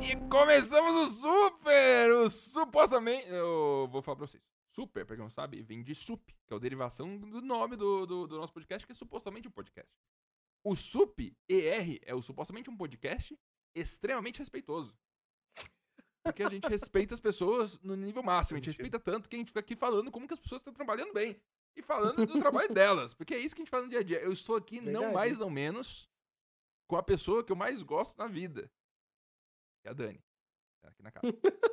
E começamos o Super! O supostamente. Eu vou falar pra vocês. Super, pra quem não sabe, vem de SUP, que é a derivação do nome do, do, do nosso podcast, que é supostamente um podcast. O SUP ER é o supostamente um podcast extremamente respeitoso. Porque a gente respeita as pessoas no nível máximo. A gente respeita tanto que a gente fica aqui falando como que as pessoas estão trabalhando bem. E falando do trabalho delas. Porque é isso que a gente faz no dia a dia. Eu estou aqui, não Verdade. mais ou menos, com a pessoa que eu mais gosto na vida. Que é a Dani. Tá aqui na casa.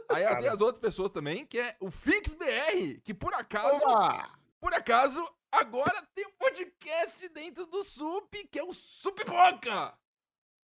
Aí ela tem as outras pessoas também, que é o Fix BR, que por acaso, Opa! por acaso, agora tem um podcast dentro do Sup, que é o Supipoca!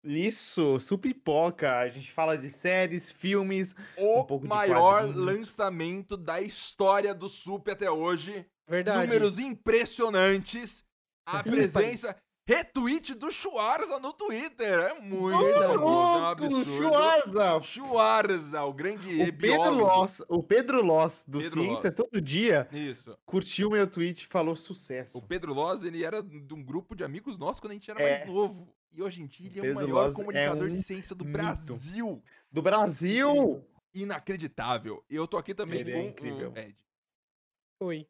Isso, Supipoca. A gente fala de séries, filmes. O Um maior lançamento da história do Sup até hoje. Verdade. Números impressionantes. A presença, retweet do Schwarza no Twitter. É muito Verdade. famoso, é um Louco, absurdo. Schwarza! Schwarza, o grande O Pedro. Loss, o Pedro Loss do Pedro Ciência Loss. todo dia Isso. curtiu meu tweet e falou sucesso. O Pedro Loz, ele era de um grupo de amigos nossos quando a gente era É. mais novo. E hoje em dia ele é o maior é comunicador um de ciência do mito. Brasil. Do Brasil! Inacreditável. E eu tô aqui também Ele é com incrível. o Ed. Oi.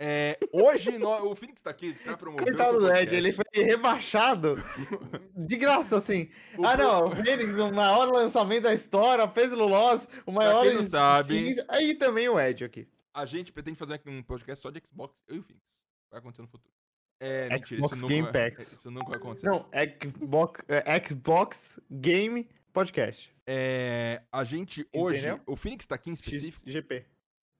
É, hoje nó- o Phoenix tá aqui pra promover o Coitado seu do Ed, ele foi rebaixado de graça, assim. O ah, pro- não, o Fênix, o maior lançamento da história, Pedro Loss, o maior. quem não sabe-. Aí também o Ed aqui. A gente pretende fazer aqui um podcast só de Xbox, eu e o Phoenix. Vai acontecer no futuro. É, mentira, Xbox isso nunca, Game vai, Packs. isso nunca vai acontecer. Não, Xbox, é, Xbox Game Podcast. É, a gente hoje, Entendeu? o Phoenix tá aqui em específico, XGP.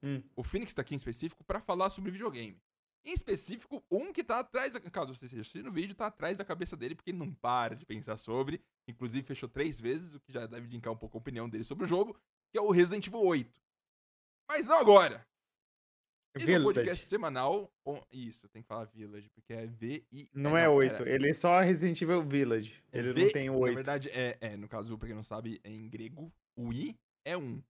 Hum. o Phoenix tá aqui em específico pra falar sobre videogame. Em específico, um que tá atrás, da, caso você esteja assistindo o vídeo, tá atrás da cabeça dele, porque ele não para de pensar sobre. Inclusive, fechou três vezes, o que já deve indicar um pouco a opinião dele sobre o jogo, que é o Resident Evil 8. Mas não agora! Esse é um Village. podcast semanal. Isso, tem que falar Village, porque é V-I. Não é 8, ele é só Resident Evil Village. É Ele V- não tem Na 8. verdade, é, é, no caso, pra quem não sabe, é em grego, o I é um.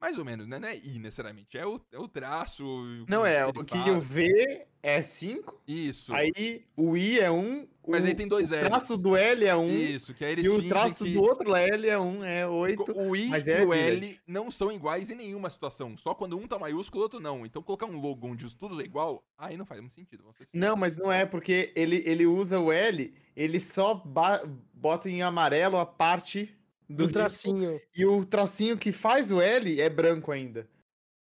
Mais ou menos, né? Não é I necessariamente. É o, é o traço. Não é, o que fala. o V é 5, Isso. aí o I é 1, Mas o, aí tem dois o L's. traço do L é 1 Isso, que aí eles e o traço que do outro L é 1, é 8. o I mas e é o L não são iguais em nenhuma situação. Só quando um tá maiúsculo, o outro não. Então colocar um logo onde os tudo é igual, aí não faz muito sentido. Sinceros. Não, mas não é, porque ele, ele usa o L, ele só bota em amarelo a parte Do, do, tracinho. E o tracinho que faz o L é branco ainda.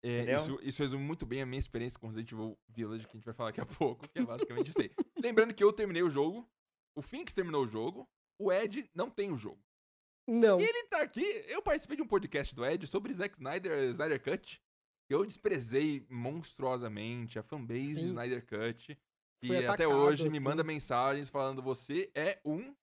É, isso, isso resume muito bem a minha experiência com Resident Evil Village, que a gente vai falar daqui a pouco, que é basicamente isso aí. Lembrando que eu terminei o jogo, o Phoenix terminou o jogo, o Ed não tem o jogo. Não. E ele tá aqui, eu participei de um podcast do Ed sobre Zack Snyder, Snyder Cut, que eu desprezei monstruosamente a fanbase Sim. Snyder Cut, que Foi até atacado, hoje me assim. manda mensagens falando você é um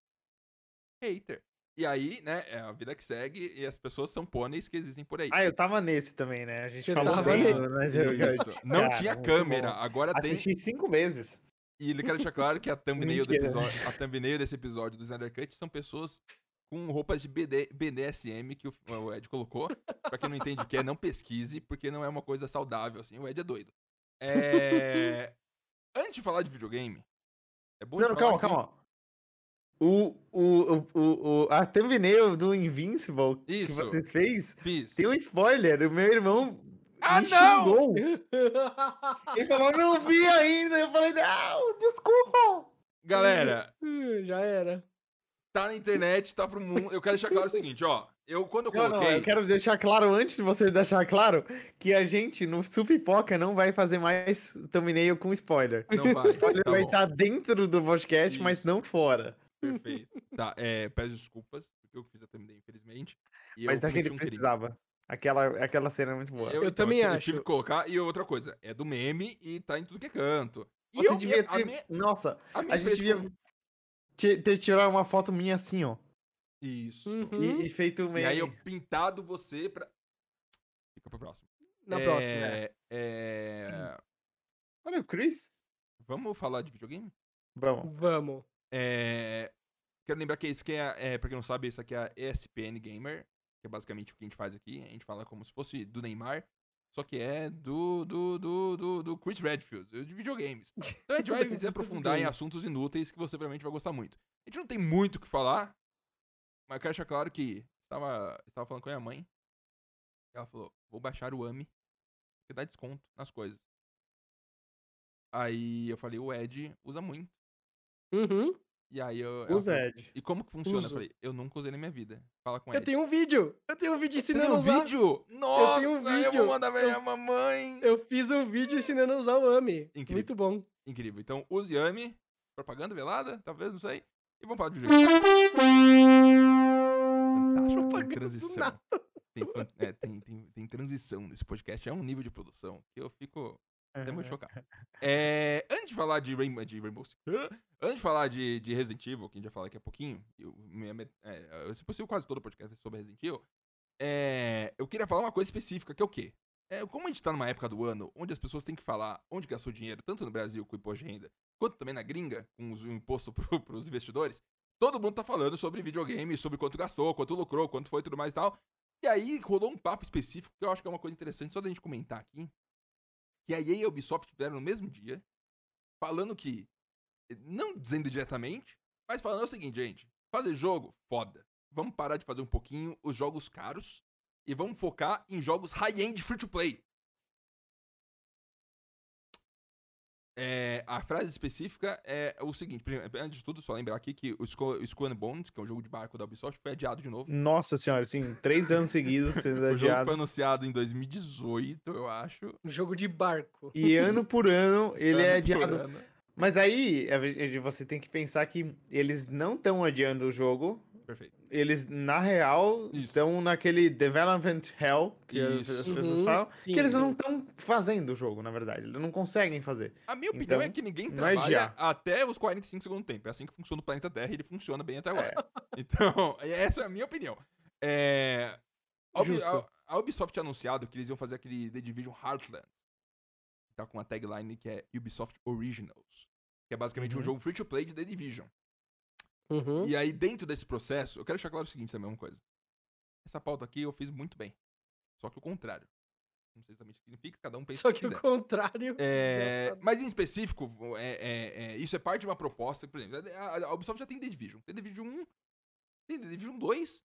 hater. E aí, né, é a vida que segue e as pessoas são pôneis que existem por aí. Ah, eu tava nesse também, né? A gente Você falou nesse. no Snyder Cut. Isso. Não Cara, tinha câmera, bom. agora tem. Assisti cinco vezes. E ele quer deixar claro que a thumbnail, do episódio, a thumbnail desse episódio do Snyder Cut são pessoas com roupas de BD, BDSM que o, o Ed colocou. pra quem não entende o que é, não pesquise, porque não é uma coisa saudável, assim. O Ed é doido. É... Antes de falar de videogame, é bom Não, de não, falar calma, que- calma. O, o, o, o, o, a thumbnail do Invincible que Isso. você fez Fiz. tem um spoiler. O meu irmão Ah, me não! xingou. Ele falou, não vi ainda. Eu falei, não, desculpa. Galera, Já era. tá na internet, tá pro mundo. Eu quero deixar claro o seguinte, ó. Eu, quando eu Não, coloquei. não, eu quero deixar claro, antes de você deixar claro, que a gente no Supipoca não vai fazer mais thumbnail com spoiler. Não vai. O spoiler tá vai bom. estar dentro do podcast, mas Isso. não fora. Perfeito. Tá, é, peço desculpas, porque eu que fiz a thumbnail, infelizmente. E Mas eu daquele cometi um crime. precisava. Aquela, aquela cena é muito boa. Eu também eu, acho. tive que colocar. E outra coisa, é do meme e tá em tudo que é canto. E Você eu, devia a ter. minha, Nossa, a a gente devia ter tirado uma foto minha assim, ó. Isso. Uhum. E, e feito E meio. aí eu pintado você pra. Fica pra próxima. Na é, próxima. é. é, Olha o Chris. Vamos falar de videogame? Vamos. Vamos. É, Quero lembrar que isso aqui é, é, pra quem não sabe, isso aqui é a ESPN Gamer. que é basicamente o que a gente faz aqui. A gente fala como se fosse do Neymar, só que é do, do, do, do, do Chris Redfield, de videogames. Então a gente vai se aprofundar em assuntos inúteis que você provavelmente vai gostar muito. A gente não tem muito o que falar, mas eu quero deixar claro que estava, estava falando com a minha mãe. Ela falou: vou baixar o AMI, que dá desconto nas coisas. Aí eu falei: o Ed usa muito. Uhum. E aí eu. Usa falou, Ed. E como que funciona? Eu Uso. falei: eu nunca usei na minha vida. Fala com Eu Ed. tenho um vídeo. Eu tenho um vídeo ensinando a um usar. vídeo? Nossa, tenho um eu vou vídeo. mandar pra Eu- minha mamãe. Eu fiz um vídeo ensinando a usar o AMI. Incrível. Muito bom. Incrível. Então, use AMI. Propaganda velada, talvez, não sei. E vamos falar de jogo. Fantástico. Tem transição. Tem, é, tem, tem, tem transição nesse podcast. É um nível de produção que eu fico até muito chocado. É, antes de falar de Rainbow, de Rainbow Six, antes de falar de, de Resident Evil, que a gente vai falar daqui a pouquinho, eu, minha é, se possível, quase todo podcast é sobre Resident Evil, é, eu queria falar uma coisa específica, que é o quê? É, como a gente tá numa época do ano onde as pessoas têm que falar onde gastou dinheiro, tanto no Brasil com o imposto de renda, quanto também na gringa, com o imposto pro, pros investidores, todo mundo tá falando sobre videogame, sobre quanto gastou, quanto lucrou, quanto foi e tudo mais e tal. E aí rolou um papo específico que eu acho que é uma coisa interessante só da gente comentar aqui. Que a EA e a Ubisoft tiveram no mesmo dia, falando que, não dizendo diretamente, mas falando o seguinte, gente, fazer jogo, foda. Vamos parar de fazer um pouquinho os jogos caros e vamos focar em jogos high-end free-to-play. É, a frase específica é o seguinte, primeiro, antes de tudo, só lembrar aqui que o Skull, Skull and Bones, que é um jogo de barco da Ubisoft, foi adiado de novo. Nossa senhora, assim, três anos seguidos sendo O jogo foi adiado. anunciado em 2018, eu acho. Um jogo de barco. E ano por ano ele é Ano por adiado. Mas aí a ve- você tem que pensar que eles não estão adiando o jogo. Perfeito. Eles, na real, Isso. estão naquele development hell, que as, Isso. as pessoas Uhum, falam, sim, que eles não estão fazendo o jogo, na verdade. Eles não conseguem fazer. A minha opinião é Então, que ninguém é trabalha até os 45 segundos do tempo. É assim que funciona o planeta Terra e ele funciona bem até agora. É. Então, essa é a minha opinião. É, a, Ubi- a- Ubisoft tinha anunciado que eles iam fazer aquele The Division Heartland. Tá com a tagline que é Ubisoft Originals. Que é basicamente um Uhum. jogo free to play de The Division. Uhum. E aí, dentro desse processo, eu quero deixar claro o seguinte também, uma coisa. Essa pauta aqui eu fiz muito bem. Só que o contrário. Não sei exatamente o que significa, cada um pensa Só que que o contrário. É, engraçado. mas em específico, é, é- é- isso é parte de uma proposta. Por exemplo, a, Ubisoft já tem The Division. Tem The Division 1, tem The Division 2.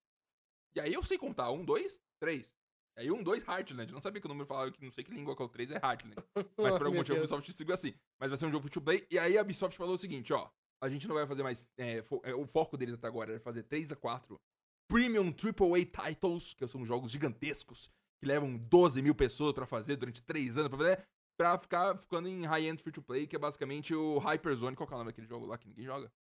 E aí eu sei contar. 1, 2, 3. E aí 1, 2, Heartland. Não sabia que o número falava que não sei que língua que é o 3 é Heartland. Mas por algum motivo a. Ubisoft seguiu assim. Mas vai ser um jogo free to play. E aí a Ubisoft falou o seguinte, ó. A gente não vai fazer mais. é, fo- é, o foco deles até agora era fazer 3 a 4 Premium AAA titles, que são jogos gigantescos, que levam 12 mil pessoas pra fazer durante 3 anos, pra, fazer, pra ficar ficando em high-end free to play, que é basicamente o Hyperzone. Qual que é o nome daquele jogo lá que ninguém joga?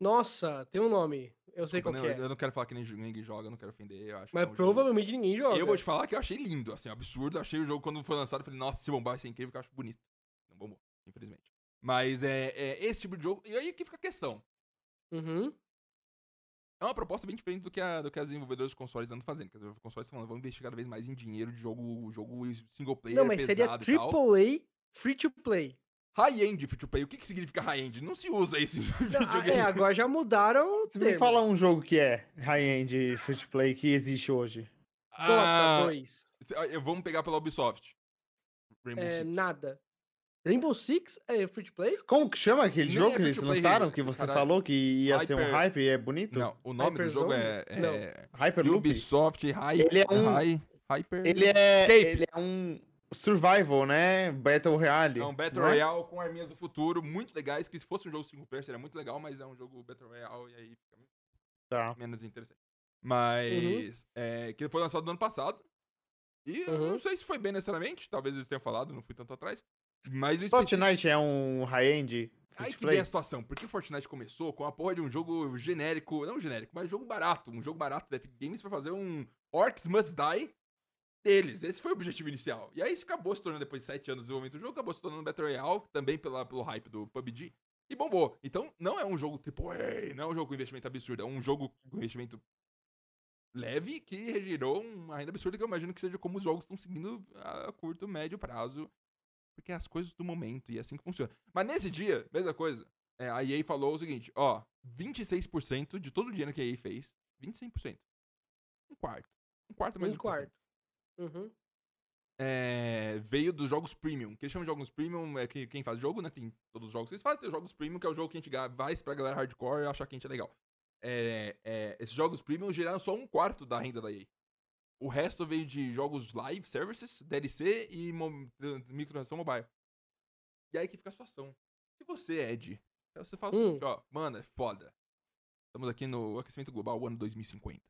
Nossa, tem um nome. Eu sei Desculpa, qual que não, é. Eu não quero falar que ninguém joga, não quero ofender, eu acho Mas é um jogo- provavelmente ninguém joga. Eu vou te falar que eu achei lindo, assim, absurdo. Achei o jogo quando foi lançado, eu falei, nossa, se bombar vai ser incrível, que eu acho bonito. Não bombou, infelizmente. Mas é, é esse tipo de jogo. E aí que fica a questão. Uhum. É uma proposta bem diferente do que, a, do que as desenvolvedoras de consoles andam fazendo. Que os consoles estão falando, vamos investir cada vez mais em dinheiro de jogo, jogo single player, Não, mas seria. AAA free to play. High-end free to play. O que, que significa high-end? Não se usa isso em Não, ah, videogame. é, agora já mudaram Você me fala um jogo que é high-end free to play que existe hoje. Ah, Dota 2. se- ah, Vamos pegar pela Ubisoft. Rainbow É, Six. nada. Rainbow Six é free to play? Como que chama aquele Nem jogo é que eles lançaram? Que você Caralho. falou que ia ser um Hyper- hype e é bonito? Não, o nome do jogo é, Hyperzone? é Hyperloop? Ubisoft High, Ele é um- Hyper. Ele é, Escape. ele é um survival, né? Battle Royale. É um Battle não é? Royale com arminhas do futuro, muito legais, que se fosse um jogo single player seria muito legal, mas é um jogo Battle Royale e aí fica Tá. menos interessante. Mas, é, que foi lançado no ano passado. E eu Uhum. não sei se foi bem necessariamente, talvez eles tenham falado, não fui tanto atrás. Mas o específico... Fortnite é um high-end Aí que vem a situação, porque o Fortnite começou com a porra de um jogo genérico, não genérico, mas jogo barato, um jogo barato da Epic Games pra fazer um Orcs Must Die deles. Esse foi o objetivo inicial. E aí isso acabou se tornando, depois de sete anos de desenvolvimento do jogo, acabou se tornando um Battle Royale, também pela, pelo hype do PUBG, e bombou. Então, não é um jogo tipo, ei, não é um jogo com investimento absurdo, é um jogo com investimento leve que gerou uma renda absurda que eu imagino que seja como os jogos estão seguindo a curto, médio prazo. Porque é as coisas do momento e é assim que funciona. Mas nesse dia, mesma coisa. é, a EA falou o seguinte: ó, 26% de todo o dinheiro que a EA fez, 25%, Um quarto. Um quarto mais Um quarto. Uhum. é, veio dos jogos premium. Que eles chamam de jogos premium, é que quem faz jogo, né? Tem todos os jogos que eles fazem, tem os jogos premium, que é o jogo que a gente vai pra galera hardcore e achar que a gente é legal. É, é, esses jogos premium geraram só um quarto da renda da EA. O resto veio de jogos live services, DLC e mo- microtransação mobile. E aí que fica a situação. Se você, Ed, você fala o Hum. seguinte, ó, mano, é foda. Estamos aqui no aquecimento global, ano 2050.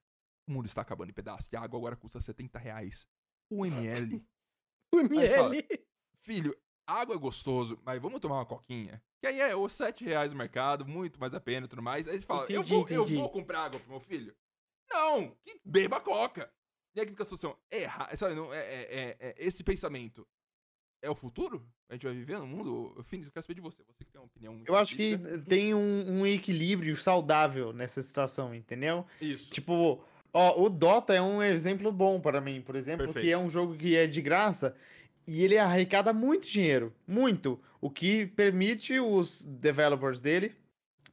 O mundo está acabando em pedaços e a água agora custa 70 reais. O ml. O fala, ML. Filho, água é gostoso, mas vamos tomar uma coquinha? Que aí é os 7 reais no mercado, muito mais a pena e tudo mais. Aí você fala, eu, Entendi, vou, eu vou comprar água pro meu filho? Não! Que beba coca! E aí que fica a situação? Erra, sabe, não, é, é- é- é- esse pensamento é o futuro? A gente vai viver no mundo? Phoenix, eu quero saber de você. Você que tem uma opinião muito Eu acho que tem um, um equilíbrio saudável nessa situação, entendeu? Isso. Tipo, ó, o Dota é um exemplo bom para mim, por exemplo, Perfeito. que é um jogo que é de graça e ele arrecada muito dinheiro, muito, o que permite os developers dele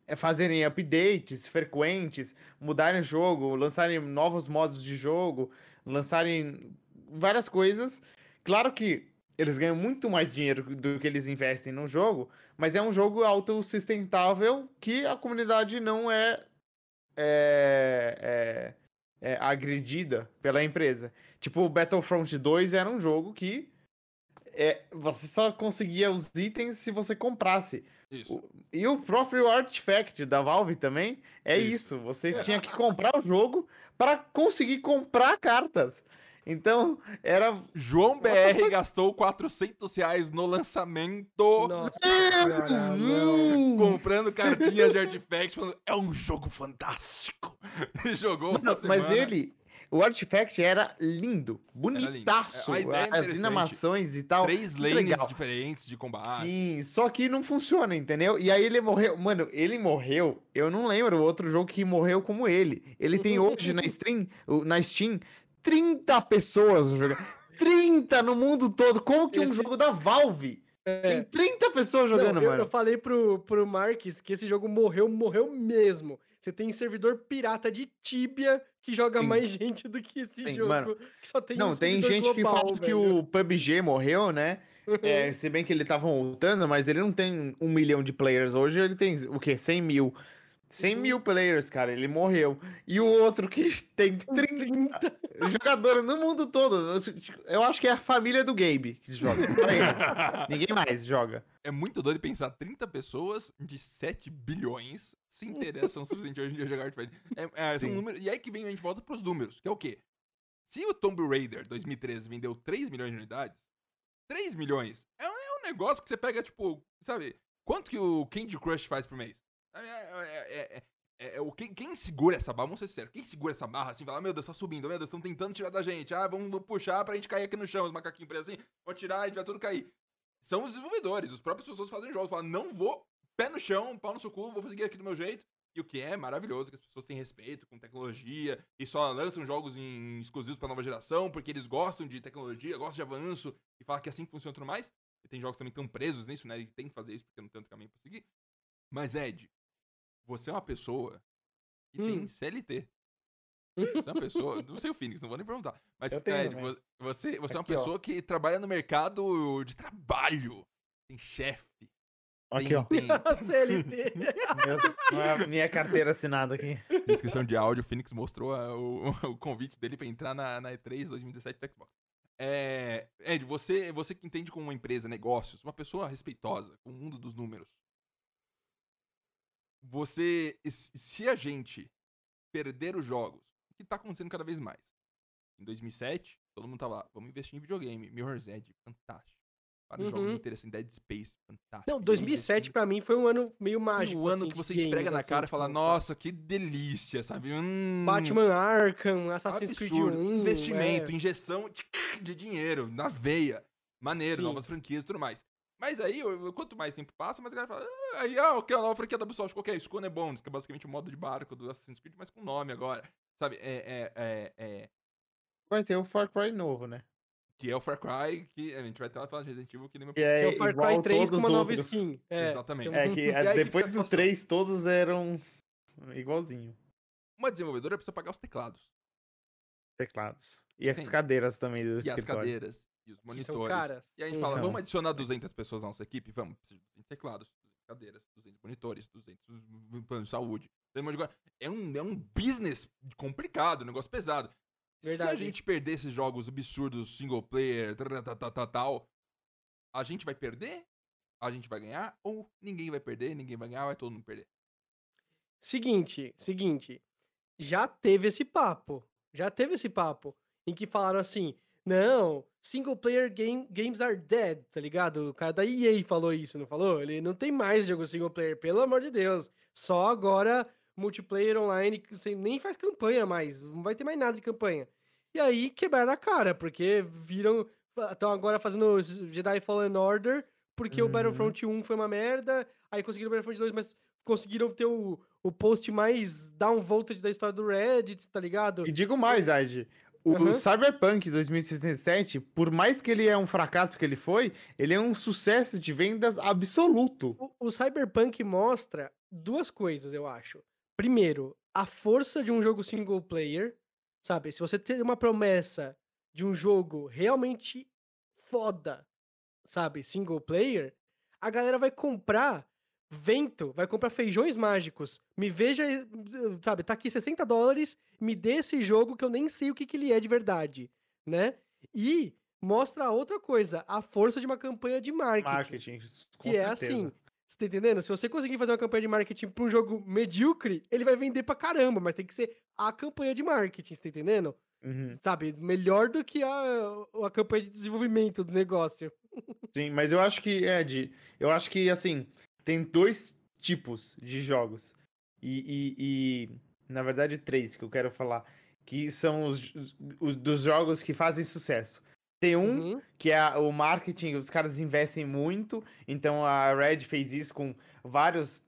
é fazerem updates frequentes, mudarem o jogo, lançarem novos modos de jogo, lançarem várias coisas. Claro que eles ganham muito mais dinheiro do que eles investem no jogo, mas é um jogo autossustentável que a comunidade não é, é, é, é agredida pela empresa. Tipo, o Battlefront 2 era um jogo que é, você só conseguia os itens se você comprasse. Isso. E o próprio Artifact da Valve também é Isso. isso. Você tinha que comprar o jogo para conseguir comprar cartas. Então, era. João BR gastou 400 reais no lançamento. Nossa não. Hum, comprando cartinhas de artifact, falando, é um jogo fantástico. E jogou uma Não, mas semana. ele. O Artifact era lindo, bonitaço. A ideia é As interessante. animações e tal. Três lanes legal. diferentes de combate. Sim, só que não funciona, entendeu? E aí ele morreu. Mano, ele morreu. Eu não lembro outro jogo que morreu como ele. Ele tem hoje na Steam, o- na Steam 30 pessoas jogando. 30 no mundo todo. Como que um Esse- jogo da Valve tem É. 30 pessoas jogando, Não, eu, mano? eu falei pro, pro Marques que esse jogo morreu, morreu mesmo. Você tem servidor pirata de Tibia que joga Sim. mais gente do que esse Sim, jogo. mano. que só tem Não, um tem gente que global, fala que velho. o PUBG morreu, né? É, se bem que ele tava voltando, mas ele não tem um milhão de players hoje, ele tem o quê? 100 mil. 100 Uhum. mil players, cara, ele morreu. E o outro que tem 30 30. jogadores no mundo todo. Eu acho que é a família do Gabe que joga. eles. Ninguém mais joga. É muito doido pensar 30 pessoas de 7 bilhões se interessam o suficiente hoje em dia a jogar artifact. É, é, são números, e aí que vem a gente volta pros números, que é o quê? Se o Tomb Raider 2013 vendeu 3 milhões de unidades, 3 milhões é, um- é um negócio que você pega, tipo, sabe, quanto que o Candy Crush faz por mês? É, é- é- é- é- é o quem, quem segura essa barra, vamos ser sérios, quem segura essa barra assim, fala, meu Deus, tá subindo, meu Deus, estão tentando tirar da gente, ah, vamos, puxar pra gente cair aqui no chão, os macaquinhos presos assim, vão tirar, a gente vai tudo cair. São os desenvolvedores, os próprios pessoas fazem jogos, falam, não vou, pé no chão, pau no seu cu, vou seguir aqui do meu jeito. E o que é maravilhoso, que as pessoas têm respeito com tecnologia e só lançam jogos em exclusivos pra nova geração, porque eles gostam de tecnologia, gostam de avanço, e falam que é assim que funciona tudo mais. E tem jogos também estão presos nisso, né? E tem que fazer isso porque não tem outro caminho pra seguir. Mas, Ed, você é uma pessoa que tem Hum. CLT. Você é uma pessoa. Não sei o Phoenix, não vou nem perguntar. Mas, Eu tenho Ed, também. vo- você, você é uma Aqui, ó. pessoa que trabalha no mercado de trabalho. Tem chefe. Aqui, tem, ó. tem A CLT. Meu- minha carteira assinada aqui. descrição de áudio. O Phoenix mostrou a- o, o convite dele pra entrar na, na E3 2017 do Xbox. É, Ed, você, você que entende como uma empresa, negócios, uma pessoa respeitosa com o mundo dos números. Você. se- a gente perder os jogos, o que tá acontecendo cada vez mais? Em 2007, todo mundo tava lá, vamos investir em videogame. Mirror's Edge, fantástico. Jogos Uhum. interessantes, Dead Space, fantástico. Não, Vamos 2007 investir pra mim foi um ano meio mágico. o ano assim, que você esfrega na assim, cara e fala, tipo, nossa, que delícia, sabe? Hum, Batman Arkham, Assassin's Creed absurdo. 1. Investimento, é. injeção de, de dinheiro na veia. Maneiro, Sim. novas franquias e tudo mais. Mas aí, quanto mais tempo passa, mais a galera fala, ah, aí, ah, ok, a nova franquia da Ubisoft, qual que é? Skull and Bones, que é basicamente o modo de barco do Assassin's Creed, mas com nome agora. Sabe, é, é, é, é, Vai ter o Far Cry novo, né? que é o Far Cry, que a gente vai até falar de Resident Evil, que nem meu... Que é, Que é o Far Cry 3 com uma nova outros. skin. É, Exatamente. tem um- É que aí que depois a dos três, todos eram igualzinho. Uma desenvolvedora precisa pagar os teclados. Teclados. E as Sim. cadeiras também do E as escritório. cadeiras, e os monitores. caras. E a gente fala, vamos adicionar 200 pessoas na nossa equipe? Vamos. Precisa de 200 teclados, 200 cadeiras, 200 monitores, 200 planos de saúde. É um, é um business complicado, um negócio pesado. Se a Verdade. gente perder esses jogos absurdos, single player, tal, tal, tal, tal, a gente vai perder? A gente vai ganhar? Ou ninguém vai perder, ninguém vai ganhar, vai todo mundo perder? Seguinte, seguinte. Já teve esse papo. Já teve esse papo. Em que falaram assim: não, single player game, games are dead, tá ligado? O cara da EA falou isso, não falou? Ele não tem mais jogo single player, pelo amor de Deus. Só agora multiplayer online, você nem faz campanha mais. Não vai ter mais nada de campanha. E aí quebraram a cara, porque viram. Estão agora fazendo Jedi Fallen Order, porque o Uhum. Battlefront 1 foi uma merda. Aí conseguiram o Battlefront 2, mas conseguiram ter o, o post mais downvoted da história do Reddit, tá ligado? E digo mais, Aid. O Aham. Cyberpunk 2077, por mais que ele é um fracasso que ele foi, ele é um sucesso de vendas absoluto. O, o Cyberpunk mostra duas coisas, eu acho. Primeiro, a força de um jogo single player, sabe? Se você tem uma promessa de um jogo realmente foda, sabe? Single player, a galera vai comprar vento, vai comprar feijões mágicos. Me veja, sabe? Tá aqui 60 dólares, me dê esse jogo que eu nem sei o que, que ele é de verdade, né? E mostra outra coisa, a força de uma campanha de marketing. Marketing. Que é assim, você tá entendendo? Se você conseguir fazer uma campanha de marketing pra um jogo medíocre, ele vai vender pra caramba, mas tem que ser a campanha de marketing, você tá entendendo? Uhum. Sabe? Melhor do que a, a campanha de desenvolvimento do negócio. Sim, mas eu acho que, Ed, eu acho que, assim, tem dois tipos de jogos. E, e- e, na verdade, três que eu quero falar. Que são os, os- dos jogos que fazem sucesso. Tem um Uhum. que é o marketing, os caras investem muito. Então a Red fez isso com vários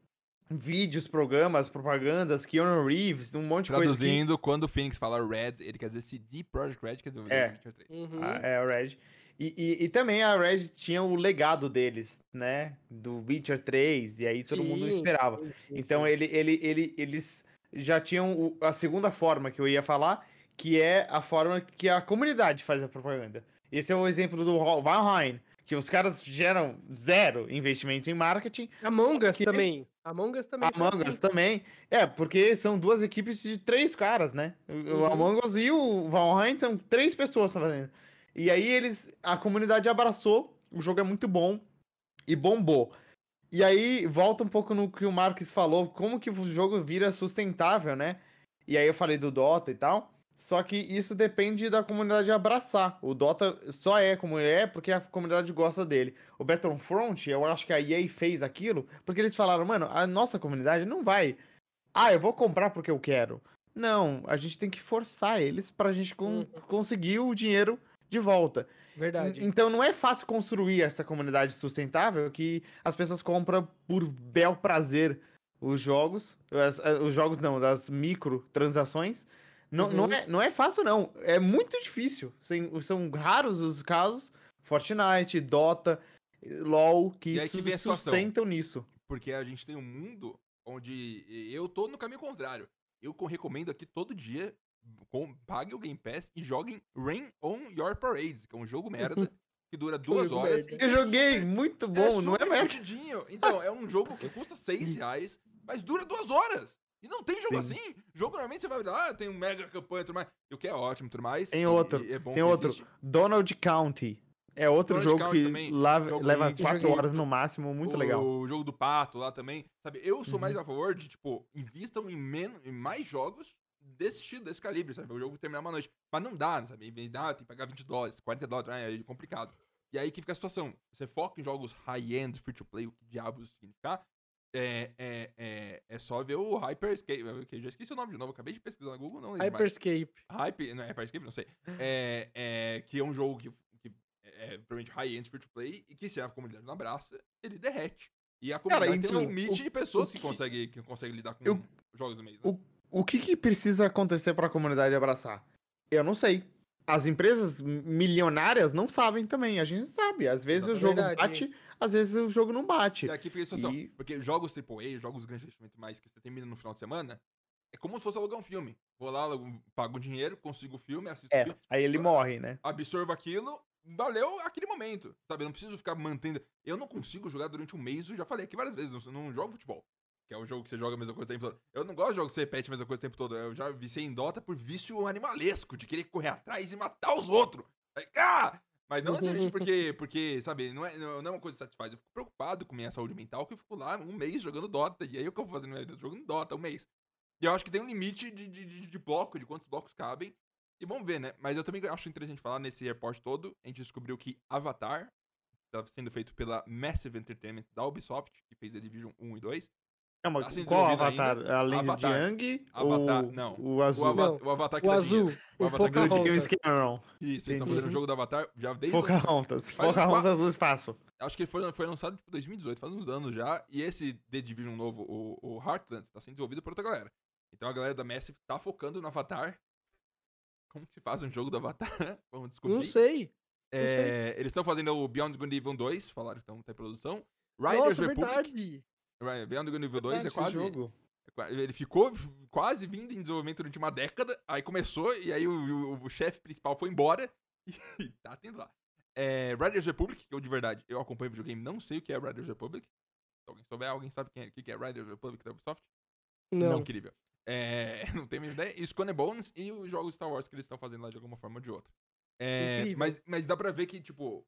vídeos, programas, propagandas, Keanu Reeves, um monte de coisa. que- Traduzindo, quando o Phoenix fala Red, ele quer dizer CD Projekt Red, quer dizer É. Witcher 3. Uhum. A- é a Red. E, e, e também a Red tinha o legado deles, né? Do Witcher 3, e aí todo mundo Sim, esperava. sim, sim, Então ele, ele, ele, eles já tinham a segunda forma que eu ia falar, que é a forma que a comunidade faz a propaganda. Esse é o exemplo do Val- Valheim, que os caras geram zero investimento em marketing. Among Us que- também. Among Us também. Among Us assim. também. É, porque são duas equipes de três caras, né? O- O Uhum. Among Us e o Valheim são três pessoas fazendo. E aí eles. A comunidade abraçou, o jogo é muito bom e bombou. E aí volta um pouco no que o Marques falou, como que o jogo vira sustentável, né? E aí eu falei do Dota e tal. Só que isso depende da comunidade abraçar. O Dota só é como ele é porque a comunidade gosta dele. O Battlefront, eu acho que a EA fez aquilo porque eles falaram, mano, a nossa comunidade não vai. Ah, eu vou comprar porque eu quero. Não, a gente tem que forçar eles pra gente con- Uhum. conseguir o dinheiro de volta. Verdade. Então não é fácil construir essa comunidade sustentável que as pessoas compram por bel prazer os jogos, as- os jogos não, das microtransações. Não, não, Uhum. é, não é fácil, não. É muito difícil. São, são raros os casos. Fortnite, Dota, LOL, que E que sustentam nisso. Porque a gente tem um mundo onde eu tô no caminho contrário. Eu co- recomendo aqui todo dia, com, pague o Game Pass e joguem Rain on Your Parade, que é um jogo merda, que dura duas horas. e Eu é joguei, super- muito é bom, não é merda? Então, é um jogo que custa 6 reais, mas dura duas horas. E não tem jogo Sim. assim. Jogo normalmente você vai ver, ah, tem um mega campanha e tudo mais. O que é ótimo tudo mais. Tem e- outro, e é bom tem outro. existe. Donald County. É outro Donald jogo County que também, lava- jogo leva quatro Joguei. horas no máximo, muito o, legal. O jogo do pato lá também. Sabe, eu sou Uhum. mais a favor de, tipo, invistam em, menos, em mais jogos desse estilo, desse calibre, sabe? O jogo terminar uma noite. Mas não dá, sabe? E dá, tem que pagar 20 dólares, 40 dólares, né? é complicado. E aí que fica a situação. Você foca em jogos high-end, free-to-play, o que diabos significar. É, é, é, é só ver o Hyperscape. Eu já esqueci o nome de novo, acabei de pesquisar no Google, não lembro mais. Hyperscape. Hype, não é Hyperscape, não sei. É, é, que é um jogo que, que é provavelmente high-end free to play e que se a comunidade não abraça, ele derrete. E a Cara, comunidade tem um então, limite o- de pessoas o que, que- consegue, que consegue lidar com Eu- jogos do mês. Né? O, o que, que precisa acontecer para a comunidade abraçar? Eu não sei. As empresas milionárias não sabem também. A gente sabe. Às vezes o jogo Verdade. bate, às vezes o jogo não bate. E aqui fica a situação. E- Porque jogos AAA, jogos grandes investimento mais que você termina no final de semana, É como se fosse alugar um filme. Vou lá, pago dinheiro, consigo o filme, assisto o É, filme, aí ele morre, né? absorvo aquilo, valeu aquele momento. Sabe? Eu não preciso ficar mantendo. Eu não consigo jogar durante um mês, eu já falei aqui várias vezes, não, não jogo futebol. Que é o jogo que você joga a mesma coisa o tempo todo. Eu não gosto de jogos que você repete a mesma coisa o tempo todo. Eu já viciei em Dota por vício animalesco, de querer correr atrás e matar os outros. Aí, Ah! Mas não necessariamente porque, porque, sabe, não é, não é uma coisa que satisfaz. Eu fico preocupado com minha saúde mental, que eu fico lá um mês jogando Dota. E aí o que eu vou fazer no vida? Jogando Dota, um mês. E eu acho que tem um limite de, de, de, bloco, de quantos blocos cabem. E vamos ver, né? Mas eu também acho interessante falar nesse report todo. A gente descobriu que Avatar está sendo feito pela Massive Entertainment da Ubisoft, que fez The Division 1 e 2. Não, mas Tá qual avatar? ainda. Além Avatar. de Yang? Avatar, ou não. O O, azul. ava Não, o Avatar que O dá azul, dinheiro. o Avatar que dinheiro. James. Cameron. Isso, eles estão fazendo o jogo do Avatar já desde... Pocahontas. Pocahontas quatro- azul espaço. Acho que ele foi, foi lançado tipo 2018, faz uns anos já. E esse The Division novo, o, o Heartland, tá sendo desenvolvido por outra galera. Então a galera da Massive tá focando no Avatar. Como que se faz um jogo do Avatar? Vamos descobrir. Não sei. É, eles estão fazendo o Beyond Good Evil 2, falaram que estão tá em produção. Riders Nossa, Republic. verdade. Beyond Good Evil 2 é quase. jogo. é Ele ficou quase vindo em desenvolvimento durante uma década, aí começou, e aí o, o- o chefe principal foi embora, e tá tendo lá. É, Riders Republic, que eu de verdade, eu acompanho o videogame, não sei o que é Riders Republic. Se alguém souber, alguém sabe quem é- o que é Riders Republic da Ubisoft? Não. Incrível. É, não tenho a ideia. E and Bones e os jogos Star Wars que eles estão fazendo lá de alguma forma ou de outra. É, Incrível. mas, mas dá pra ver que, tipo,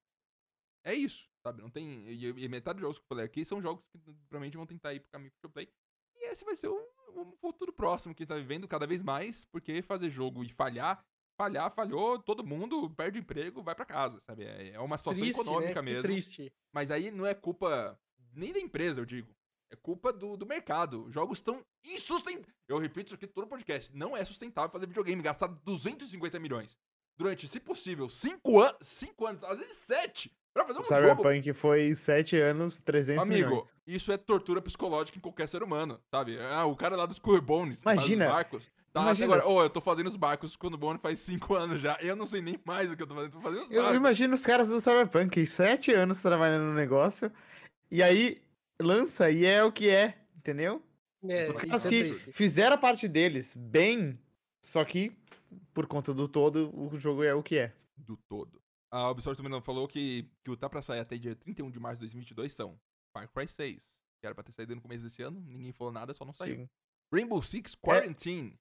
é isso, sabe? Não tem. E, metade dos jogos que eu falei aqui são jogos que provavelmente vão tentar ir pro caminho free to play. E esse vai ser o, o futuro próximo que a gente tá vivendo cada vez mais, porque fazer jogo e falhar, falhar, falhou, todo mundo perde emprego, vai pra casa, sabe? É, é uma situação Triste, econômica né? Mesmo. triste. Mas aí não é culpa nem da empresa, eu digo. É culpa do, do mercado. Os jogos estão insustentáveis. Eu repito isso aqui todo podcast. Não é sustentável fazer videogame, gastar 250 milhões durante, se possível, 5 anos, 5 anos, às vezes 7, pra fazer um O jogo. Cyberpunk foi 7 anos, 300 Amigo, milhões. isso é tortura psicológica em qualquer ser humano, sabe? Ah, o cara lá dos Bones, que faz os Imagina, barcos. Tá, imagina agora, ô, eu tô fazendo os barcos com o Bone faz 5 anos já. Eu não sei nem mais o que eu tô fazendo, tô fazendo os Eu barcos. imagino os caras do Cyberpunk, 7 anos trabalhando no negócio, e aí lança e é o que é, entendeu? É, Os caras é que triste. fizeram a parte deles bem, só que por conta do todo, o jogo é o que é. do todo. A Ubisoft também não falou que, que o tá pra sair até dia 31 de março de 2022 são Far Cry 6, que era pra ter saído no começo desse ano, ninguém falou nada, só não saiu. Sim. Rainbow Six Quarantine.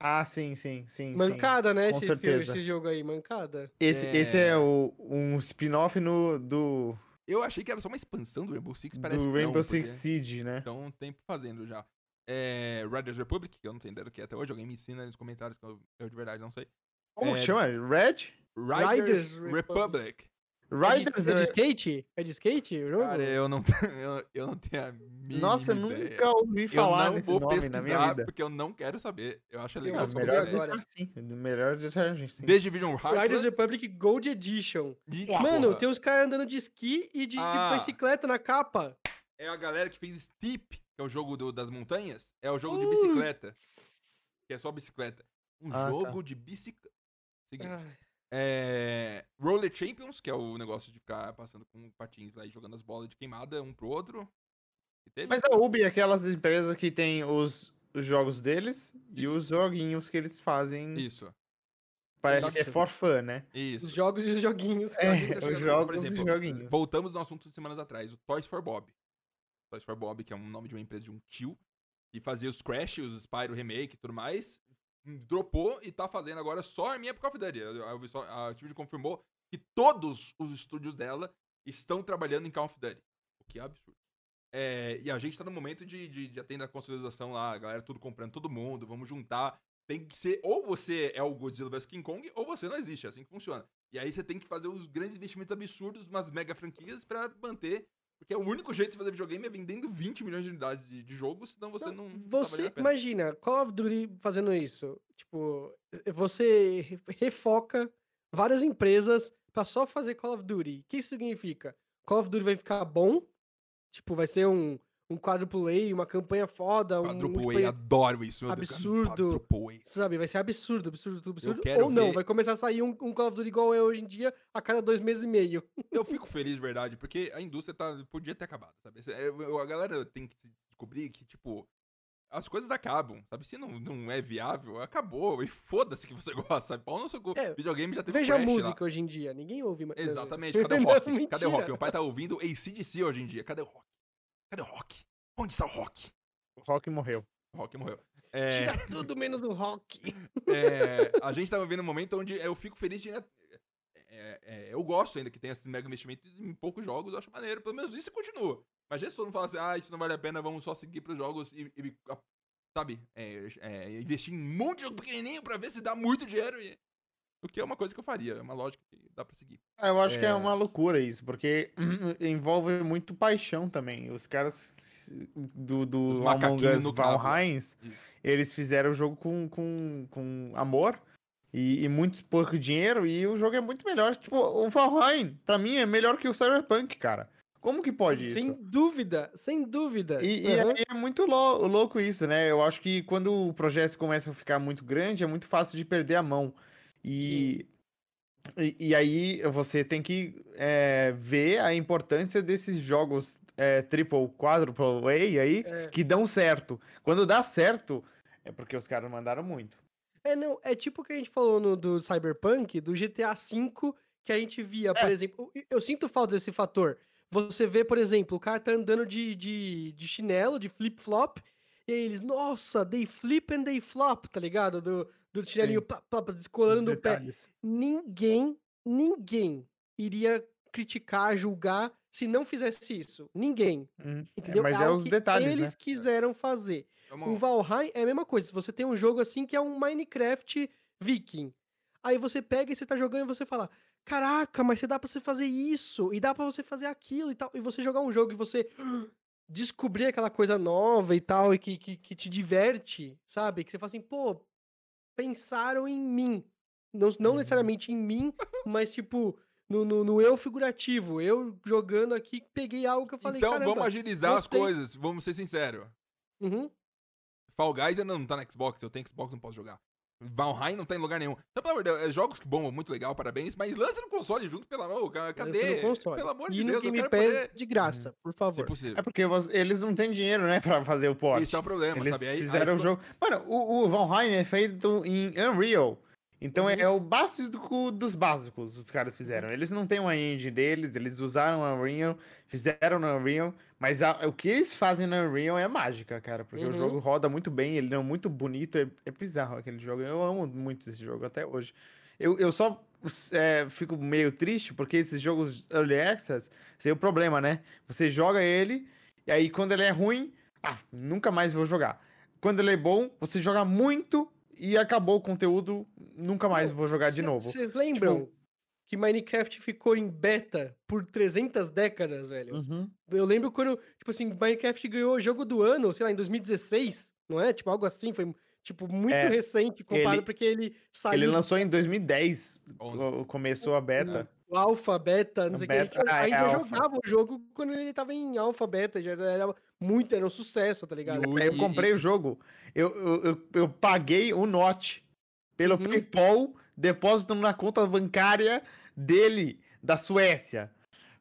Ah, sim, sim, sim. sim. Mancada, né? Com Esse, filme, esse jogo aí, mancada. Esse É. esse é o, um spin-off no, do, Eu achei que era só uma expansão do Rainbow Six, parece do que Rainbow não, Six porque Siege, né? Estão um tempo fazendo já. É, Riders Republic, que eu não tenho ideia do que é até hoje, alguém me ensina aí nos comentários, que eu, eu de verdade não sei. Como É, que chama? Red? Riders, Riders Republic. Republic. É Riders de, é de skate? É de skate o jogo? Cara, eu não, eu, eu não tenho a mínima Nossa, ideia. nunca ouvi falar eu não nesse vou nome pesquisar na minha vida. porque eu não quero saber. Eu acho legal. Não, melhor agora. deixar assim. Melhor deixar a gente sim. The Division Riders Heartland. Republic Gold Edition. E, Mano, porra, tem os caras andando de esqui e de, de Ah. bicicleta na capa. É a galera que fez Steep, que é o jogo do- das montanhas. É o jogo de Uh. bicicleta, que é só bicicleta. Um Ah, tá. jogo de bicicleta. Seguinte. Ai, É, Roller Champions, que é o negócio de ficar passando com patins lá e jogando as bolas de queimada um pro outro. Mas a Ubi é aquelas empresas que tem os, os jogos deles e Isso. os joguinhos que eles fazem. Isso, Parece que é Isso. for fun, né? os isso. jogos e os joguinhos. É, tá os jogos por e exemplo, joguinhos. Voltamos no assunto de semanas atrás, o Toys for Bob. Toys for Bob, que é um nome de uma empresa de um tio, que fazia os Crash, os Spyro Remake e tudo mais, dropou e tá fazendo agora só a minha Call of Duty. A, Ubisoft- Activision confirmou que todos os estúdios dela estão trabalhando em Call of Duty. O que é absurdo. É, e a gente tá no momento de, de, de atender a consolidação lá, a galera tudo comprando todo mundo, vamos juntar. Tem que ser, ou você é o Godzilla vs King Kong, ou você não existe, é assim que funciona. E aí você tem que fazer os grandes investimentos absurdos, umas mega franquias pra manter. Porque é o único jeito de fazer videogame é vendendo 20 milhões de unidades de, de jogos, senão você não. não tá Você pena. imagina, Call of Duty fazendo isso. Tipo, você re- refoca várias empresas pra só fazer Call of Duty. O que isso significa? Call of Duty vai ficar bom? Tipo, vai ser um, um quadruple A, uma campanha foda, um Quadruple A, multiplayer, adoro isso. meu absurdo. Quadruple A. sabe? Vai ser absurdo, absurdo, absurdo. quero Ou não, ver- vai começar a sair um, um Call of Duty igual é hoje em dia, a cada dois meses e meio. Eu fico feliz de verdade, porque a indústria tá, podia ter acabado, sabe? É, A galera tem que descobrir que, tipo, as coisas acabam, sabe? Se não, não é viável, acabou. E foda-se que você gosta, sabe? Pau no seu cu. É, Videogame já teve Veja a Crash lá. música hoje em dia. Ninguém ouve mais. Exatamente. Cadê o Não, rock? Cadê o rock? Meu pai tá ouvindo ACDC hoje em dia. Cadê o rock? Cadê o rock? Onde está o rock? O Rock morreu. O rock morreu. É, Tira tudo menos o rock. é, a gente tá vivendo um momento onde eu fico feliz de. né, é, é, eu gosto ainda que tenha esse mega investimento em poucos jogos, eu acho maneiro. Pelo menos isso continua. Mas se todo mundo fala assim, ah, isso não vale a pena, vamos só seguir pros jogos e, e, sabe, é, é, investir em um monte de jogo pequenininho pra ver se dá muito dinheiro. E, o que é uma coisa que eu faria, é uma lógica que dá pra seguir. Ah, Eu acho que é É. uma loucura isso, porque envolve muito paixão também. Os caras do, do Os Among Us no cabo. Valheim, Isso. eles fizeram o jogo com, com, com amor e, e muito pouco dinheiro, e o jogo é muito melhor. Tipo, o Valheim, pra mim, é melhor que o Cyberpunk, cara. Como que pode isso? Sem dúvida, sem dúvida. E, e Aham. aí é muito lou- louco isso, né? Eu acho que quando o projeto começa a ficar muito grande, é muito fácil de perder a mão. E, e, e aí você tem que é, ver a importância desses jogos é, triple, quadruple A aí, É. que dão certo. Quando dá certo, é porque os caras mandaram muito. É, não, é tipo o que a gente falou no, do Cyberpunk, do GTA V, que a gente via, por É. exemplo. Eu, eu sinto falta desse fator. Você vê, por exemplo, o cara tá andando de, de, de chinelo, de flip-flop, e aí eles, nossa, they flip and they flop, tá ligado? Do, do chinelinho plá, plá, descolando no pé. Detalhes. Ninguém, ninguém iria criticar, julgar se não fizesse isso. Ninguém. Hum, é, Entendeu? mas é algo os que detalhes, eles né? quiseram fazer. É uma- O Valheim é a mesma coisa. Se você tem um jogo assim que é um Minecraft Viking. Aí você pega e você tá jogando e você fala: Caraca, mas você dá pra você fazer isso, e dá pra você fazer aquilo e tal. E você jogar um jogo e você descobrir aquela coisa nova e tal, e que, que, que te diverte, sabe? Que você fala assim, pô, pensaram em mim. Não, não Uhum. necessariamente em mim, mas tipo. No, no, no eu figurativo, eu jogando aqui, peguei algo que eu falei, então vamos agilizar as gostei." coisas, vamos ser sinceros. uhum, Fall Guys ainda não tá no Xbox, eu tenho Xbox, não posso jogar. Valheim não tá em lugar nenhum. Então, pelo amor de Deus, é jogos que bombam, muito legal, parabéns, mas lança no console junto, pelo amor, ca- cadê? lança no console. Pelo amor e de no Deus, eu Game Pass poder... de graça, por Se favor. possível. É porque eles não têm dinheiro, né, pra fazer o port. Esse é o problema, Eles sabe? Aí- aí fizeram o ficou- jogo. Mano, o, o Valheim é feito em Unreal. Então é, Uhum. é o básico dos básicos os caras fizeram. Eles não têm uma engine deles, eles usaram a Unreal, fizeram no Unreal, mas a- o que eles fazem no Unreal é mágica, cara, porque o Uhum. jogo roda muito bem, ele é muito bonito, é, é bizarro aquele jogo. Eu amo muito esse jogo até hoje. Eu, eu só é, fico meio triste porque esses jogos Early Access tem o problema, né? Você joga ele, e aí quando ele é ruim, ah, nunca mais vou jogar. Quando ele é bom, você joga muito e acabou o conteúdo, nunca mais vou jogar de novo. Vocês lembram Tipo que Minecraft ficou em beta por 300 décadas, velho? Uhum. Eu lembro quando, tipo assim, Minecraft ganhou o jogo do ano, sei lá, em 2016, não é? Tipo, algo assim, foi, tipo, muito É, recente comparado ele- porque ele saiu Ele lançou em 2010, Onze. o- começou a beta. do alfa, beta, não sei o que. A gente ah, é ainda jogava o jogo quando ele tava em alfa, beta, já era muito, era um sucesso, tá ligado? Aí eu e- comprei o jogo, eu, eu, eu, eu paguei o note pelo Uhum. PayPal, depósito na conta bancária dele, da Suécia.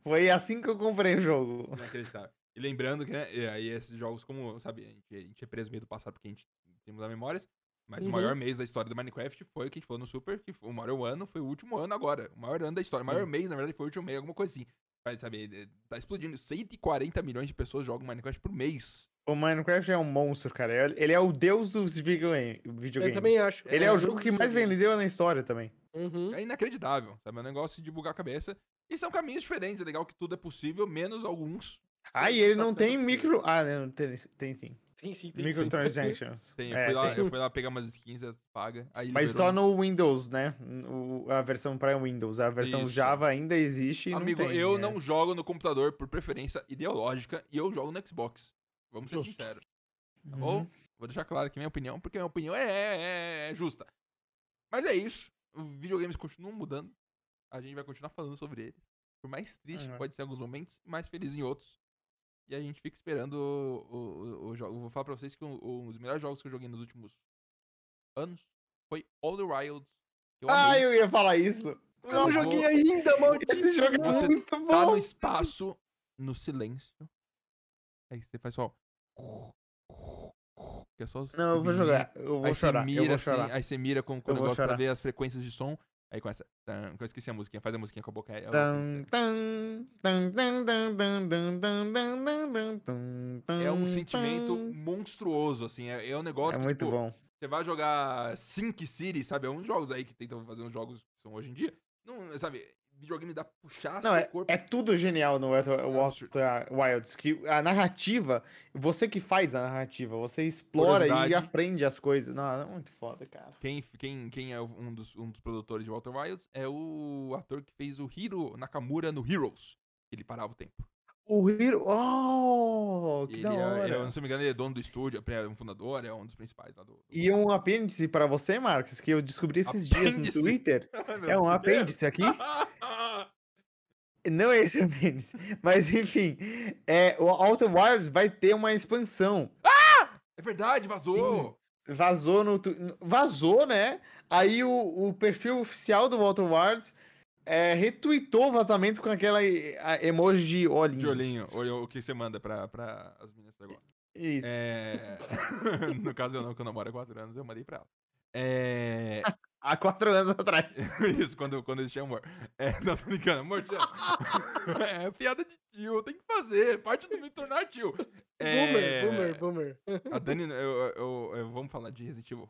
Foi assim que eu comprei o jogo. Inacreditável. E lembrando que, né, e aí esses jogos, como, sabe, a gente, a gente é preso meio do passado porque a gente tem mudar memórias, mas Uhum. o maior mês da história do Minecraft foi o que a gente falou no Super, que foi o maior ano, foi o último ano agora. O maior ano da história. O maior Sim. mês, na verdade, foi o último mês, alguma coisa assim. Mas, sabe, eh, tá explodindo. 140 milhões de pessoas jogam Minecraft por mês. O Minecraft é um monstro, cara. Ele é o deus dos videogame- Eu videogames. também acho. Ele é, É, o jogo que mais vendeu na história também. Uhum. É inacreditável, sabe? É um negócio de bugar a cabeça. E são caminhos diferentes. É legal que tudo é possível, menos alguns. Ah, e ele não tem micro. Ah, não, tem, tem sim. Tem sim, tem sim. Microtransactions. Tem, eu, É, fui lá, tem. eu fui lá pegar umas skins, você paga. Aí Mas liberou só no Windows, né? O- a versão para Windows. A versão Isso. Java ainda existe. e não Amigo, tem, eu né? não jogo no computador por preferência ideológica e eu jogo no Xbox. Vamos ser Justo. sinceros. Tá Uhum. bom? Vou deixar claro aqui minha opinião, porque minha opinião é, é- é justa. Mas é isso. Os videogames continuam mudando. A gente vai continuar falando sobre eles. Por mais triste que Uhum. pode ser em alguns momentos, mais feliz em outros. E a gente fica esperando o, o, o jogo. Vou falar pra vocês que um, um dos melhores jogos que eu joguei nos últimos anos foi All the Wilds. Eu Ah, eu ia falar isso. Eu não joguei vou- ainda, maldito. Esse jogo é Você muito tá bom. no espaço, no silêncio. Aí você faz só. que é só Não, eu vou jogar. Eu vou Aí você chorar. mira eu vou assim, chorar. aí você mira com, com o negócio pra chorar. ver as frequências de som. Aí começa. Tan, eu esqueci a musiquinha, faz a musiquinha com a boca. É um sentimento monstruoso, assim. É, é um negócio é que, muito tipo, bom. Você vai jogar Sync City, sabe? É um dos jogos aí que tentam fazer uns jogos que são hoje em dia. Não, sabe? Videogame dá puxar Não, seu é, corpo. é tudo genial no Outer. Outer Wilds. Que a narrativa, você que faz a narrativa, você explora e aprende as coisas. Não, é muito foda, cara. Quem, quem, quem é um dos, um dos produtores de Walter Wilds é o ator que fez o Hiro Nakamura no Heroes. Ele parava o tempo. O Hiro. Oh, que Ele da é, hora. é, se não me engano, ele é dono do estúdio, é um fundador, é um dos principais lá do. do- E um apêndice pra você, Marcos, que eu descobri esses dias no Apêndice? Twitter. É um apêndice aqui. Não é esse apêndice. Mas enfim, é, o Outer Wilds vai ter uma expansão. É verdade, vazou! Vazou no. Vazou, né? Aí o, o perfil oficial do Outer Wilds é, retweetou o vazamento com aquela emoji de olhinhos. De olhinho, olha o que você manda pra, pra as meninas que você gosta. Isso. É... no caso, eu não, que eu namoro há quatro anos, eu mandei pra ela. É... Há quatro anos atrás. Isso, quando, quando existia amor. É, não, tô brincando, amor. É piada de tio, tem que fazer, parte do me tornar tio. É, Boomer, boomer, boomer. A Dani, eu, eu- eu- eu- vamos falar de Resident Evil.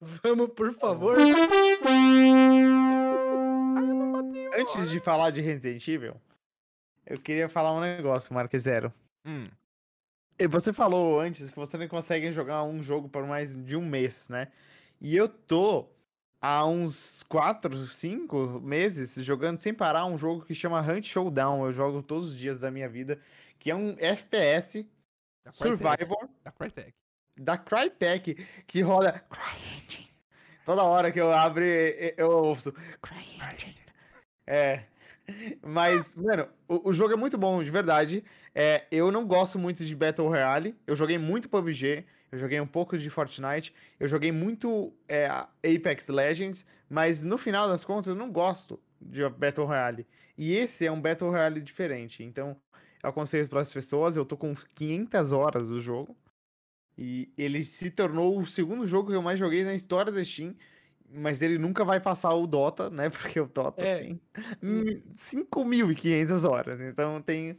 Vamos, por favor. Antes de falar de Resident Evil, eu queria falar um negócio, Marque Zero. Hum, Você falou antes que você não consegue jogar um jogo por mais de um mês, né? E eu tô há uns 4, 5 meses jogando sem parar um jogo que chama Hunt Showdown. Eu jogo todos os dias da minha vida, que é um FPS da Crytek, Survivor Da Crytek. da Crytek, que roda. Toda hora que eu abro, eu ouço CryEngine. É. Mas, mano, o, o jogo é muito bom, de verdade. É, eu não gosto muito de Battle Royale. Eu joguei muito PUBG, eu joguei um pouco de Fortnite, eu joguei muito é, Apex Legends, mas no final das contas eu não gosto de Battle Royale. E esse é um Battle Royale diferente. Então, eu aconselho para as pessoas. Eu tô com 500 horas do jogo. E ele se tornou o segundo jogo que eu mais joguei na história da Steam. Mas ele nunca vai passar o Dota, né? Porque o Dota É. tem hum, 5.500 horas. Então tem.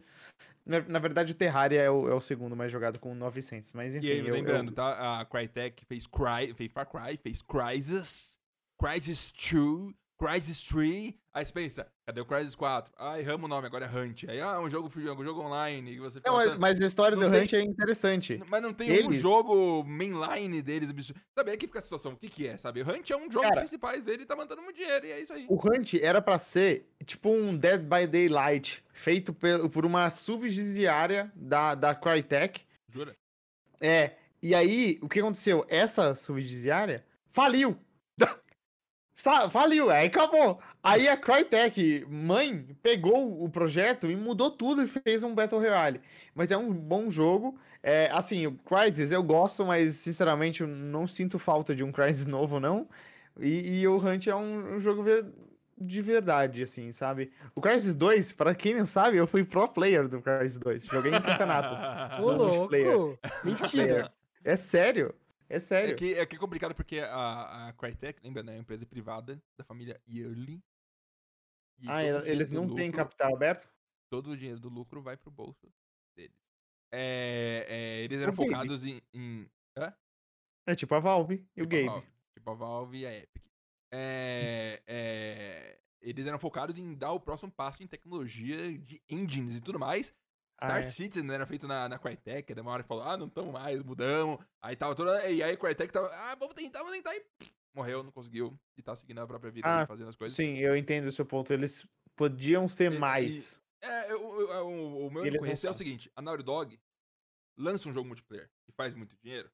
Na, na verdade, o Terraria é o, é o segundo mais jogado com 900. Mas enfim. E aí, eu- lembrando, eu- tá? A Crytek fez Cry, fez Far Cry, fez Crysis, Crysis 2, Crysis 3. Aí você pensa, cadê o Crysis 4? Ah, erramos o nome, agora é Hunt. Aí, ah, um jogo, um jogo online. E você fica Não, mas, a história não do tem- Hunt é interessante. Mas não tem um Eles- jogo mainline deles. Sabe, aí que fica a situação. O que que é, sabe? O Hunt é um jogo dos Cara- principais dele e tá mandando muito dinheiro. E é isso aí. O Hunt era pra ser tipo um Dead by Daylight, feito por uma subsidiária da, da Crytek. Jura? É, e aí, o que aconteceu? Essa subsidiária faliu. Faliu, aí acabou. Aí a Crytek, mãe, pegou o projeto e mudou tudo e fez um Battle Royale. Mas é um bom jogo. É, assim, o Crysis eu gosto, mas sinceramente eu não sinto falta de um Crysis novo, não. E, e o Hunt é um, um jogo ver- de verdade, assim, sabe? O Crysis 2, pra quem não sabe, eu fui pro player do Crysis 2. Joguei em campeonatos. Ô, multiplayer. louco. Mentira. É sério. É É sério. que, é que é complicado porque a, a Crytek, lembra, né? É uma empresa privada da família Yearly. Ah, o eles não têm capital aberto? Todo o dinheiro do lucro vai pro bolso deles. É, é, eles eram O focados em. em É tipo a Valve e o tipo a Gabe. Valve, tipo a Valve e a Epic. É, é, eles eram focados em dar o próximo passo em tecnologia de engines e tudo mais. Star Ah, é. Citizen né, era feito na, na Crytek, daí uma hora que falou, ah, não estamos mais, mudamos. Aí tava toda. E aí a Crytek tava, ah, vamos tentar, vamos tentar. E pff, morreu, não conseguiu. E tá seguindo a própria vida Ah, e fazendo as coisas. Sim, eu entendo o seu ponto. Eles podiam ser E- e- mais. É, eu- eu- eu- o, o meu Eles é o seguinte: a Naughty Dog lança um jogo multiplayer e faz muito dinheiro.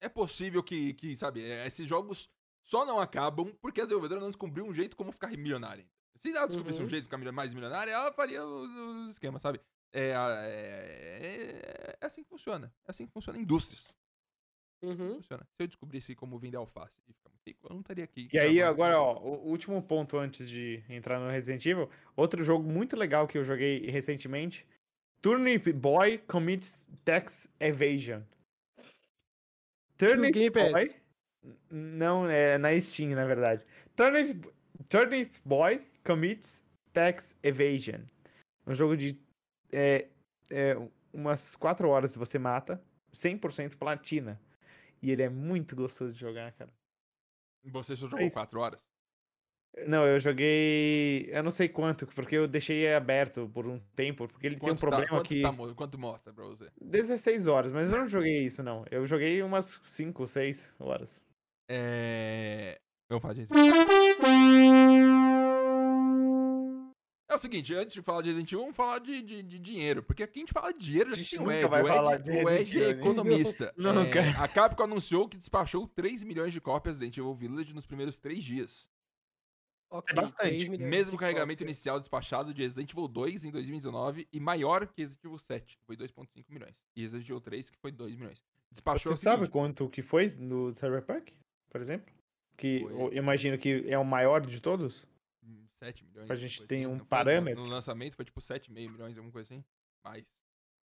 É possível que, que sabe, é, esses jogos só não acabam porque a desenvolvedora não descobriu um jeito como ficar milionária. Se ela descobrisse um Uhum. jeito de ficar mais milionária, ela faria os, os esquemas, sabe? É, a- é- é assim que funciona. É assim que funciona indústrias. Uhum. Funciona. Se eu descobrisse como vender alface e ficar muito rico, eu não estaria aqui. E aí, agora, ó, o último ponto antes de entrar no Resident Evil. Outro jogo muito legal que eu joguei recentemente. Turnip Boy Commits Tax Evasion. Turnip. Boy. Não, é na Steam, na verdade. Turnip, Turnip Boy commits tax evasion. Um jogo de é, é, umas 4 horas você mata, 100% platina. E ele é muito gostoso de jogar, cara. Você só É jogou isso. 4 horas? Não, eu joguei. Eu não sei quanto, porque eu deixei ele aberto por um tempo, porque ele tem um Quanto tá- problema quanto que. tá quanto mostra pra você? 16 horas, mas eu não joguei isso, não. Eu joguei umas 5, 6 horas. É. Vamos falar de É o seguinte, antes de falar de Resident Evil, vamos falar de, de, de dinheiro. Porque aqui a gente fala de dinheiro, a A gente gente tem o Ed. vai o Ed, falar de o Ed é economista. Nunca. É, a Capcom anunciou que despachou 3 milhões de cópias de Resident Evil Village nos primeiros 3 dias. Ok, bastante. 3 milhões Mesmo carregamento cópias. inicial despachado de Resident Evil 2 em 2019 e maior que Resident Evil 7, que foi 2.5 milhões. E Resident Evil 3, que foi 2 milhões. Despachou Você sabe quanto que foi no Cyberpunk, por exemplo? Que Foi. eu imagino que é o maior de todos? Hum, 7 milhões. Pra gente ter assim. um foi- parâmetro. No lançamento foi tipo 7,5 milhões, alguma coisa assim. Mais.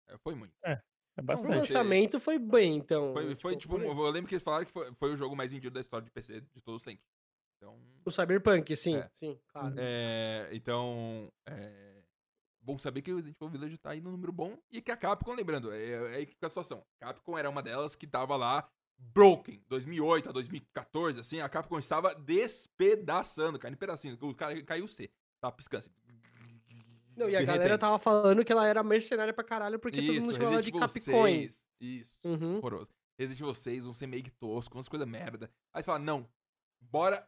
É, foi muito. É O bastante. lançamento foi bem, então. Foi, foi tipo, por aí. eu lembro que eles falaram que foi, foi o jogo mais vendido da história de PC de todos os tempos. Então, O Cyberpunk, sim, É. sim, claro. é, então, é, bom saber que o Resident Evil Village tá aí no número bom e que a Capcom, lembrando, é, é aí que fica a situação. A Capcom era uma delas que tava lá broken, 2008 a 2014, assim, a Capcom estava despedaçando, caindo em pedacinho, o cara caiu C, tava piscando assim. Não, e a derretendo. galera tava falando que ela era mercenária pra caralho porque todo mundo Isso, chamava ela de. 6, Isso. Uhum. horroroso. Resident Evil 6 vão ser meio que tosco, umas coisas merda. Aí você fala, não, bora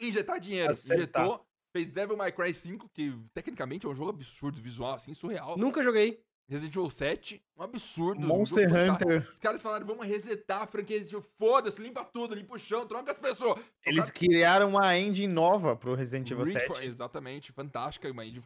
injetar dinheiro. Acertar. Injetou, fez Devil May Cry 5, que tecnicamente é um jogo absurdo, visual, assim, surreal. Nunca joguei. Resident Evil 7, um absurdo. um Monster fantástico. Hunter. Os caras falaram, vamos resetar a franquia Resident Evil, foda-se, limpa tudo, limpa o chão, troca as pessoas. Eles criaram uma engine nova pro Resident Evil Reach 7. for- exatamente, fantástica, uma engine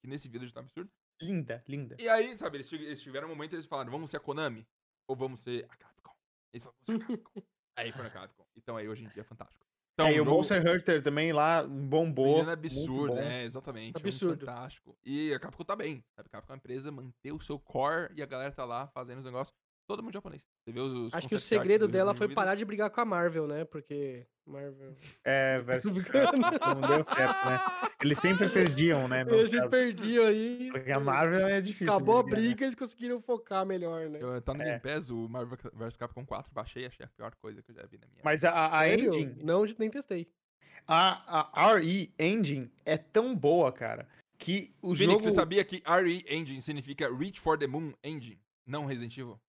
que nesse vídeo tá absurdo. Linda, linda. E aí, sabe, eles, tive- eles tiveram um momento e eles falaram, vamos ser a Konami ou vamos ser a Capcom? Eles falaram, vamos ser a Capcom. aí foi na Capcom. Então aí hoje em dia é fantástico. Então, é, e o jogo- Monster Hunter também lá bombou. Menino muito absurdo, bom. é, exatamente. é um Absurdo. fantástico. E a Capcom tá bem. sabe? A Capcom é uma empresa, manter o seu core e a galera tá lá fazendo os negócios. Todo mundo japonês. Você vê os, os Acho que o segredo do dela foi parar de brigar com a Marvel, né? Porque. Marvel. É, versus brincando. não deu certo, né? Eles sempre perdiam, né? Eles se caso. perdiam aí. Porque a Marvel é difícil. Acabou a ganhar. briga, eles conseguiram focar melhor, né? Eu- tá no É. Game Pass, o Marvel vs Capcom 4, baixei, achei a pior coisa que eu já vi na minha Mas a, a Sério? engine, Não, nem testei. a, a RE Engine é tão boa, cara, que o Phoenix, jogo... você sabia que RE Engine significa Reach for the Moon Engine, não Resident Evil?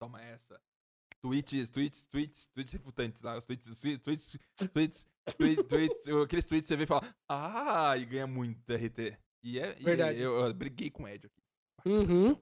Ah, é? Toma essa. Tweets, tweets, tweets, tweets refutantes, tá? Os tweets, os tweets, tweets, tweets, tweets, tweets, aqueles tweets que você vê e fala, ah, e ganha muito RT. E é, e Verdade. eu, eu briguei com o Ed aqui. Uhum.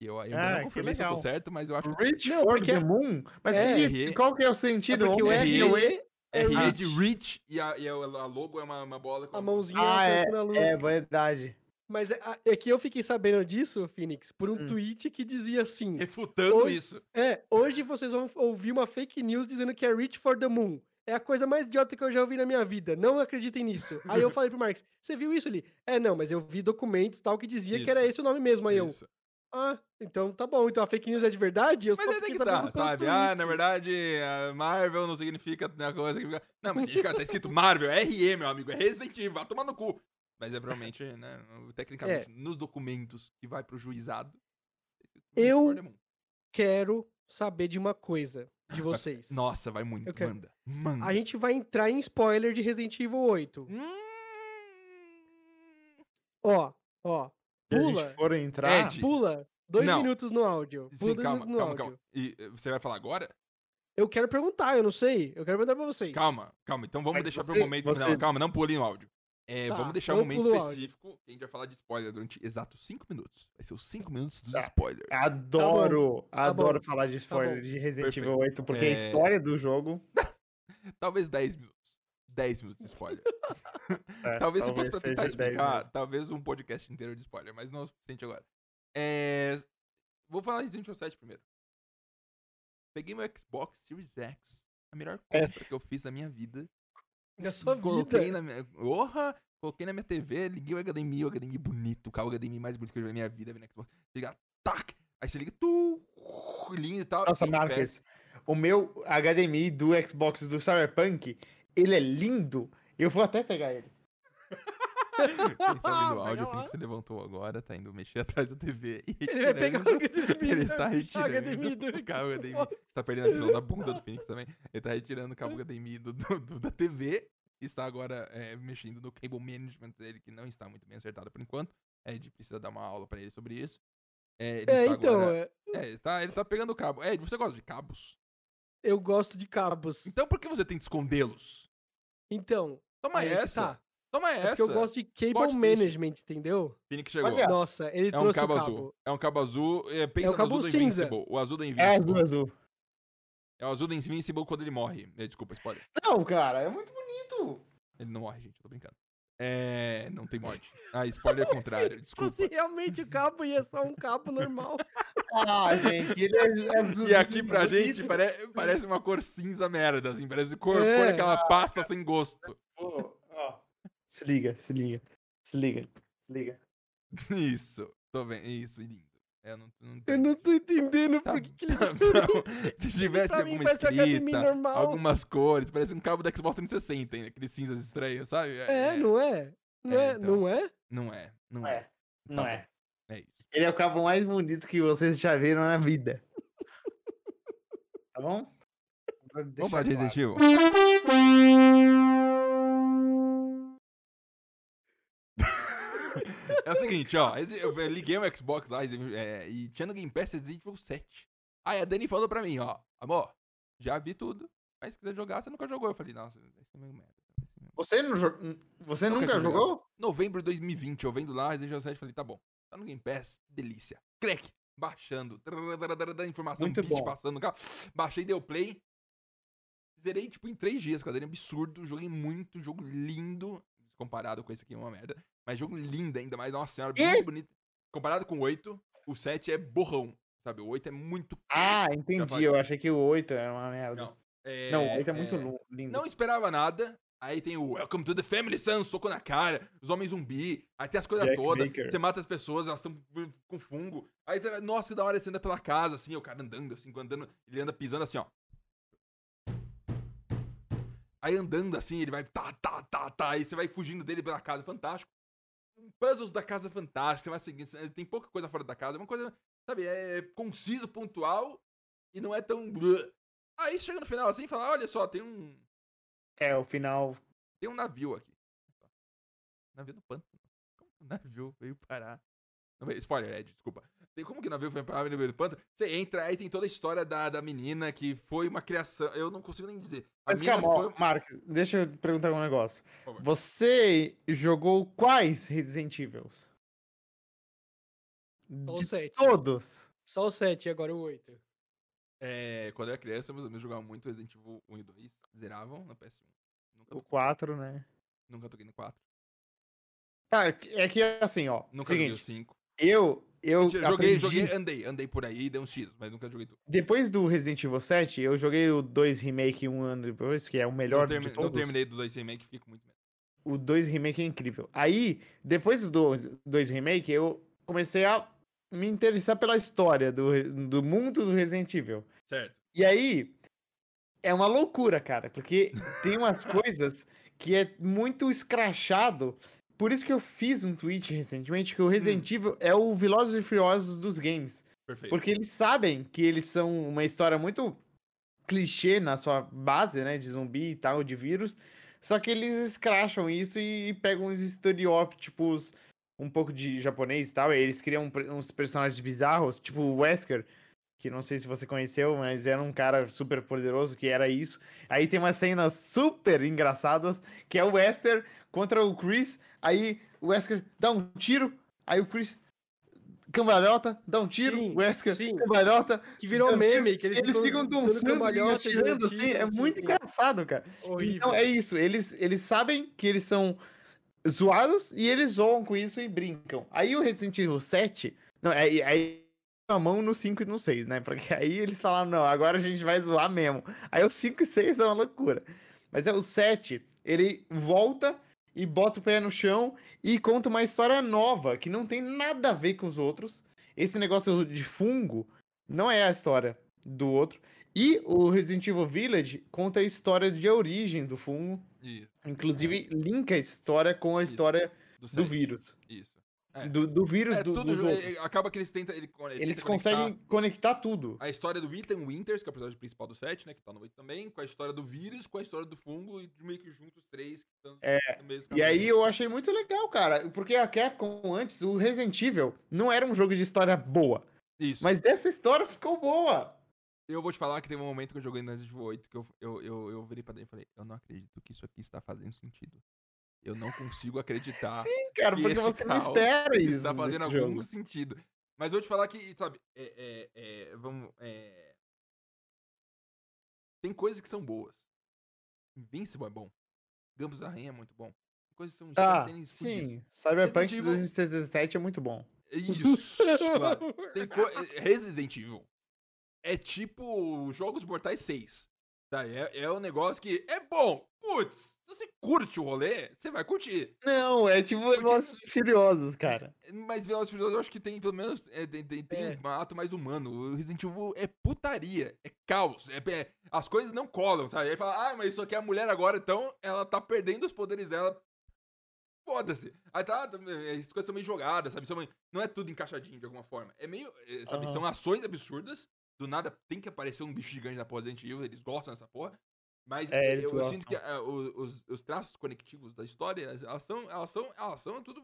E eu ainda Ah, não que confirmei se eu tô certo, mas eu acho que Reach Não, for porque- the Moon? Mas É, qual que é o É sentido? porque o é R RE. é é RE de Reach. Reach e a, e a, logo é uma, uma bola com a mãozinha Ah, é, alcançando a lua. é verdade. Mas é, a- é que eu fiquei sabendo disso, Phoenix, por um Hum. tweet que dizia assim: refutando Oi? isso. É, hoje vocês vão ouvir uma fake news dizendo que é Reach for the Moon. É a coisa mais idiota que eu já ouvi na minha vida. Não acreditem nisso. Aí eu falei pro Marx, você viu isso ali? É, não, mas eu vi documentos tal que dizia que era Isso. esse o nome mesmo. Aí eu, Isso. ah, então tá bom. Então a fake news é de verdade? Eu Mas só é que tá, sabe? Ah, na verdade, a Marvel não significa uma coisa que. Não, mas significa, tá escrito Marvel, é RE, meu amigo, é Resident Evil, vai tomar no cu. Mas é provavelmente, né, tecnicamente, nos documentos que vai pro juizado. escrito Eu- Moon. Quero saber de uma coisa de vocês. Nossa, vai muito, quero- manda. Manda. A gente vai entrar em spoiler de Resident Evil 8. Hum... Ó, ó. Se a Pula, gente for entrar... Ed. pula. Dois Não. minutos no áudio. Pula Sim, dois calma, minutos no calma, áudio. calma. E eh, você vai falar agora? Eu quero perguntar, eu não sei. Eu quero perguntar pra vocês. Calma, calma. Então vamos Mas deixar você- pro momento. você- Não, calma, não pule no áudio. É, Tá, vamos deixar um momento específico que a gente vai falar de spoiler durante exatos 5 minutos. Vai ser os 5 minutos dos Tá. spoilers. Adoro, Tá adoro bom. falar de spoiler bom. de Resident. Evil 8, porque É. a história do jogo... Talvez 10 minutos. 10 minutos de spoiler. é, talvez se fosse pra tentar 10 explicar, talvez um podcast inteiro de spoiler, mas não é o suficiente agora. É... Vou falar de Resident Evil 7 primeiro. Peguei meu Xbox Series X. A melhor É. compra que eu fiz na minha vida. Na sua Coloquei vida. na minha. Orra! Coloquei na minha TV, liguei o HDMI, o HDMI bonito, o HDMI mais bonito que eu já vi na minha vida, vi no Xbox. Liga, tac! Aí você liga, tu. lindo e tal. Nossa, Marcos, o meu HDMI do Xbox do Cyberpunk, ele é lindo. Eu vou até pegar ele. Quem está ouvindo o áudio, o. Phoenix se levantou agora, tá indo mexer atrás da TV. E Ele vai pegar o HDMI. Ele está retirando o cabo HDMI. Você tá perdendo a visão da bunda do Phoenix também. Ele tá retirando o cabo HDMI do, do- do- da TV está agora é, mexendo no cable management dele, que não está muito bem acertado por enquanto. É, a gente precisa dar uma aula pra ele sobre isso. É, ele É, está então, agora- é, É, ele tá, ele tá pegando o cabo. Ed, você gosta de cabos? eu gosto de cabos. Então por que você tenta escondê-los? Então, Toma que essa. tá. Toma É essa. porque eu gosto de cable Plot twist. management, entendeu? Phoenix chegou. Olha. Nossa, ele É um trouxe cabo, o cabo. azul. É um cabo azul. É, pensa o no cabo azul do cinza. Invincible. O azul do É Invincible. azul, azul. É o azul do Invincible quando ele morre. É, desculpa, spoiler. Não, cara, é muito bonito. Ele não morre, gente. Tô brincando. É. Não tem morte. Ah, spoiler contrário. Se Desculpa. fosse realmente o cabo, ia só um cabo normal. Ah, gente, ele é azul. E aqui pra gente pare- parece uma cor cinza merda, assim. Parece cor, É. cor daquela pasta sem gosto. Se liga, se liga. Se liga, se liga. Isso. Tô vendo. Isso, lindo. É, eu não, não Eu tenho- não tô entendendo Tá por que, que ele é Tá. Se tivesse alguma um escrita, algumas cores, parece um cabo da Xbox 360, hein? Aqueles cinzas estranhos, sabe? É, não é? Não É, é? então. Não é? Não é, não é. é, não Tá é. É isso. Ele é o cabo mais bonito que vocês já viram na vida. Tá bom? Vamos falar de claro. É o seguinte, ó. Eu liguei o Xbox lá é, e tinha no Game Pass Resident Evil 7. Aí a Dani falou pra mim, ó. Amor, já vi tudo. Mas se quiser jogar, você nunca jogou. Eu falei, nossa, vai ser meio merda. Você, não jo- Você Nunca nunca tinha jogou? Novembro de 2020, eu vendo lá Resident Evil 7, falei, tá bom. Tá no Game Pass, delícia. Crack, baixando, da informação, Muito bom. passando no carro. Baixei, deu play. Zerei, tipo, em três dias, cara. absurdo. Joguei muito, jogo lindo. Comparado com esse aqui, é uma merda. Mas jogo lindo ainda mais, nossa senhora, Quê? muito bonito. Comparado com o 8, o 7 é borrão. Sabe, o 8 é muito. Ah, entendi. Eu achei que o 8 era uma merda. Não. É, Não, o 8 é é, muito lu- lindo. Não esperava nada. Aí tem o Welcome to the Family, Son, soco na cara, os homens zumbi, aí tem as coisas todas, você mata as pessoas, elas estão com fungo. Aí, nossa, que da hora você anda pela casa, assim, o cara andando, assim, andando, ele anda pisando assim, ó. Aí andando assim, ele vai tá, tá, tá, tá, aí você vai fugindo dele pela casa, fantástico. Puzzles da casa fantástico, você vai seguindo, tem pouca coisa fora da casa, é uma coisa, sabe, é conciso, pontual e não é tão... Aí chega no final assim e fala, olha só, tem um, É, o final. tem um navio aqui. Navio no pântano. Como o navio veio parar? Não, spoiler, Ed, desculpa. Tem como que o navio veio parar no meio do pântano? Você entra, aí tem toda a história da, da menina que foi uma criação. Eu não consigo nem dizer. A Mas calma, foi- Marcos, deixa eu perguntar um negócio. Você jogou quais Resident Evils? Só o De 7. todos. Só o 7 e agora o 8. É, quando eu era criança, meus amigos jogavam muito Resident Evil 1 e 2. Zeravam no PS1. Nunca, O to- 4, né? nunca toquei no 4. Tá, é que assim, ó. Nunca joguei o seguinte, 5. eu. Eu Mentira, joguei, aprendi- joguei, andei. Andei por aí, dei uns tiros, mas nunca joguei tudo. Depois do Resident Evil 7, eu joguei o 2 Remake um ano depois, que é o melhor Não, termi- de não todos. terminei do 2 Remake, com muito medo. O 2 Remake é incrível. Aí, depois do 2 Remake, eu comecei a me interessar pela história do, do mundo do Resident Evil. Certo. E aí, é uma loucura, cara, porque tem umas coisas que é muito escrachado. Por isso que eu fiz um tweet recentemente que o Resident Evil é o Velozes e Furiosos dos games. Perfeito. Porque eles sabem que eles são uma história muito clichê na sua base, né? De zumbi e tal, de vírus. Só que eles escracham isso e pegam uns estereótipos um pouco de japonês e tal. e eles criam uns personagens bizarros, tipo o Wesker, que não sei se você conheceu, mas era um cara super poderoso que era isso. Aí tem umas cenas super engraçadas, que é o Wesker contra o Chris. Aí o Wesker dá um tiro, aí o Chris cambalhota, dá um tiro, Sim, o Wesker sim. cambalhota. Que virou um meme. Que eles, Eles ficam dançando, e atirando assim, é sei muito quê. engraçado, cara. Horrível. Então é isso, eles, eles sabem que eles são zoados e eles zoam com isso e brincam. Aí o Resident Evil 7, não, aí, aí a mão no 5 e no 6, né? Porque aí eles falaram, não, agora a gente vai zoar mesmo. Aí o 5 e 6 é uma loucura. Mas é o 7, ele volta e bota o pé no chão e conta uma história nova, que não tem nada a ver com os outros. Esse negócio de fungo Não é a história do outro. E o Resident Evil Village conta a história de origem do fungo. Isso. Inclusive, linka a história com a Isso. história Do, do vírus. Isso. É. Do, do vírus É, do, tudo, dos é, acaba que eles tentam. ele- ele Eles tenta conectar conseguem conectar tudo. A história do Ethan Winters, que é o personagem principal do set, né? Que tá no 8 também, com a história do vírus, com a história do fungo, e meio que juntos os três que estão É, no mesmo E caminho. aí eu achei muito legal, cara. Porque a Capcom, antes, o Resident Evil não era um jogo de história boa. Isso. Mas dessa história ficou boa. Eu vou te falar que teve um momento que eu joguei no Resident Evil 8 que eu, eu, eu, eu virei pra dentro e falei, eu não acredito que isso aqui está fazendo sentido. Eu não consigo acreditar Sim, cara, que porque você não espera isso. está fazendo algum jogo. sentido. Mas eu vou te falar que, sabe, é, é, é, vamos, é... tem coisas que são boas. Invincible é bom. Gambos da Rainha é muito bom. Tem coisas que são Ah, fudidos. sim. Cyberpunk Resident Evil- 2077 é muito bom. Isso, claro. Tem co... Resident Evil é tipo Jogos Mortais 6. Tá? É, é um negócio que é bom. Putz, se você curte o rolê, você vai curtir. Não, é tipo Velozes e Furiosos, cara. Mas Velozes Furiosos eu acho que tem, pelo menos, é, tem, tem, É. um ato mais humano. O Resident Evil é putaria, é caos. É, é- as coisas não colam, sabe? Aí fala, ah, mas isso aqui é a mulher agora, então ela tá perdendo os poderes dela. Foda-se. Aí tá, tá, é, as coisas são meio jogadas, sabe? São meio- não é tudo encaixadinho de alguma forma. É meio, é, sabe? Aham. São ações absurdas. Do nada tem que aparecer um bicho gigante na porra do Resident Evil, eles gostam dessa porra. Mas É, eu, eu sinto que o- os, os traços conectivos da história, elas são, elas são, elas são tudo.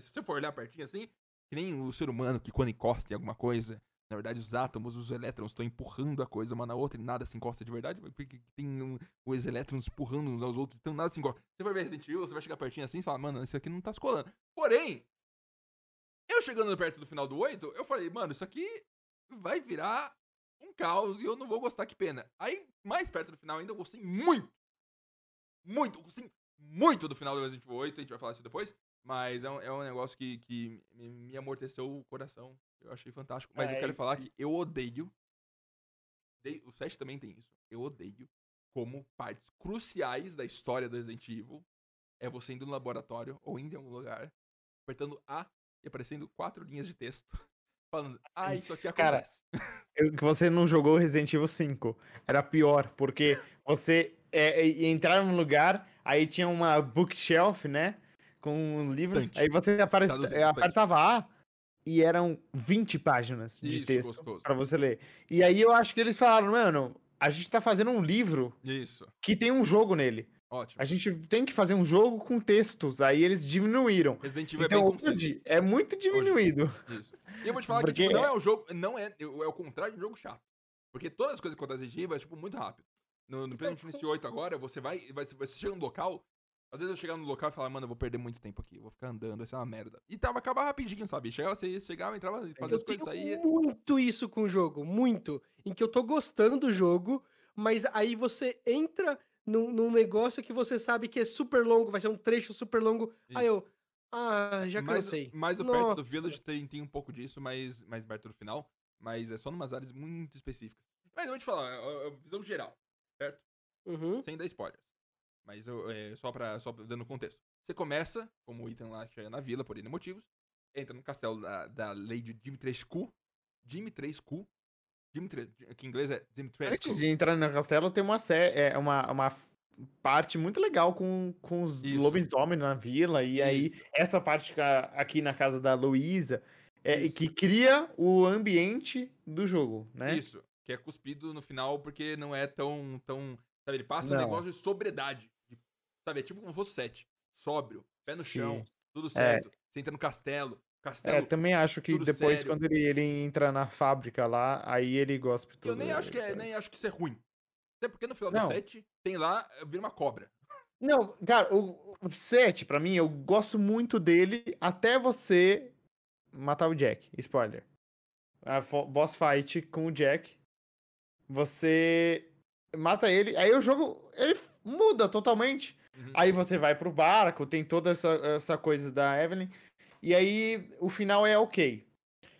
Se você for olhar pertinho assim, que nem o ser humano que quando encosta em alguma coisa, na verdade os átomos, os elétrons estão empurrando a coisa uma na outra e nada se encosta de verdade, porque tem um- os elétrons empurrando uns aos outros, então nada se encosta. Você vai ver Resident Evil, você vai chegar pertinho assim e fala, mano, isso aqui não tá se colando. Porém, eu chegando perto do final do 8, eu falei, mano, isso aqui vai virar um caos e eu não vou gostar, que pena. Aí, mais perto do final ainda, eu gostei muito. Muito, eu gostei muito do final do Resident Evil 8, a gente vai falar isso depois. Mas é um, é um negócio que, que me, amorteceu o coração. Eu achei fantástico. Mas eu É, quero e- falar que eu odeio. de- O 7 também tem isso. Eu odeio como partes cruciais da história do Resident Evil é você indo no laboratório ou indo em algum lugar, apertando A e aparecendo quatro linhas de texto. Falando, ah, isso aqui Cara, acontece. Eu- que você não jogou Resident Evil 5. Era pior, porque você é, ia entrar num lugar, aí tinha uma bookshelf, né? Com livros. Estante. Aí você apare- é, estante. apertava A e eram 20 páginas de Isso, texto pra você ler. E aí eu acho que eles falaram, mano, a gente tá fazendo um livro Isso, que tem um jogo nele. Ótimo. A gente tem que fazer um jogo com textos. Aí eles diminuíram. Resident Evil Então é bem hoje é muito diminuído. Isso. E eu vou te falar Porque- que, tipo, não é um jogo. Não é. É o contrário de um jogo chato. Porque todas as coisas que acontecem em Resident Evil é, tipo, muito rápido. No, no Resident Evil 8 agora, você vai, vai. Você chega no local. Às vezes eu chegava no local e falava, mano, eu vou perder muito tempo aqui, vou ficar andando, vai ser uma merda. E tava, acabava rapidinho, sabe? Chegava, você ia, chegava, entrava, fazia Eu as coisas, saía. muito isso com o jogo, muito. Em que eu tô gostando do jogo, mas aí você entra num, num negócio que você sabe que é super longo, vai ser um trecho super longo. Aí Isso. eu, ah, já mais, cansei. mais o perto do. Village tem, tem um pouco disso, mas mais perto do final. Mas é só numas áreas muito específicas. Mas eu vou te falar, a, a visão geral, certo? Uhum. Sem dar spoilers. Mas eu, é, só, pra, só dando contexto. Você começa, como o Ethan lá chega na vila, por N motivos, entra no castelo da, da Lady Dimitrescu. Dimitrescu. Que em inglês é Dimitrescu. Antes de entrar no castelo, tem uma, sé- é, uma, uma parte muito legal com, com os Isso. lobisomens na vila. E aí, Isso. essa parte aqui na casa da Luísa, é, que cria o ambiente do jogo, né? Isso. Que é cuspido no final porque não é tão. tão sabe, ele passa um Não. negócio de sobriedade. de- sabe, é tipo como se fosse sete. Sóbrio, pé no chão, Sim. tudo certo. Você entra no castelo. Castelo. É, também acho que depois, sério. quando ele, ele entra na fábrica lá, aí ele gosta tudo. eu nem acho que é, nem acho que isso é ruim. Até porque no final Não. do set tem lá, vira uma cobra. Não, cara, o, o 7, pra mim, eu gosto muito dele até você matar o Jack. Spoiler. A boss fight com o Jack. Você mata ele, aí o jogo ele muda totalmente. Uhum. Aí você vai pro barco, tem toda essa, essa coisa da Evelyn. E aí o final é ok.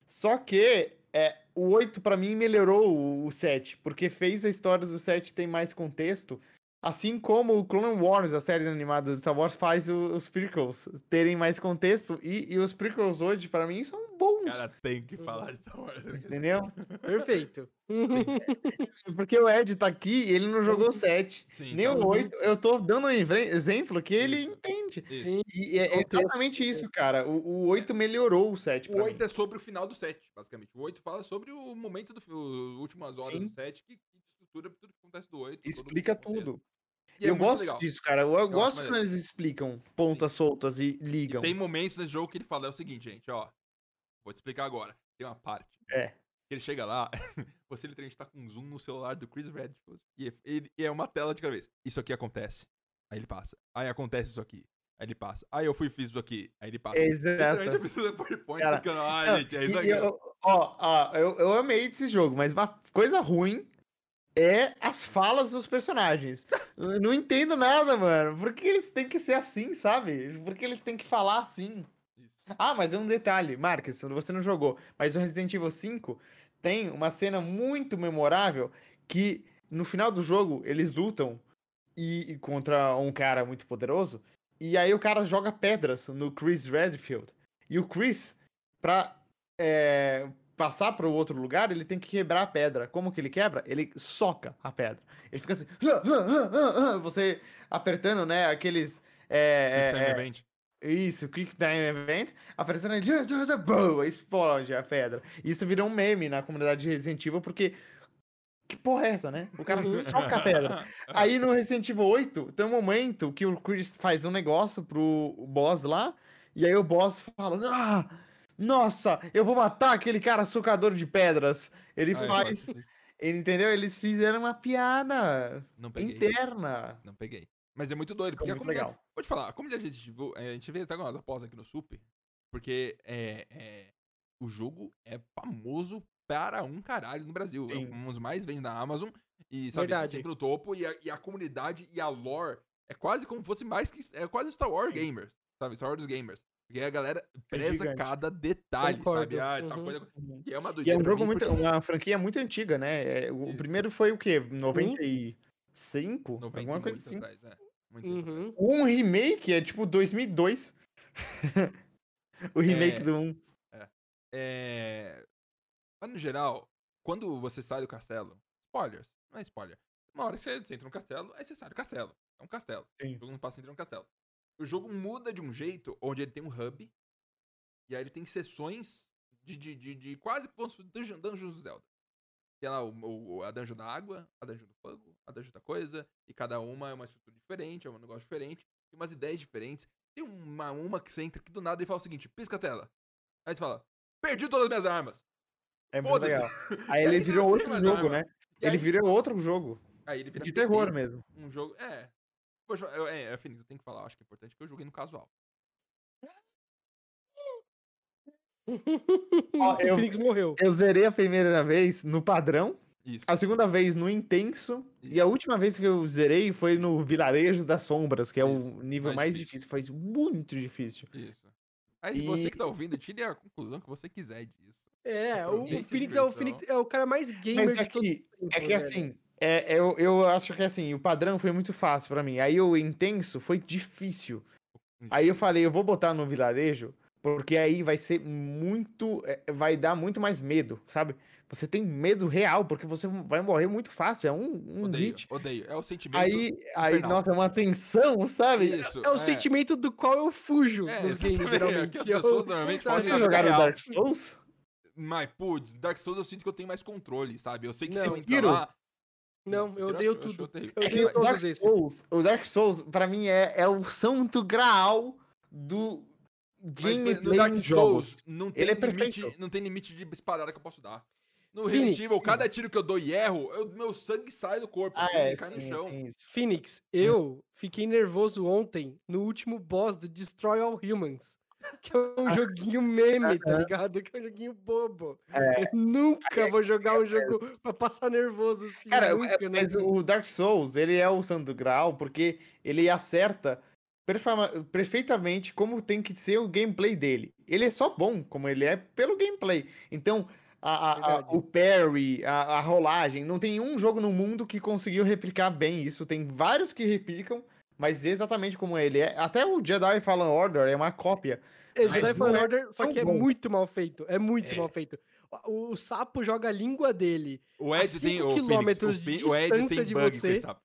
Só que é, o 8 pra mim melhorou o, o 7, porque fez a história do 7 ter mais contexto. Assim como o Clone Wars, a série animada do Star Wars, faz o- os prequels terem mais contexto. E, e os prequels hoje, pra mim, são bons. Cara, tem que falar de Star Wars. Entendeu? Perfeito. Porque o Ed tá aqui e ele não jogou o 7. Sim, Nem então, o 8. Eu tô dando um exemplo que ele Isso. entende. isso. Sim. E é Contexto. exatamente isso, cara. O, o 8 melhorou o 7. O pra 8 mim. é sobre o final do 7, basicamente. O 8 fala sobre o momento do o- últimas horas Sim. do 7, que, que estrutura tudo que acontece do 8. todo Explica tudo. E é eu muito gosto legal. disso, cara. Eu, acho gosto quando eles explicam pontas soltas e ligam. Tem momentos nesse jogo que ele fala é o seguinte, gente, ó. Vou te explicar agora. Tem uma parte. É. Que ele chega lá, você literalmente tá com um zoom no celular do Chris Redfield. E é, ele- e é uma tela de cada vez. Isso aqui acontece. Aí ele passa. Aí acontece isso aqui. Aí ele passa. Aí eu fui e fiz isso aqui. Aí ele passa. Literalmente a pessoa do PowerPoint Cara, ficando, ah, gente, é e- isso e aqui. ó." eu, ó, ó, eu, eu amei esse jogo, mas uma coisa ruim é as falas dos personagens. Não entendo nada, mano. Por que eles têm que ser assim, sabe? Por que eles têm que falar assim? Isso. Ah, mas é um detalhe, Marques, você não jogou, mas o Resident Evil 5 tem uma cena muito memorável que no final do jogo eles lutam e, e contra um cara muito poderoso e aí o cara joga pedras no Chris Redfield e o Chris pra é, passar para o outro lugar ele tem que quebrar a pedra. Como que ele quebra? Ele soca a pedra. Ele fica assim, você apertando, né? Aqueles é, Isso é, é, event. isso, Quick Time Event, apertando explode a pedra. Isso virou um meme na comunidade de Resident Evil, porque. Que porra é essa, né? O cara choca a pedra. Aí no Resident Evil 8, tem um momento que o Chris faz um negócio pro boss lá, e aí o boss fala: Ah, nossa, eu vou matar aquele cara socador de pedras. Ele Ah, faz. Ele entendeu? Eles fizeram uma piada Não peguei. interna. Não peguei. Mas é muito doido, porque a muito comunidade. legal. Vou te falar, a comunidade é, a gente vê até uma após aqui no Super, porque é, é, o jogo é famoso para um caralho no Brasil. É Sim. um dos mais vendidos na Amazon. E sabe, tá Verdade. sempre no topo. E a, e a comunidade e a lore é quase como fosse mais que. É quase Star Wars Sim. Gamers. Sabe? Star Wars Gamers. Porque a galera preza gigante. cada detalhe, Concordo. sabe? Ah, tal Uhum. coisa. E é uma E é doideira. um jogo mim, muito. porque Uma franquia muito antiga, né? É, O Isso. primeiro foi o quê? 95? 90 Alguma e coisa assim. atrás, né? Uhum. Um remake é tipo 2002. o remake É. do 1. É. Mas no geral, quando você sai do castelo, spoilers, não é spoiler. Uma hora que você, entra no castelo, aí você sai do castelo. É um castelo. Sim. O jogo não passa dentro de um castelo. O jogo muda de um jeito onde ele tem um hub. E aí ele tem sessões de, de, de, de quase dungeon, dungeons do Zelda. Tem lá o, o- a dungeon da água, a dungeon do fogo, a dungeon da coisa. E cada uma é uma estrutura diferente, é um negócio diferente. Tem umas ideias diferentes. Tem uma, uma que você entra que do nada e fala o seguinte: pisca a tela. Aí você fala: perdi todas as minhas armas. É muito legal. Aí ele virou tem outro jogo, arma. né? Ele virou outro jogo. Aí ele vira De terror mesmo. Um jogo. É. Poxa, eu, é, é, Phoenix, eu tenho que falar, acho que é importante que eu joguei no casual. Ó, o eu- Phoenix morreu. Eu zerei a primeira vez no padrão, Isso. a segunda vez no intenso, e a Isso. última vez que eu zerei foi no Vilarejo das Sombras, que é Isso, o nível mais mais difícil. difícil. Foi muito difícil. Isso. Aí você E- que tá ouvindo, tire a conclusão que você quiser disso. É, o, o Phoenix é o. Phoenix é o cara mais gamer Mas é todos que, tempos, é que velho. assim, é, eu, eu acho que assim, o padrão foi muito fácil pra mim. Aí o intenso foi difícil. Isso. Aí eu falei, eu vou botar no vilarejo, porque aí vai ser muito. é, Vai dar muito mais medo, sabe? Você tem medo real, porque você vai morrer muito fácil. É um, um Odeio, hit. odeio. É o sentimento. Aí, aí, infernal. nossa, é uma tensão, sabe? Isso. É o sentimento do qual eu fujo É, nos games, exatamente, geralmente. que as Eu- pessoas normalmente Vocês jogaram real. Dark Souls? Mas, putz, Dark Souls eu sinto que eu tenho mais controle, sabe? Eu sei que se Não. eu entrar lá. Não, eu odeio tudo. Eu É odeio todos Dark esses. Souls, o Dark Souls, pra mim, é, é o santo graal do Mas no gameplay Dark em jogos. Souls não tem, Ele é limite, perfeito. não tem limite de espadada que eu posso dar. No Phoenix, Resident Evil, cada tiro que eu dou e erro, eu- meu sangue sai do corpo, Ah, assim, é, ele cai no sim, chão. tem isso. Phoenix, eu fiquei nervoso ontem no último boss do Destroy All Humans. Que é um joguinho meme, tá ligado? Que é um joguinho bobo. É. Eu nunca vou jogar um jogo pra passar nervoso assim. Cara, nunca, é- né? mas o Dark Souls, ele é o santo graal porque ele acerta perfeitamente como tem que ser o gameplay dele. Ele é só bom como ele é pelo gameplay. Então, a- a- a- o parry, a, a rolagem. Não tem um jogo no mundo que conseguiu replicar bem isso. Tem vários que replicam, mas exatamente como ele é. Até o Jedi Fallen Order é uma cópia. É, Jedi Fallen é Order, só que é muito mal feito. É muito É. mal feito. O, o sapo joga a língua dele. O A Ed tem. O Phoenix, quilômetros o, de o distância de você. sapo.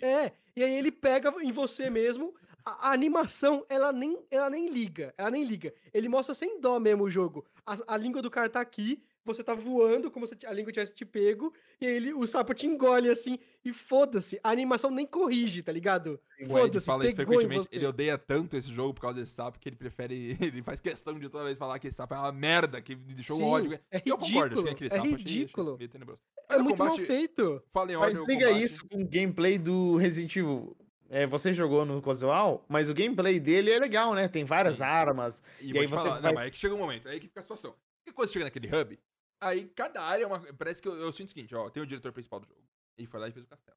É, e aí ele pega em você mesmo. A, a animação, ela nem, ela nem liga. Ela nem liga. Ele mostra sem dó mesmo o jogo. A, a língua do cara tá aqui, você tá voando, como se a língua tivesse te pego, e aí ele, o sapo te engole assim, e foda-se. A animação nem corrige, tá ligado? O Ed Foda-se, fala isso frequentemente. Ele odeia tanto esse jogo por causa desse sapo que ele prefere. Ele faz questão de toda vez falar que esse sapo é uma merda, que me deixou um Sim, ódio. é E eu concordo, achei ridículo, aquele é sapo achei- achei ridículo. meio. É muito mal combate- feito. Fala em Mas ordem, liga combate- isso com o gameplay do Resident Evil. É, você jogou no casual, mas o gameplay dele é legal, né? Tem várias Sim. armas. E, E aí você falar, vai- não, mas é que chega um momento, aí que fica a situação. Porque quando você chega naquele hub, aí cada área é uma. Parece que eu, eu sinto o seguinte, ó, tem o diretor principal do jogo. Ele foi lá e fez o castelo.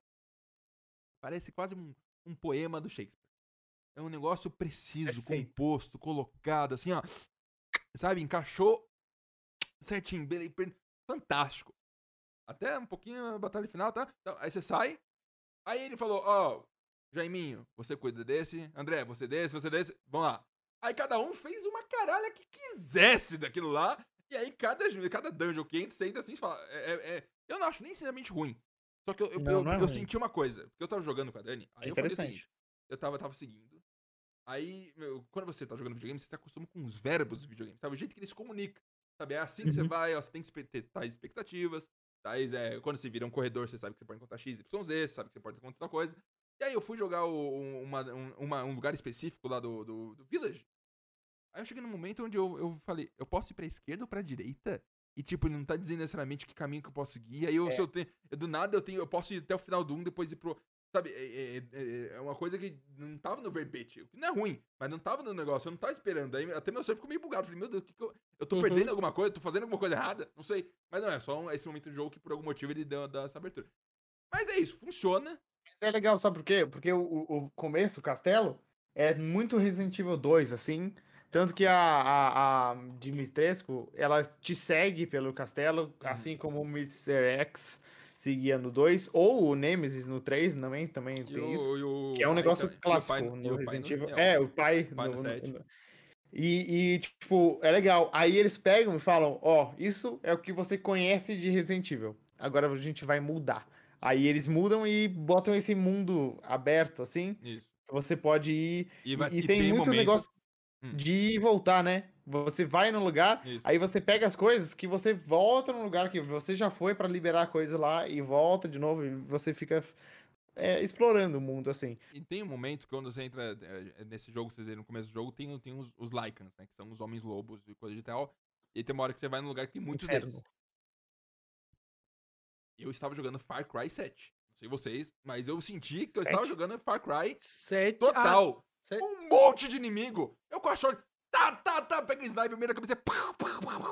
Parece quase um, um poema do Shakespeare. É um negócio preciso, composto, colocado, assim, ó. Sabe, encaixou certinho, bele- per- fantástico. Até um pouquinho a batalha final, tá? Então, aí você sai. Aí ele falou, ó, Jaiminho, você cuida desse. André, você desse, você desse. Vamos lá. Aí cada um fez uma caralha que quisesse daquilo lá. E aí cada, cada dungeon que entra, você entra assim e fala. é- é- é- eu não acho nem sinceramente ruim. Só que eu, eu, Não, eu- não é eu senti uma coisa. Porque eu tava jogando com a Dani. Aí É eu falei o seguinte. Eu tava, tava seguindo. Aí, meu, quando você tá jogando videogame, você se acostuma com os verbos do videogame, sabe? O jeito que ele se comunica. Sabe? É assim que você Uhum. vai, ó, você tem que ter tais expectativas. Tais, é, quando você vira um corredor, você sabe que você pode encontrar X, Y, Z, você sabe que você pode encontrar tal coisa. E aí eu fui jogar o- um- uma, um, uma- um lugar específico lá do, do, do Village. Aí eu cheguei num momento onde eu, eu falei, eu posso ir pra esquerda ou pra direita? E tipo, ele não tá dizendo necessariamente que caminho que eu posso seguir. Aí eu, É. se eu tenho. eu- do nada eu tenho. Eu posso ir até o final do 1, depois ir pro. Sabe, é, é- é- é uma coisa que não tava no verbete. O que não é ruim, mas não tava no negócio, eu não tava esperando. Aí até meu sonho ficou meio bugado. Falei, meu Deus, o que que eu, eu tô Uhum. perdendo alguma coisa? Tô fazendo alguma coisa errada? Não sei. Mas não, é só um- esse momento do jogo que por algum motivo ele deu, deu essa abertura. Mas é isso, funciona. É legal, sabe por quê? Porque o, o- o começo, o castelo, é muito Resident Evil 2, assim. Tanto que a, a, a Dimitrescu, ela te segue pelo castelo, assim como o Mr. X seguia no 2, ou o Nemesis no 3 também, também tem isso. o- e o Que é um negócio também- clássico pai- no Resident Evil. é, É, o pai. pai no no- no- E, e, tipo, é legal. Aí eles pegam e falam: Ó, isso é o que você conhece de Resident Evil. Agora a gente vai mudar. Aí eles mudam e botam esse mundo aberto, assim. Isso. Você pode ir. E, E, e e tem, muito momentos- negócio Hum. de voltar, né? Você vai no lugar, Isso. aí você pega as coisas que você volta no lugar que você já foi pra liberar a coisa lá e volta de novo e você fica é, explorando o mundo, assim. E tem um momento que quando você entra é, nesse jogo, vocês viram no começo do jogo, tem, tem os, os Lycans, né? Que são os homens lobos e coisa de tal. E tem uma hora que você vai num lugar que tem muitos Inferno. deles. Eu estava jogando Far Cry 7. Não sei vocês, mas eu senti que eu estava jogando Far Cry Sete. total. Sete- Um monte de inimigo. Eu com a short. Tá, tá, tá. Pega sniper, meio na cabeça.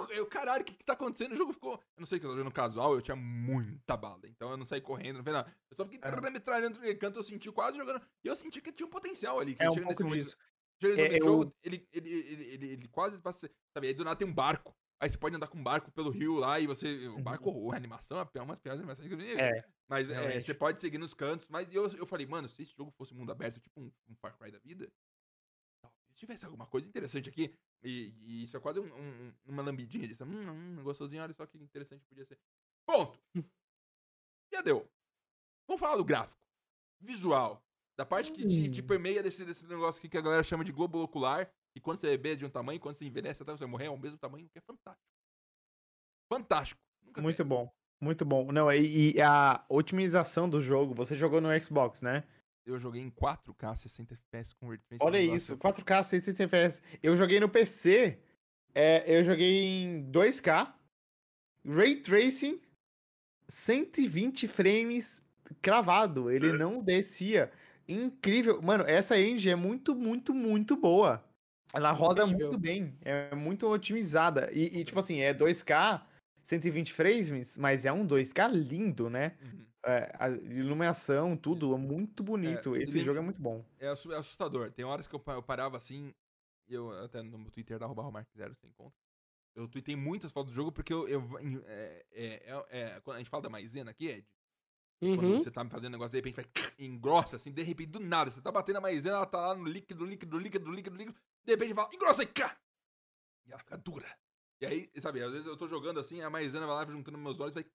Eu, caralho, o que, que tá acontecendo? O jogo ficou. Eu não sei que eu tô jogando casual, eu tinha muita bala. Então eu não saí correndo, não fez nada. Eu só fiquei Aham. metralhando no canto, eu senti quase jogando. E eu senti que tinha um potencial ali. Que É um pouco momento- disso. É, momento do eu- jogo, ele, ele, ele, ele, ele quase passa. Sabe, aí do nada tem um barco. Aí você pode andar com um barco pelo rio lá e você. O barco, a animação é uma das piores animações. Uhum. É, Mas é, você pode seguir nos cantos. Mas eu, eu falei, mano, se esse jogo fosse mundo aberto, tipo um, um Far Cry da vida, talvez tivesse alguma coisa interessante aqui. E, e isso é quase um- um- uma lambidinha disso. Hum, hum, gostosinho, olha só que interessante podia ser. Ponto. Já deu. Vamos falar do gráfico. Visual. Da parte que te, te Hum. permeia desse, desse negócio aqui que a galera chama de globo ocular. E quando você bebe de um tamanho, quando você envelhece até você morrer, é o mesmo tamanho, que é fantástico. Fantástico. Nunca muito bom. Muito bom. Não, e, e a otimização do jogo, você jogou no Xbox, né? Eu joguei em 4K 60 FPS com Ray Tracing. Olha isso, 4K 60 FPS. Eu joguei no PC, é, eu joguei em 2K, Ray Tracing, 120 frames cravado, ele não descia. Incrível. Mano, essa engine é muito, muito, muito boa. Ela roda Incrível. muito bem, é muito otimizada. E, e, tipo assim, é 2K, 120 frames, mas é um 2K lindo, né? Uhum. É, a iluminação, tudo, é muito bonito. Esse ele- jogo é muito bom. É é assustador. Tem horas que eu, eu parava assim, e eu até no meu Twitter da Romark Zero, você encontra. Eu tuitei muitas fotos do jogo porque eu. eu é, é, é, é, quando a gente fala da maisena aqui, Ed, quando Uhum. você tá fazendo um negócio, de repente vai engrossa, assim, de repente, do nada. Você tá batendo a maisena, ela tá lá no líquido, líquido, líquido, líquido, líquido. De repente fala, engrossa e cá! E ela fica dura. E aí, sabe, às vezes eu tô jogando assim, a maisena vai lá juntando meus olhos e vai.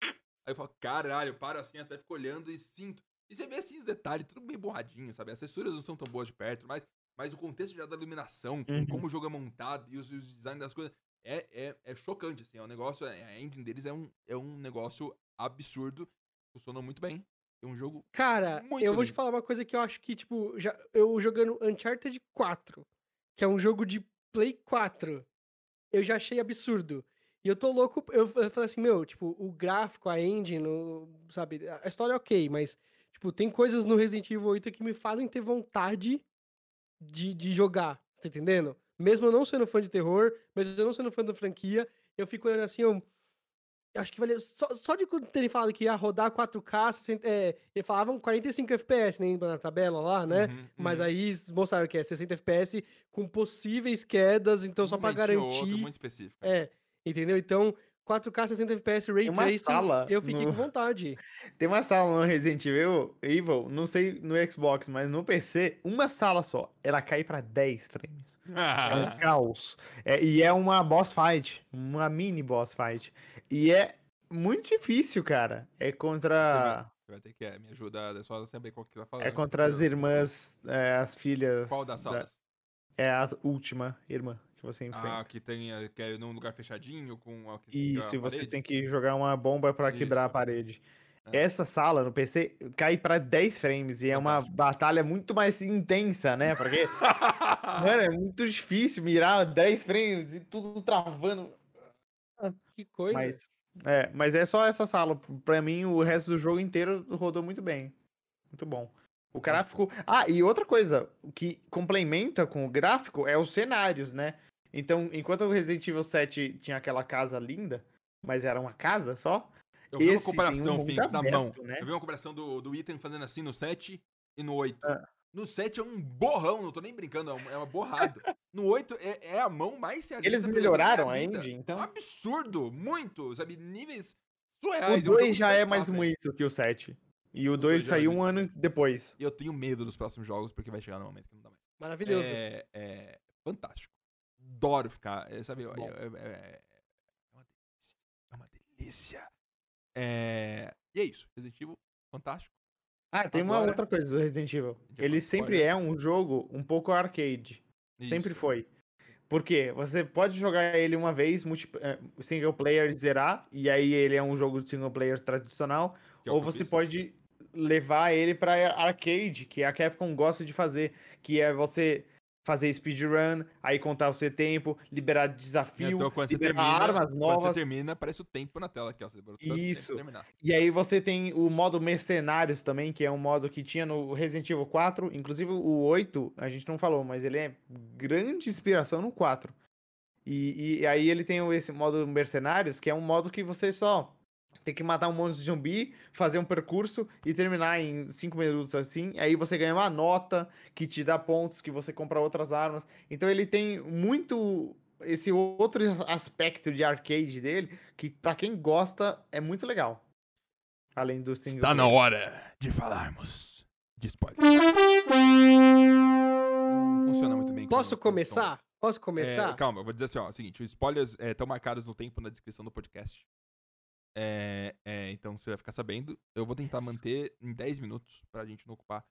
Aí eu falo, caralho, eu paro assim, até fico olhando e sinto. E você vê assim os detalhes, tudo bem borradinho, sabe? As texturas não são tão boas de perto, mas, mas o contexto já da iluminação, Uhum. como o jogo é montado e os, os designs das coisas. É, é, é chocante, assim. É um negócio. A engine deles é um, é um negócio absurdo. Funcionou muito bem. É um jogo. Cara, eu vou te falar uma coisa que eu acho que, tipo, já, eu jogando Uncharted 4, que é um jogo de Play 4, eu já achei absurdo. E eu tô louco, eu, eu falei assim, meu, tipo, o gráfico, a engine, o- sabe, a história é ok, mas, tipo, tem coisas no Resident Evil 8 que me fazem ter vontade de, de jogar, tá entendendo? Mesmo eu não sendo fã de terror, mesmo eu não sendo fã da franquia, eu fico olhando assim, eu, acho que valeu. Só, só de quando terem falado que ia rodar 4K, 60, é, eles falavam 45 FPS, né? Na tabela lá, né? Uhum, Mas uhum. aí mostraram que é 60 FPS com possíveis quedas, então só Um pra momentinho ou outro, garantir. muito específico. É, entendeu? Então, 4K 60 FPS Ray Tem uma Tracing, sala eu fiquei no- com vontade. Tem uma sala no Resident Evil, Evil, não sei no Xbox, mas no PC, uma sala só. Ela cai pra 10 frames. É um caos. É, e é uma boss fight, uma mini boss fight. E é muito difícil, cara. É contra. Você vai ter que é, me ajudar, é só saber qual que tá falando. É contra as irmãs, é, as filhas. Qual das da- salas? É a última irmã que você enfrenta. Ah, que tem é, que é num lugar fechadinho com a Isso, e você parede? tem que jogar uma bomba pra quebrar a parede. É. Essa sala no PC cai pra 10 frames e é uma batalha muito mais intensa, né? Porque, mano, é muito difícil mirar 10 frames e tudo travando. Que coisa. Mas é, mas é só essa sala. Pra mim, o resto do jogo inteiro rodou muito bem. Muito bom. O gráfico. Ah, e outra coisa o que complementa com o gráfico é os cenários, né? Então, enquanto o Resident Evil 7 tinha aquela casa linda, mas era uma casa só, Eu vi uma um comparação, mundo Phoenix, na mão. né? Eu vi uma comparação do, do item fazendo assim no 7 e no 8. Ah. No 7 é um borrão, não tô nem brincando, é um- é uma borrado. No 8 é, é a mão mais realista. eles melhoraram a engine, É um então. absurdo, muito, sabe? Níveis O surreais. é um 2 jogo já é PS4, mais velho. muito que o 7. E o O 2 dois já é saiu um ano depois. E eu tenho medo dos próximos jogos, porque vai chegar no momento que não dá mais. Maravilhoso. É, é fantástico. Adoro ficar, é, sabe? É, é- é- é uma delícia. É uma delícia. É, e é isso. Resident Evil, fantástico. Ah, tem uma Agora- outra coisa do Resident Evil. Ele sempre spoiler. é um jogo um pouco arcade. Sempre Isso. foi. Por quê? Você pode jogar ele uma vez, multi, eh, single player e zerar, e aí ele é um jogo de single player tradicional, é ou você pode levar ele pra arcade, que a Capcom gosta de fazer, que é você fazer speedrun, aí contar o seu tempo, liberar desafio, Então, quando liberar termina, armas quando você novas. termina, aparece o tempo na tela aqui, ó. Você Isso. E aí você tem o modo mercenários também, que é um modo que tinha no Resident Evil 4, inclusive o 8, a gente não falou, mas ele é grande inspiração no 4. E, e aí ele tem esse modo mercenários, que é um modo que você só tem que matar um monte de zumbi, fazer um percurso e terminar em 5 minutos assim. Aí você ganha uma nota que te dá pontos, que você compra outras armas. Então ele tem muito esse outro aspecto de arcade dele, que pra quem gosta é muito legal. Além do single Está na player. hora de falarmos de spoiler. Não funciona muito bem. com- Posso começar? Posso É, começar? calma, eu vou dizer assim, ó. é o seguinte, os spoilers estão marcados no tempo na descrição do podcast. É, é, então você vai ficar sabendo. Eu vou tentar Yes. manter em 10 minutos pra gente não ocupar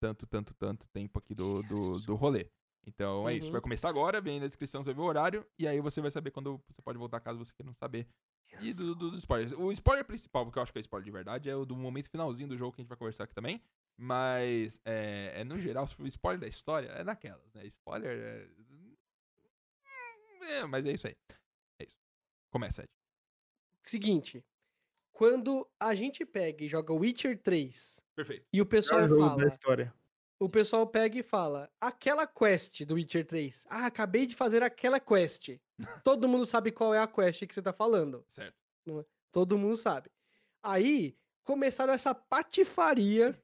tanto, tanto, tanto tempo aqui do, do, do rolê. Então é isso. Uhum. Vai começar agora, vem na descrição, você vai ver o horário, e aí você vai saber quando você pode voltar caso você queira não saber. E do, do, dos spoilers. O spoiler principal, porque eu acho que é spoiler de verdade, é o do momento finalzinho do jogo que a gente vai conversar aqui também. Mas, é, é, no geral, o spoiler da história é naquelas, né? Spoiler é... é, mas é isso aí. É isso. Começa, Ed. Seguinte, quando a gente pega e joga Witcher 3 Perfeito. e o pessoal fala, da história. o pessoal pega e fala, aquela quest do Witcher 3, ah, acabei de fazer aquela quest. Todo mundo sabe qual é a quest que você tá falando. Certo. Todo mundo sabe. Aí começaram essa patifaria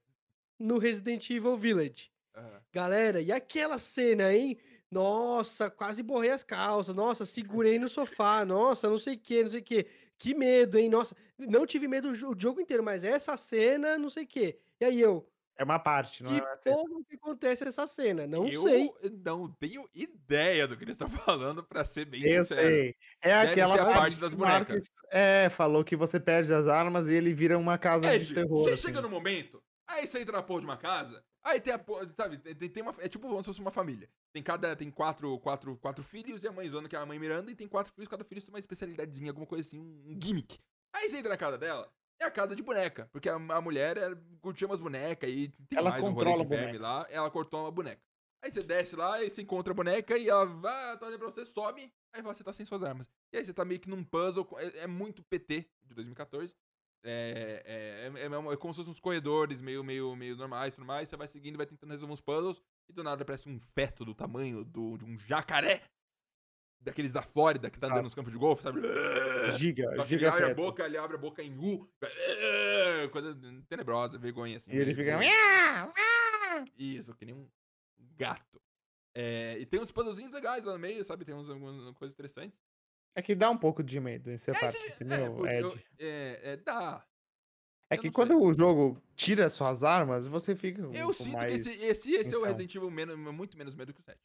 no Resident Evil Village. Aham. Galera, e aquela cena, hein? Nossa, quase borrei as calças. Nossa, segurei no sofá. Nossa, não sei o que, não sei o que. Que medo, hein? Nossa, não tive medo o jo- o jogo inteiro, mas essa cena, não sei o que. E aí eu, É uma parte, não que é cena. porra que acontece nessa cena? Não eu sei. não tenho ideia do que eles estão falando, pra ser bem Eu sincero. sei. É Deve aquela ser a parte das que bonecas. Marcos, É, falou que você perde as armas e ele vira uma casa É, de Ed, terror. você assim. chega no momento, aí você entra na porra de uma casa, aí tem a sabe, tem, uma, é tipo como se fosse uma família. Tem cada, tem quatro, quatro, quatro filhos e a mãezona, que é a mãe Miranda, e tem quatro filhos, cada filho tem uma especialidadezinha, alguma coisa assim, um, gimmick. Aí você entra na casa dela, é a casa de boneca, porque a, a mulher ela curtia umas bonecas e tem Ela mais um rolê de verme lá, ela cortou uma boneca. Aí você desce lá e você encontra a boneca e ela vai, tá olhando pra você, sobe, aí você tá sem suas armas. E aí você tá meio que num puzzle, é, é muito PT de 2014. É, é, é, é é como se fossem uns corredores meio, meio, meio normais e tudo mais. Você vai seguindo, vai tentando resolver uns puzzles. E do nada aparece um feto do tamanho do, de um jacaré. Daqueles da Flórida que tá andando nos campos de golfe, sabe? Giga, Só que ele giga abre a boca, ele abre a boca em U. Coisa tenebrosa, vergonha assim. E ele fica. Isso, que nem um gato. É, e tem uns puzzlezinhos legais lá no meio, sabe? Tem uns, algumas coisas interessantes. É que dá um pouco de medo É, parte, esse- é, Ed? eu- é, é, dá. É eu que quando o jogo tira suas armas, você fica. Eu sinto que esse, esse, esse é o. Resident Evil menos, muito menos medo que o 7.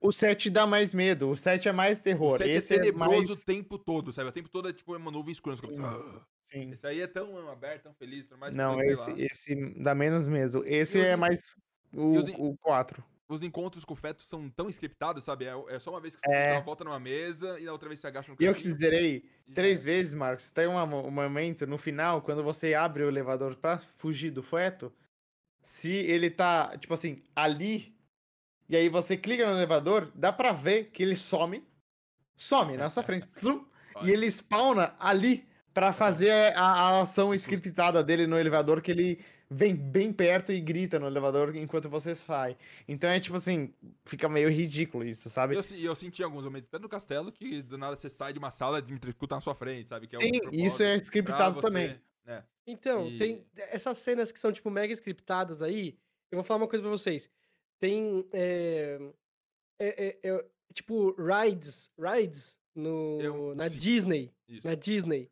O 7 dá mais medo, o 7 é mais terror. O 7 esse é tenebroso mais... o tempo todo, sabe? O tempo todo é tipo uma nuvem escura. Você Sim. assim, "Ah". Sim. Esse aí é tão aberto, tão feliz, tudo mais. Não, eu esse, esse dá menos medo. Esse os é en- mais o, os o 4. Os encontros com o feto são tão scriptados, sabe? É, é só uma vez que você É. dá uma volta numa mesa e na outra vez você agacha no E eu cantinho te zerei e já três é. vezes, Marcos. Tem uma- um momento no final, quando você abre o elevador pra fugir do feto, se ele tá, tipo assim, ali, e aí você clica no elevador, dá pra ver que ele some, some na sua frente, flum, e ele spawna ali pra fazer a, a ação scriptada dele no elevador, que ele vem bem perto e grita no elevador enquanto você sai. Então é tipo assim, fica meio ridículo isso, sabe? Eu, eu senti alguns momentos, até no castelo, que do nada você sai de uma sala e Dimitrescu na sua frente, sabe? Que é propósito isso é scriptado você, também. né? Então, E- tem essas cenas que são, tipo, mega scriptadas aí. Eu vou falar uma coisa pra vocês. Tem. É, é- é- é, tipo, rides. Rides no, Eu- na sim. Disney. Isso. Na Disney.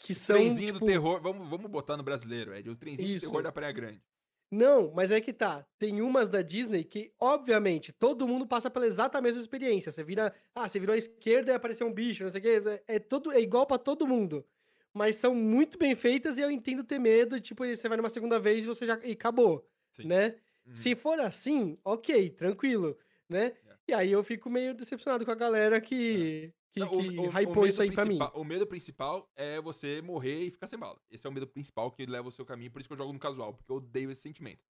Que são. trenzinho tipo, do terror, vamos, vamos botar no brasileiro, Ed. O trenzinho Isso. do terror da Praia Grande. Não, mas é que tá. Tem umas da Disney que, obviamente, todo mundo passa pela exata mesma experiência. Você vira. Ah, você virou à esquerda e apareceu um bicho, não sei o quê. É, todo, é igual pra todo mundo. Mas são muito bem feitas e eu entendo ter medo. Tipo, você vai numa segunda vez e você já. E acabou. Sim. Né? Uhum. Se for assim, ok, tranquilo, né? É. E aí eu fico meio decepcionado com a galera que, que, Não, que hypou medo isso aí pra mim. O medo principal é você morrer e ficar sem bala. Esse é o medo principal que leva o seu caminho, por isso que eu jogo no casual, porque eu odeio esse sentimento.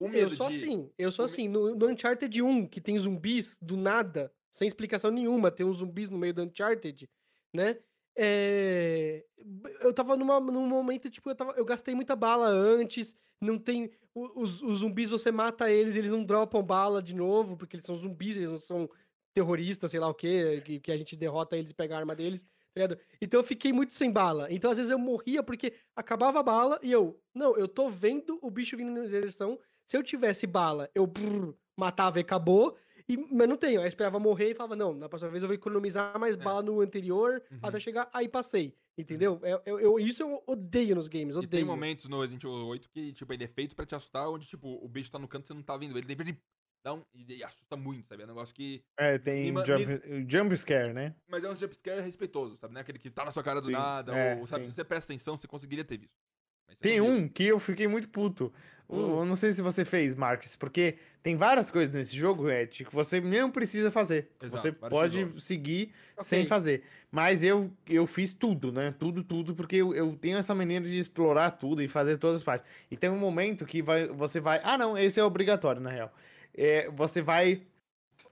O Eu sou de- assim, eu sou o assim. No, no Uncharted 1, que tem zumbis do nada, sem explicação nenhuma, tem uns zumbis no meio do Uncharted, né? É, Eu tava numa, num momento, tipo, eu, tava, eu gastei muita bala antes, não tem... o- Os, os zumbis, você mata eles, eles não dropam bala de novo, porque eles são zumbis, eles não são terroristas, sei lá o quê, que, que a gente derrota eles e pega a arma deles, tá? Então eu fiquei muito sem bala. Então, às vezes, eu morria porque acabava a bala e eu... Não, eu tô vendo o bicho vindo na minha direção, se eu tivesse bala, eu brrr, matava e acabou. E, mas não tenho. Aí eu esperava morrer e falava, não, na próxima vez eu vou economizar mais É. bala no anterior Uhum. até chegar. Aí passei. Entendeu? Eu, eu- eu- isso eu odeio nos games. E Odeio. tem momentos no Resident Evil 8 que, tipo, ele é feito pra te assustar, onde, tipo, o bicho tá no canto e você não tá vendo ele. Ele dá um... E assusta muito, sabe? É um negócio que... É, tem Me jump, jump scare, né? Mas é um jumpscare respeitoso, sabe? Não é aquele que tá na sua cara do Sim, nada, é, ou, sabe? sim. Se você presta atenção, você conseguiria ter visto. Tem viu. um que eu fiquei muito puto. Hum. Eu não sei se você fez, Marcos, porque tem várias coisas nesse jogo, Ed, que você não precisa fazer. Exato, você pode tesouros. seguir Ok. sem fazer. Mas eu, eu fiz tudo, né? Tudo, tudo, porque eu, eu tenho essa maneira de explorar tudo e fazer todas as partes. E tem um momento que vai, você vai. Ah, não, esse é obrigatório, na real. É, você vai.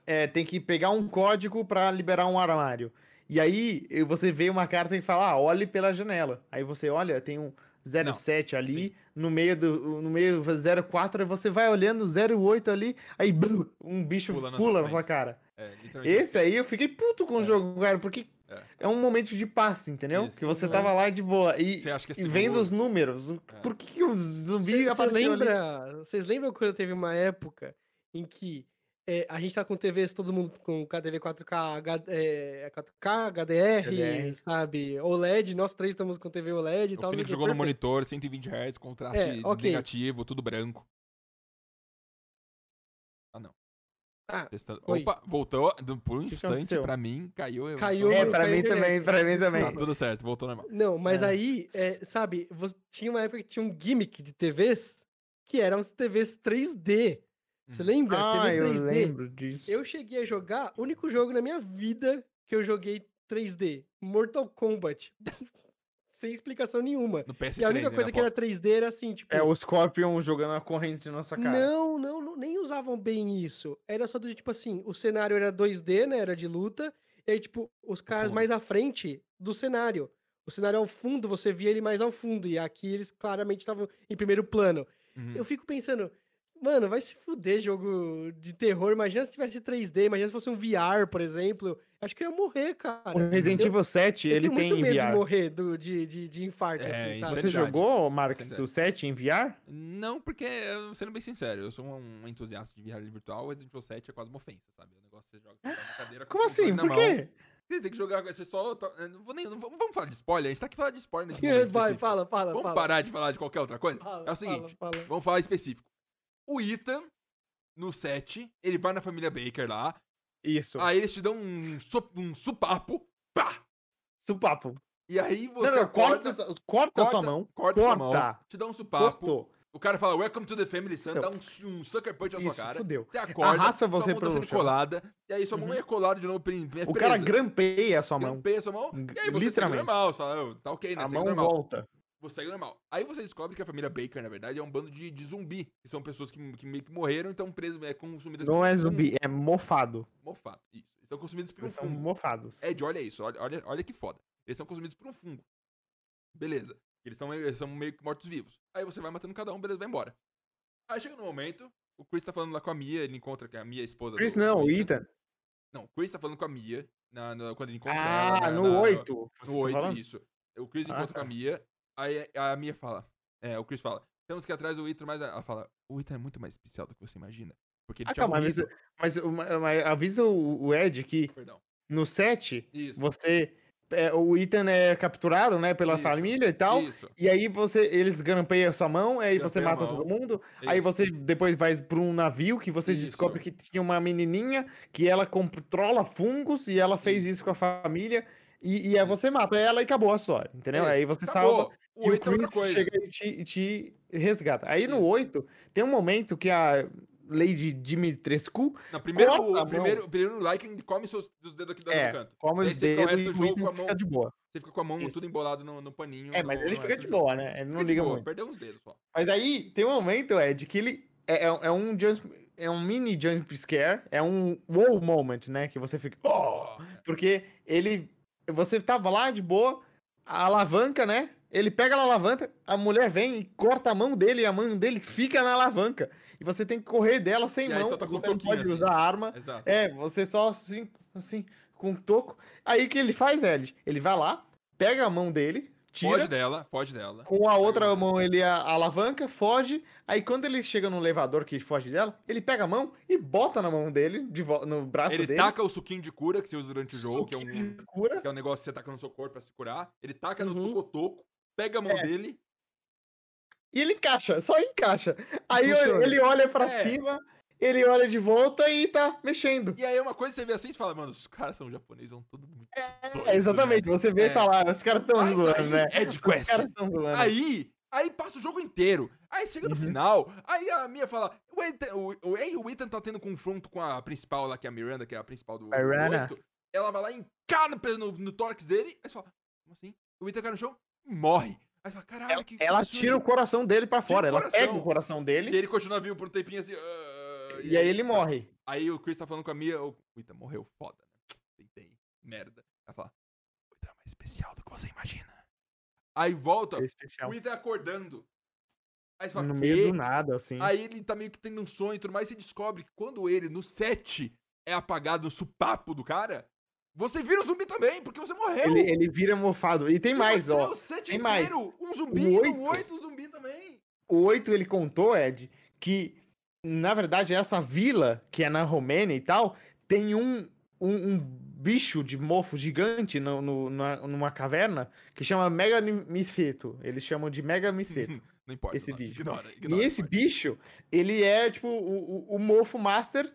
é, tem que pegar um código para liberar um armário. E aí você vê uma carta e fala, ah, olhe pela janela. Aí você olha, tem um 07 ali, sim. no meio do no meio 04, aí você vai olhando 08 ali, aí blum, um bicho Pula na pula, sua na sua cara. É, Esse aí eu fiquei puto com o É. jogo, cara, porque É. é. um momento de paz, entendeu? Isso. Que você Uhum. tava lá de boa e, Você acha que é e vendo os números. É. Por que, que o zumbi Você apareceu ali? lembra? Vocês lembram quando teve uma época em que é, a gente tá com TVs, todo mundo com TV 4K, H- é, 4K, HDR, HDR. sabe? OLED, nós três estamos com TV OLED e O tal. Felipe o quê, jogou no perfeito. monitor, 120 Hz, contraste É, ok. negativo, tudo branco. Ah, não. Ah, Testando. Oi. Opa, voltou. Por um que instante, pra mim, caiu. eu- Caiu É, no- pra caiu mim internet. também, pra mim também. Tá tudo certo, voltou normal. Não, mas É. aí, é, sabe, você- tinha uma época que tinha um gimmick de TVs que eram as TVs 3D. Você lembra? Ah, TV eu 3D. lembro disso. Eu cheguei a jogar, o único jogo na minha vida que eu joguei 3D, Mortal Kombat. Sem explicação nenhuma. No PS3, E a única né, coisa que era aposto. 3D era assim, tipo. É o Scorpion jogando a corrente na nossa cara. Não, não, não, nem usavam bem isso. Era só do tipo assim, o cenário era 2D, né? Era de luta. E aí, tipo, os caras mais à frente do cenário. O cenário ao fundo, você via ele mais ao fundo. E aqui eles claramente estavam em primeiro plano. Uhum. Eu fico pensando, mano, vai se fuder jogo de terror. Imagina se tivesse 3D, imagina se fosse um VR, por exemplo. Acho que eu ia morrer, cara. O Resident Evil 7, Eu ele tem medo de VR. morrer do, de, de, de infarto, É, assim, isso sabe? Você jogou, Marcos, Isso é o 7 em VR? Não, porque, sendo bem sincero, eu sou um entusiasta de realidade virtual, o Resident Evil 7 é quase uma ofensa, sabe? O negócio você joga, você tá na cadeira com Como assim? Por mão. quê? Você tem que jogar, você só... tá- Não vou nem, não vamos vamos falar de spoiler, a gente tá aqui falando de spoiler nesse momento Vai, específico. fala, fala, Vamos fala. parar de falar de qualquer outra coisa? Fala, é o seguinte, fala, fala. vamos falar específico. O Ethan, no 7, ele vai na família Baker lá, Isso. aí eles te dão um, so- um supapo, pá! Supapo. E aí você Não, não, acorda, corta, sua- corta sua mão. corta, sua mão, corta. te dá um supapo, Cortou. o cara fala, welcome to the family, son, Então. dá um, um sucker punch na sua cara. fudeu. Você acorda, Arrasta você sua mão tá sendo chão. colada, e aí sua mão Uhum. é colada de novo, é O cara grampeia a sua mão. Grampeia sua mão, e aí você literalmente. normal, você fala, "Oh, tá ok, né, A mão normal. volta. Você segue normal. Aí você descobre que a família Baker, na verdade, é um bando de, de zumbi, que são pessoas que, que meio que morreram e estão presas, é, consumidas Não é um zumbi, é mofado. Mofado, isso. Eles são consumidos por um Eles são fungo. mofados. Ed, olha isso, olha, olha, olha que foda. Eles são consumidos por um fungo. Beleza. Eles são, eles são meio que mortos-vivos. Aí você vai matando cada um, beleza, vai embora. Aí chega no momento, o Chris tá falando lá com a Mia, ele encontra que a Mia é a esposa Chris do, não, o Ethan. Não, o Chris tá falando com a Mia, na, na- quando ele encontra ela. Ah, no na- 8. você No tá 8, falando? isso. O Chris Ah, encontra com tá. a Mia, aí a Mia fala, é, o Chris fala, temos que ir atrás do Ethan, mas ela fala, o Ethan é muito mais especial do que você imagina. Porque ele Ah, calma, mas, mas, mas- avisa o, o Ed que Perdão. no 7 Isso. você. é, o Ethan é capturado, né, pela Isso, família e tal. Isso. E aí você, eles grampeiam a sua mão, aí você Grampeia a mata todo mundo. Aí isso. você depois vai pra um navio que você descobre que tinha uma menininha que ela controla fungos e ela fez isso, com a família. E, e aí você mata ela e acabou a história, entendeu? Isso. Aí você Acabou. salva O e o 8 é outra Chris coisa. chega e te, te resgata. Aí no Isso. 8, tem um momento que a Lady Dimitrescu Não, primeiro, Corta o, primeiro, primeiro Lycan ele come seus, dos dedos aqui do é, canto. come os fica o dedos resto e do o jogo com a mão- fica de boa. Você fica com a mão Isso. tudo embolado no, no paninho. É, mas no- ele no fica de do jogo. boa, né? Ele não Fica liga boa, muito. Perdeu uns dedos só. Mas aí tem um momento, Ed, que ele é, é, é um jump, é um mini jump scare, é um wow moment, né? Que você fica. "Oh!" Porque ele. Você tava lá de boa, a alavanca, né? Ele pega a alavanca, a mulher vem e corta a mão dele e a mão dele fica na alavanca. E você tem que correr dela sem E mão. tá com você não pode assim. usar arma. Exato. É, você só assim, assim, com um toco. Aí o que ele faz, Ed? Ele vai lá, pega a mão dele, tira. Foge dela, foge dela. Com a outra mão ele a- alavanca, foge. Aí quando ele chega no elevador que foge dela, ele pega a mão e bota na mão dele, de no braço Ele dele. taca o suquinho de cura que você usa durante o jogo, que é um, suquinho de cura. que é um negócio que você taca no seu corpo pra se curar. Ele taca no Uhum. tocotoco, pega a mão É. dele. E ele encaixa, só encaixa. Aí Funciona. ele olha pra É. cima, ele olha de volta e tá mexendo. E aí uma coisa que você vê assim, você fala, mano, os caras são japoneses, são tudo muito doido, É, exatamente, né? você vê É. e fala, ah, os caras estão Mas zoando, né? é de Os quest. caras estão zoando. Aí, aí passa o jogo inteiro. Aí chega no Uhum. final, aí a Mia fala, o Ethan, o, o, aí o Ethan tá tendo confronto com a principal lá, que é a Miranda, que é a principal do, do Miranda. 8. Ela vai lá e encara no, no, tórax dele, aí você fala, como assim? O Ethan cai no chão, morre. Aí você fala, caralho, ela, que ela absurdo." tira o coração dele pra fora, ela coração. pega o coração E dele ele continua vivo por um tempinho assim. "Ah", e aí ele morre. Aí o Chris tá falando com a Mia, o Ethan morreu foda, né? Tentei, merda. Ela fala, o Ethan é mais especial do que você imagina. Aí volta, É o Ethan acordando. Aí você fala, No meio do nada, assim. Aí ele tá meio que tendo um sonho e tudo mais, e você descobre que quando ele, no set, é apagado no supapo do cara, você vira um zumbi também, porque você morreu. Ele, ele vira mofado. E tem E mais, você, ó. o set tem mais. inteiro, um zumbi, O no oito. 8 um zumbi também. O 8 ele contou, Ed, que na verdade, essa vila, que é na Romênia e tal, tem um, um, um bicho de mofo gigante no, no- na- numa caverna que chama Mega Misfeto. Eles chamam de Mega Misfeto. Não importa. Esse não, bicho. Ignora, E ignora, esse vai. bicho, ele é tipo o, o, o mofo master.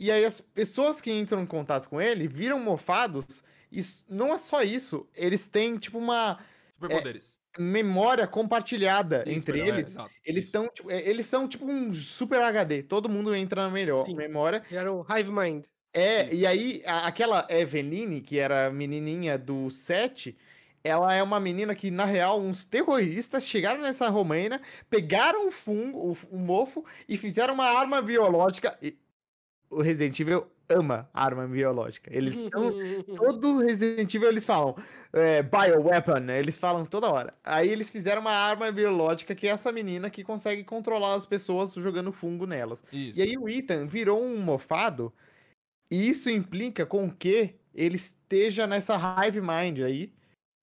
E aí as pessoas que entram em contato com ele viram mofados. E não é só isso, eles têm tipo uma Superpoderes. Memória compartilhada Isso, entre é, eles. exato, Eles estão, tipo, é, eles são tipo um super HD. Todo mundo entra na melhor Sim. memória. Era o Hive Mind. É, Isso. e aí a- aquela Eveline, que era a menininha do 7, ela é uma menina que, na real, uns terroristas chegaram nessa Romênia, pegaram o fungo, o, o mofo, e fizeram uma arma biológica. E o Resident Evil ama arma biológica. Eles estão Todo Resident Evil eles falam é, bioweapon, né? eles falam toda hora. Aí eles fizeram uma arma biológica que é essa menina que consegue controlar as pessoas jogando fungo nelas. Isso. E aí o Ethan virou um mofado, e isso implica com que ele esteja nessa hive mind aí.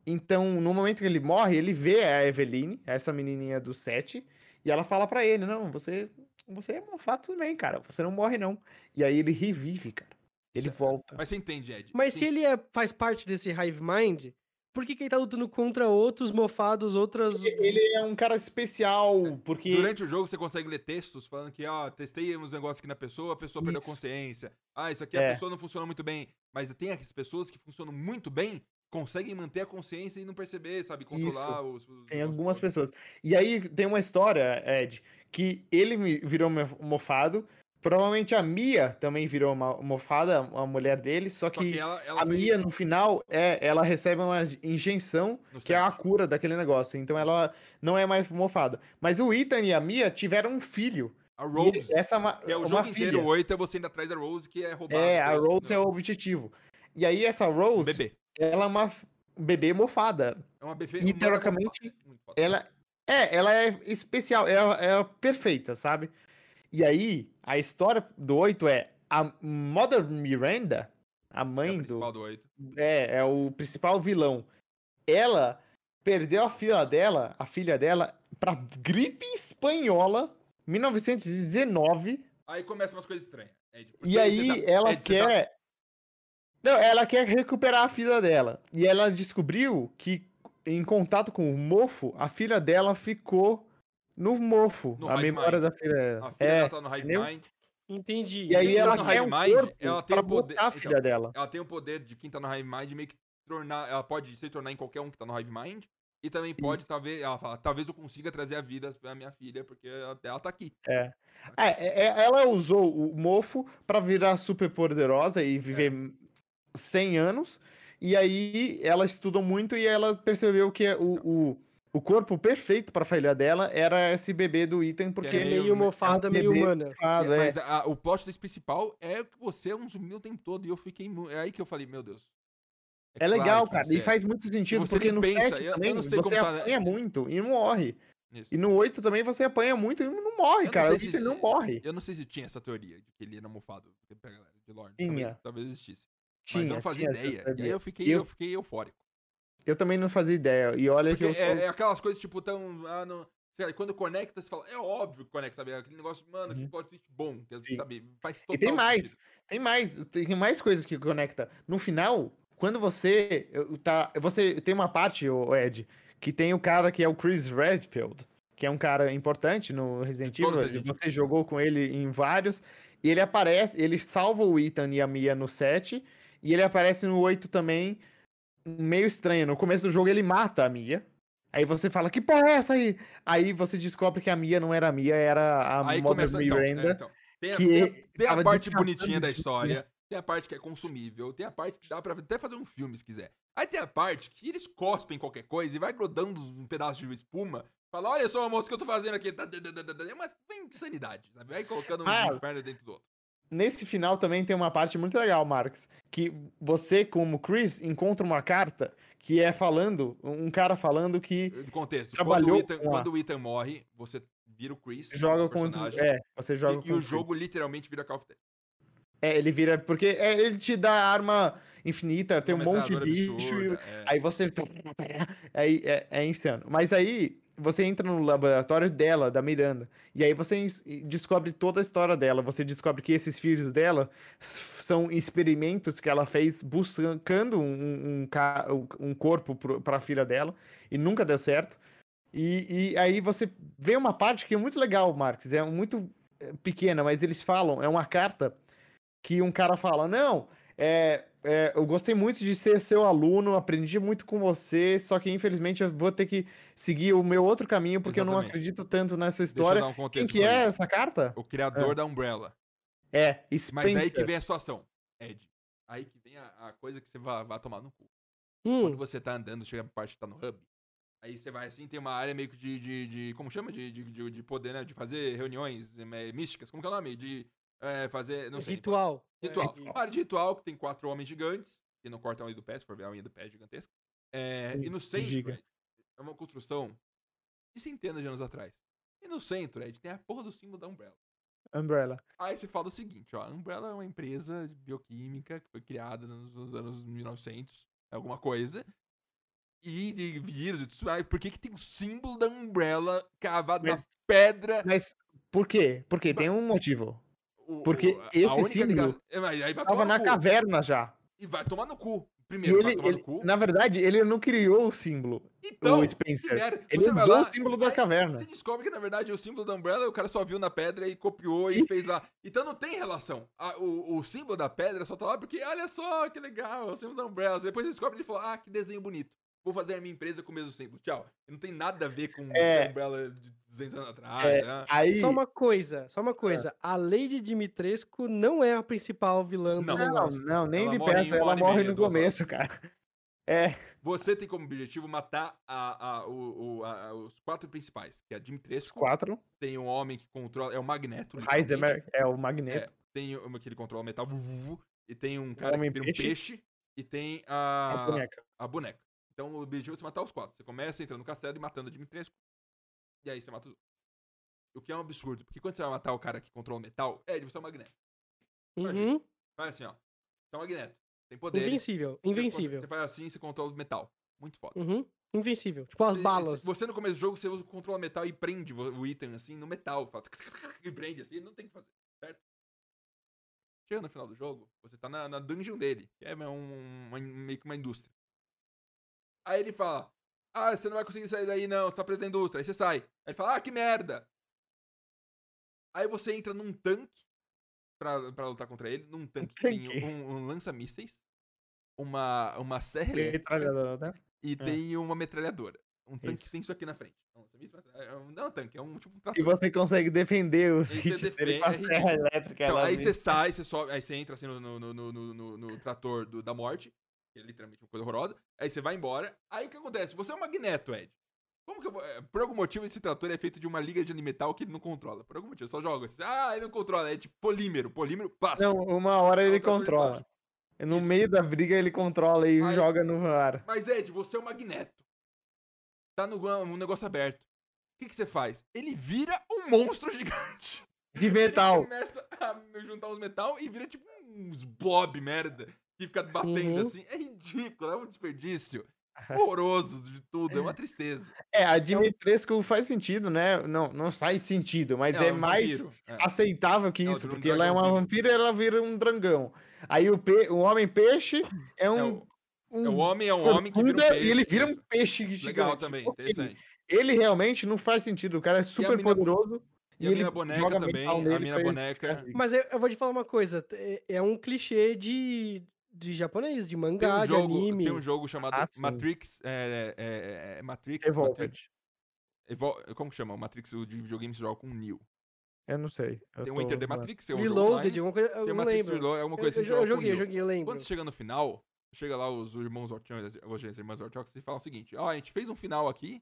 Então, no momento que ele morre, ele vê a Eveline, essa menininha do 7, e ela fala pra ele: Não, você, você é mofado também, cara. Você não morre, não. E aí ele revive, cara. Ele Isso é- volta. Mas você entende, Ed. Mas se Sim. ele é- faz parte desse Hive Mind, por que, que ele tá lutando contra outros mofados, outras. Ele é um cara especial, porque. Durante o jogo você consegue ler textos falando que, ó, testei uns negócios aqui na pessoa, a pessoa perdeu Isso. consciência. Ah, isso aqui a É. pessoa não funciona muito bem. Mas tem as pessoas que funcionam muito bem, conseguem manter a consciência e não perceber, sabe? Controlar os, os Tem algumas pessoas. E aí tem uma história, Ed, que ele me- virou mo- mofado. Provavelmente a Mia também virou uma mofada, a mulher dele, só que, ela, ela a Mia, no final, é, ela recebe uma injeção que é a cura daquele negócio. Então ela não é mais mofada. Mas o Ethan e a Mia tiveram um filho. A E Rose, essa é é o jogo filha. inteiro 8, é você indo atrás da Rose, que é roubada. É, a Rose é o negócio. objetivo. E aí essa Rose, Bebê. ela é uma bebê mofada. É uma bebê. E, teoricamente, ela é, ela é especial, ela é perfeita, sabe? E aí, a história do 8 é a Mother Miranda, a É a mãe principal do. do 8. É, é o principal vilão. Ela perdeu a filha dela, a filha dela, pra gripe espanhola, 1919. Aí começam umas coisas estranhas. Porque E aí tá- ela tá- quer. Não, ela quer recuperar a filha dela. E ela descobriu que, em contato com o mofo, a filha dela ficou no mofo. No a memória Mind. da filha dela. A filha É. dela tá no Hive entendeu? Mind. Entendi. E aí Quem tá ela no quer Hive um Mind, corpo ela tem o poder- a então, filha dela. Ela tem o poder de quem tá no Hive Mind meio que tornar. Ela pode se tornar em qualquer um que tá no Hive Mind. E também pode, talvez. Ela fala, talvez eu consiga trazer a vida pra minha filha, porque ela, ela tá aqui. É. É, é, é, ela usou o mofo pra virar super poderosa e viver 100 anos. E aí ela estudou muito e ela percebeu que o, o, o corpo perfeito pra filha dela era esse bebê do Ethan, porque é meio, meio- mofada, é um meio bebê humana. mofado, é. Mas a- o plot twist principal é que você é um zumbi o tempo todo. E eu fiquei. É aí que eu falei, meu Deus. É claro legal, cara. E é. faz muito sentido, porque no pensa, 7 eu- eu também não você tá, né? apanha muito e não morre. Isso. E no 8 também você apanha muito e não morre, Eu não cara. sei O se- não morre. Eu não sei se tinha essa teoria de que ele era mofado pra galera de Lorde. Tinha. Talvez, talvez existisse. Tinha, Mas eu não fazia ideia. E aí eu fiquei, Eu- eu fiquei eufórico. Eu também não fazia ideia. E olha Porque que eu sou. é, é aquelas coisas, tipo, tão. Ah, não, lá, quando conecta, você fala, é óbvio que conecta, sabe? Aquele negócio, mano, que Uhum. plot twist bom, que Sim. sabe, faz total E tem mais, sentido. tem mais, tem mais coisas que conecta. No final, quando você tá, você tem uma parte, o Ed, que tem o cara que é o Chris Redfield, que é um cara importante no Resident Evil. Resident Você jogou com ele em vários e ele aparece, ele salva o Ethan e a Mia no 7 e ele aparece no 8 também, meio estranho. No começo do jogo ele mata a Mia. Aí você fala, que porra é essa aí? Aí você descobre que a Mia não era a Mia, era a Aí Mother começa, então, é, Miranda. então, tem, a, que tem a- tem a parte bonitinha da de- história, tem a parte que é consumível, tem a parte que dá pra até fazer um filme se quiser. Aí tem a parte que eles cospem qualquer coisa e vai grudando um pedaço de espuma. Fala, olha só, moço, o que eu tô fazendo aqui. É uma insanidade, sabe? Vai colocando um Ah, inferno dentro do outro. Nesse final também tem uma parte muito legal, Marcos, que você, como Chris, encontra uma carta que é falando, um cara falando que Do contexto, Trabalhou quando o, Ethan, a- quando o Ethan morre, você vira o Chris, joga o contra. personagem, É, você joga e, e o Chris. jogo literalmente vira Call of Duty. É, ele vira. Porque é, ele te dá arma infinita, tem um monte de bicho. e- absurda, é. Aí você. Aí é, é insano. Mas aí você entra no laboratório dela, da Miranda, e aí você descobre toda a história dela. Você descobre que esses filhos dela são experimentos que ela fez buscando um, um, um corpo para a filha dela e nunca deu certo. E, e aí você vê uma parte que é muito legal, Marques, é muito eh, pequena, mas eles falam, é uma carta que um cara fala, não, é, é, eu gostei muito de ser seu aluno, aprendi muito com você, só que infelizmente eu vou ter que seguir o meu outro caminho porque eu não Exatamente. acredito tanto nessa Deixa eu história. dar um Quem que é isso. essa carta? O criador da Umbrella. É, Mas Spencer. aí que vem a situação, Ed. Aí que vem a, a coisa que você vai, vai tomar no cu. Hum, Quando você tá andando, chega pra parte que tá no hub. Aí você vai assim, tem uma área meio que de. de, de- como chama? De, de, de, de poder, né? De fazer reuniões eh, místicas. Como que é o nome? De eh, fazer. Não sei. ritual. Ritual. É, de- Uma área de ritual que tem quatro homens gigantes, que não cortam a unha do pé, se for ver a unha do pé é gigantesca. É, e no centro, giga. Ed, é uma construção de centenas de anos atrás. E no centro, Ed, tem a porra do símbolo da Umbrella. Umbrella. Aí você fala o seguinte, ó, a Umbrella é uma empresa bioquímica que foi criada nos, nos anos 1900, alguma coisa, e de vírus e tudo mais. Por que que tem o símbolo da Umbrella cavado Mas- na pedra? Mas por quê? Porque tem um motivo. O- porque o- esse símbolo liga- É, Tava na cu. caverna já. E vai tomar no cu. E Primeiro, ele, ele- na verdade, ele não criou o símbolo, Então, o Spencer. merda. Ele usou lá, o símbolo da caverna. Você descobre que, na verdade, o símbolo da Umbrella, o cara só viu na pedra e copiou e fez lá. Então não tem relação. A- o, o símbolo da pedra só tá lá porque, olha só, que legal, é o símbolo da Umbrella. Depois você descobre e ele falou, ah, que desenho bonito. Vou fazer a minha empresa com o mesmo símbolo. Tchau. Não tem nada a ver com É. a Umbrella de 200 anos atrás. É, né? Aí, Só uma coisa, só É. uma coisa. A Lady Dimitrescu não é a principal vilã do Não. não, negócio. não, nem Ela de perto, ela morre meia, no começo, cara. É, Você tem como objetivo matar a, a- o- o- a- os quatro principais, que é a Dimitrescu, quatro. tem um homem que controla, é o Magneto, Heisenberg é o Magneto. Tem uma que ele controla metal, vu, vu, e tem um cara que vira um peixe. peixe, e tem A a, boneca. a boneca. Então o objetivo é você matar os quatro. Você começa entrando no castelo e matando a Dimitrescu, e aí você mata os outros. O que é um absurdo, porque quando você vai matar o cara que controla o metal, é, você é o Magneto. Uhum. Faz assim, ó. Você é o Magneto. Tem poderes. Invencível, você- invencível. Você faz assim e você controla o metal. Muito foda. Uhum. Invencível. Tipo as Você- balas. Você no começo do jogo, você usa- controla metal e prende o item assim no metal. Fala, e prende assim, não tem o que fazer, certo? Chega no final do jogo, você tá na, na dungeon dele, que é um, uma- meio que uma indústria. Aí ele fala: Ah, você não vai conseguir sair daí não, você tá preso na indústria. Aí você sai. Aí ele fala: Ah, que merda! Aí você entra num tanque pra, pra lutar contra ele. Num tanque que tem um, um lança-mísseis, uma, uma serra elétrica né? e É. tem uma metralhadora. Um tanque Isso. que tem isso aqui na frente. Não? Mas é um- não é um tanque, é um tipo um E trator. você consegue defender os Aí você com a é serra elétrica. Então, aí você sai, você sobe, aí você entra assim no, no, no, no, no- no trator do- da morte, que é literalmente uma coisa horrorosa. Aí você vai embora. Aí o que acontece? Você é um magneto, Ed. Como que eu vou... é, Por algum motivo esse trator é feito de uma liga de metal que ele não controla. Por algum motivo, só joga. Assim, ah, ele não controla. É tipo polímero. Polímero, plástico. Não, uma hora É ele de controla. No Isso. meio da briga ele controla e Aí- joga no ar. Mas, Ed, você é um magneto. Tá no um negócio aberto. O que, que você faz? Ele vira um monstro gigante. De metal. Ele começa a juntar os metal e vira tipo uns blob merda. Que fica batendo Uhum. assim. É ridículo, é um desperdício. Horroroso de tudo, é uma tristeza. É, a Dimitrescu faz sentido, né? Não, não faz sentido, mas Ela é um mais vampiro, é. aceitável que Ela isso, vira um porque ela é uma vampira e ela vira um dragão. Aí o, pe... o homem peixe é É um. o, um é o homem é um homem que vira um peixe. E ele vira um peixe gigante. Legal também, interessante. Ele realmente não faz sentido. O cara é super mina- poderoso. E, a ele minha boneca também, a minha ele boneca. Mas eu, eu vou te falar uma coisa. É, é um clichê de, de japonês, de mangá, um, de jogo, anime. tem um jogo chamado Ah. Matrix. É, é, é, é Matrix. Matrix Evolved. Evol- como que chama? O Matrix o de videogame se joga com o Neo. Eu não sei. eu Tem o tô- Enter the Matrix, é um jogo Reloaded, online. alguma coisa. Eu Tem o Matrix lembro. Reload, é alguma Eu, coisa eu, assim, eu o joguei, eu joguei, eu lembro. Quando você chega no final, chega lá os irmãos hoje as irmãs Wachowski, e falam o seguinte: Ó, a gente fez um final aqui,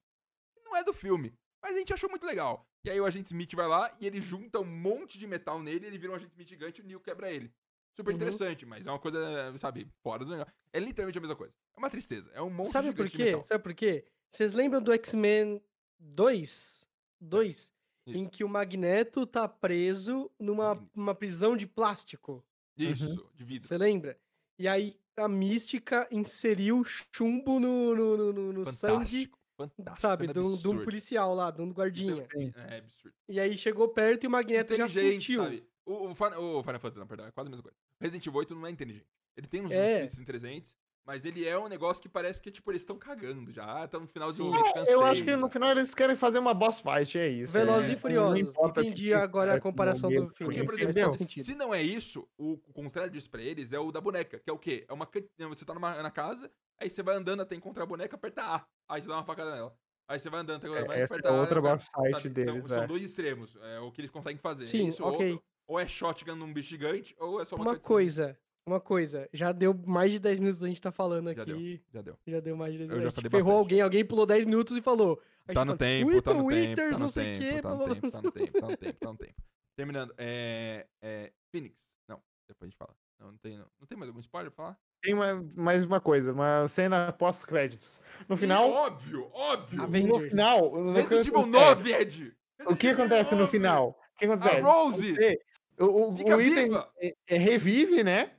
que não é do filme, mas a gente achou muito legal. E aí o agente Smith vai lá e ele junta um monte de metal nele, ele vira um agente Smith gigante e o Neo quebra ele. Super Uhum. interessante, mas é uma coisa, sabe, fora do negócio. É literalmente a mesma coisa. É uma tristeza. É um monte Sabe gigante por de quê? metal. Sabe por quê? Vocês lembram do X-Men 2? 2? Em Isso. que o Magneto tá preso numa uma prisão de plástico. Isso, de vidro. Você lembra? E aí a mística inseriu chumbo no, no, no, no- no sangue Fantástico. Sabe, de um, de policial lá, de um guardinha. Sim. É absurdo. E aí chegou perto e o Magneto já sentiu. sabe? O, o, Final, o Final Fantasy, não, perdão, é quase a mesma coisa. Resident Evil 8 não é inteligente. Ele tem uns É. tweets interessantes, mas ele é um negócio que parece que, tipo, eles estão cagando já. Tá no final de Sim. desenvolvimento, cansei. Eu acho que no final eles querem fazer uma boss fight, é isso. Velozes é, e Furiosos. Entendi que agora a comparação do gameplay, filme. Porque, por exemplo, se não é isso, o, o contrário disso pra eles é o da boneca, que é o quê? É uma. can- Você tá numa, na casa, aí você vai andando até encontrar a boneca, aperta A. Aí você dá uma facada nela. Aí você vai andando até encontrar a boneca, Essa é aperta A. outra vai- boss fight deles, São, são é. dois extremos. É o que eles conseguem fazer. Sim, Isso, ou ok. outro. Ou é shotgun num bicho gigante, ou é só uma Uma coisa, uma coisa. Já deu mais de 10 minutos a gente tá falando Já aqui. Já deu. Já deu mais de 10 Eu minutos. já A gente falei ferrou bastante. alguém, alguém pulou 10 minutos e falou. A Tá gente no fala, tempo, tá no "Wither, tempo, Withers, tá não no sei o tempo, quê, tá no tempo, tá no tempo, tá no tempo, tá no tempo. Terminando, é, é, Phoenix. Não, depois a gente fala. Não, não tem, não. Não tem mais algum spoiler pra falar? Tem uma- mais uma coisa, uma cena pós-créditos. No final, óbvio, óbvio. Avengers. no final, no Resident Evil acontece- 9, Ed! O que acontece no 9. final? O que acontece? Rose Você- o, Fica o item é- é revive, né?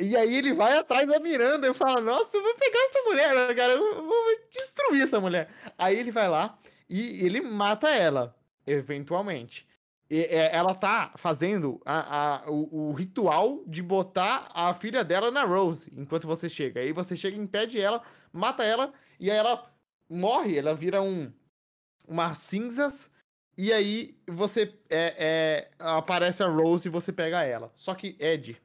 E aí ele vai atrás da Miranda e fala: Nossa, eu vou pegar essa mulher, cara, eu vou destruir essa mulher. Aí ele vai lá e ele mata ela, eventualmente. E, é, ela tá fazendo a- a- o, o ritual de botar a filha dela na Rose enquanto você chega. Aí você chega, impede ela, mata ela, e aí ela morre, ela vira um umas cinzas. E aí você é, é, aparece a Rose e você pega ela. Só que, Ed,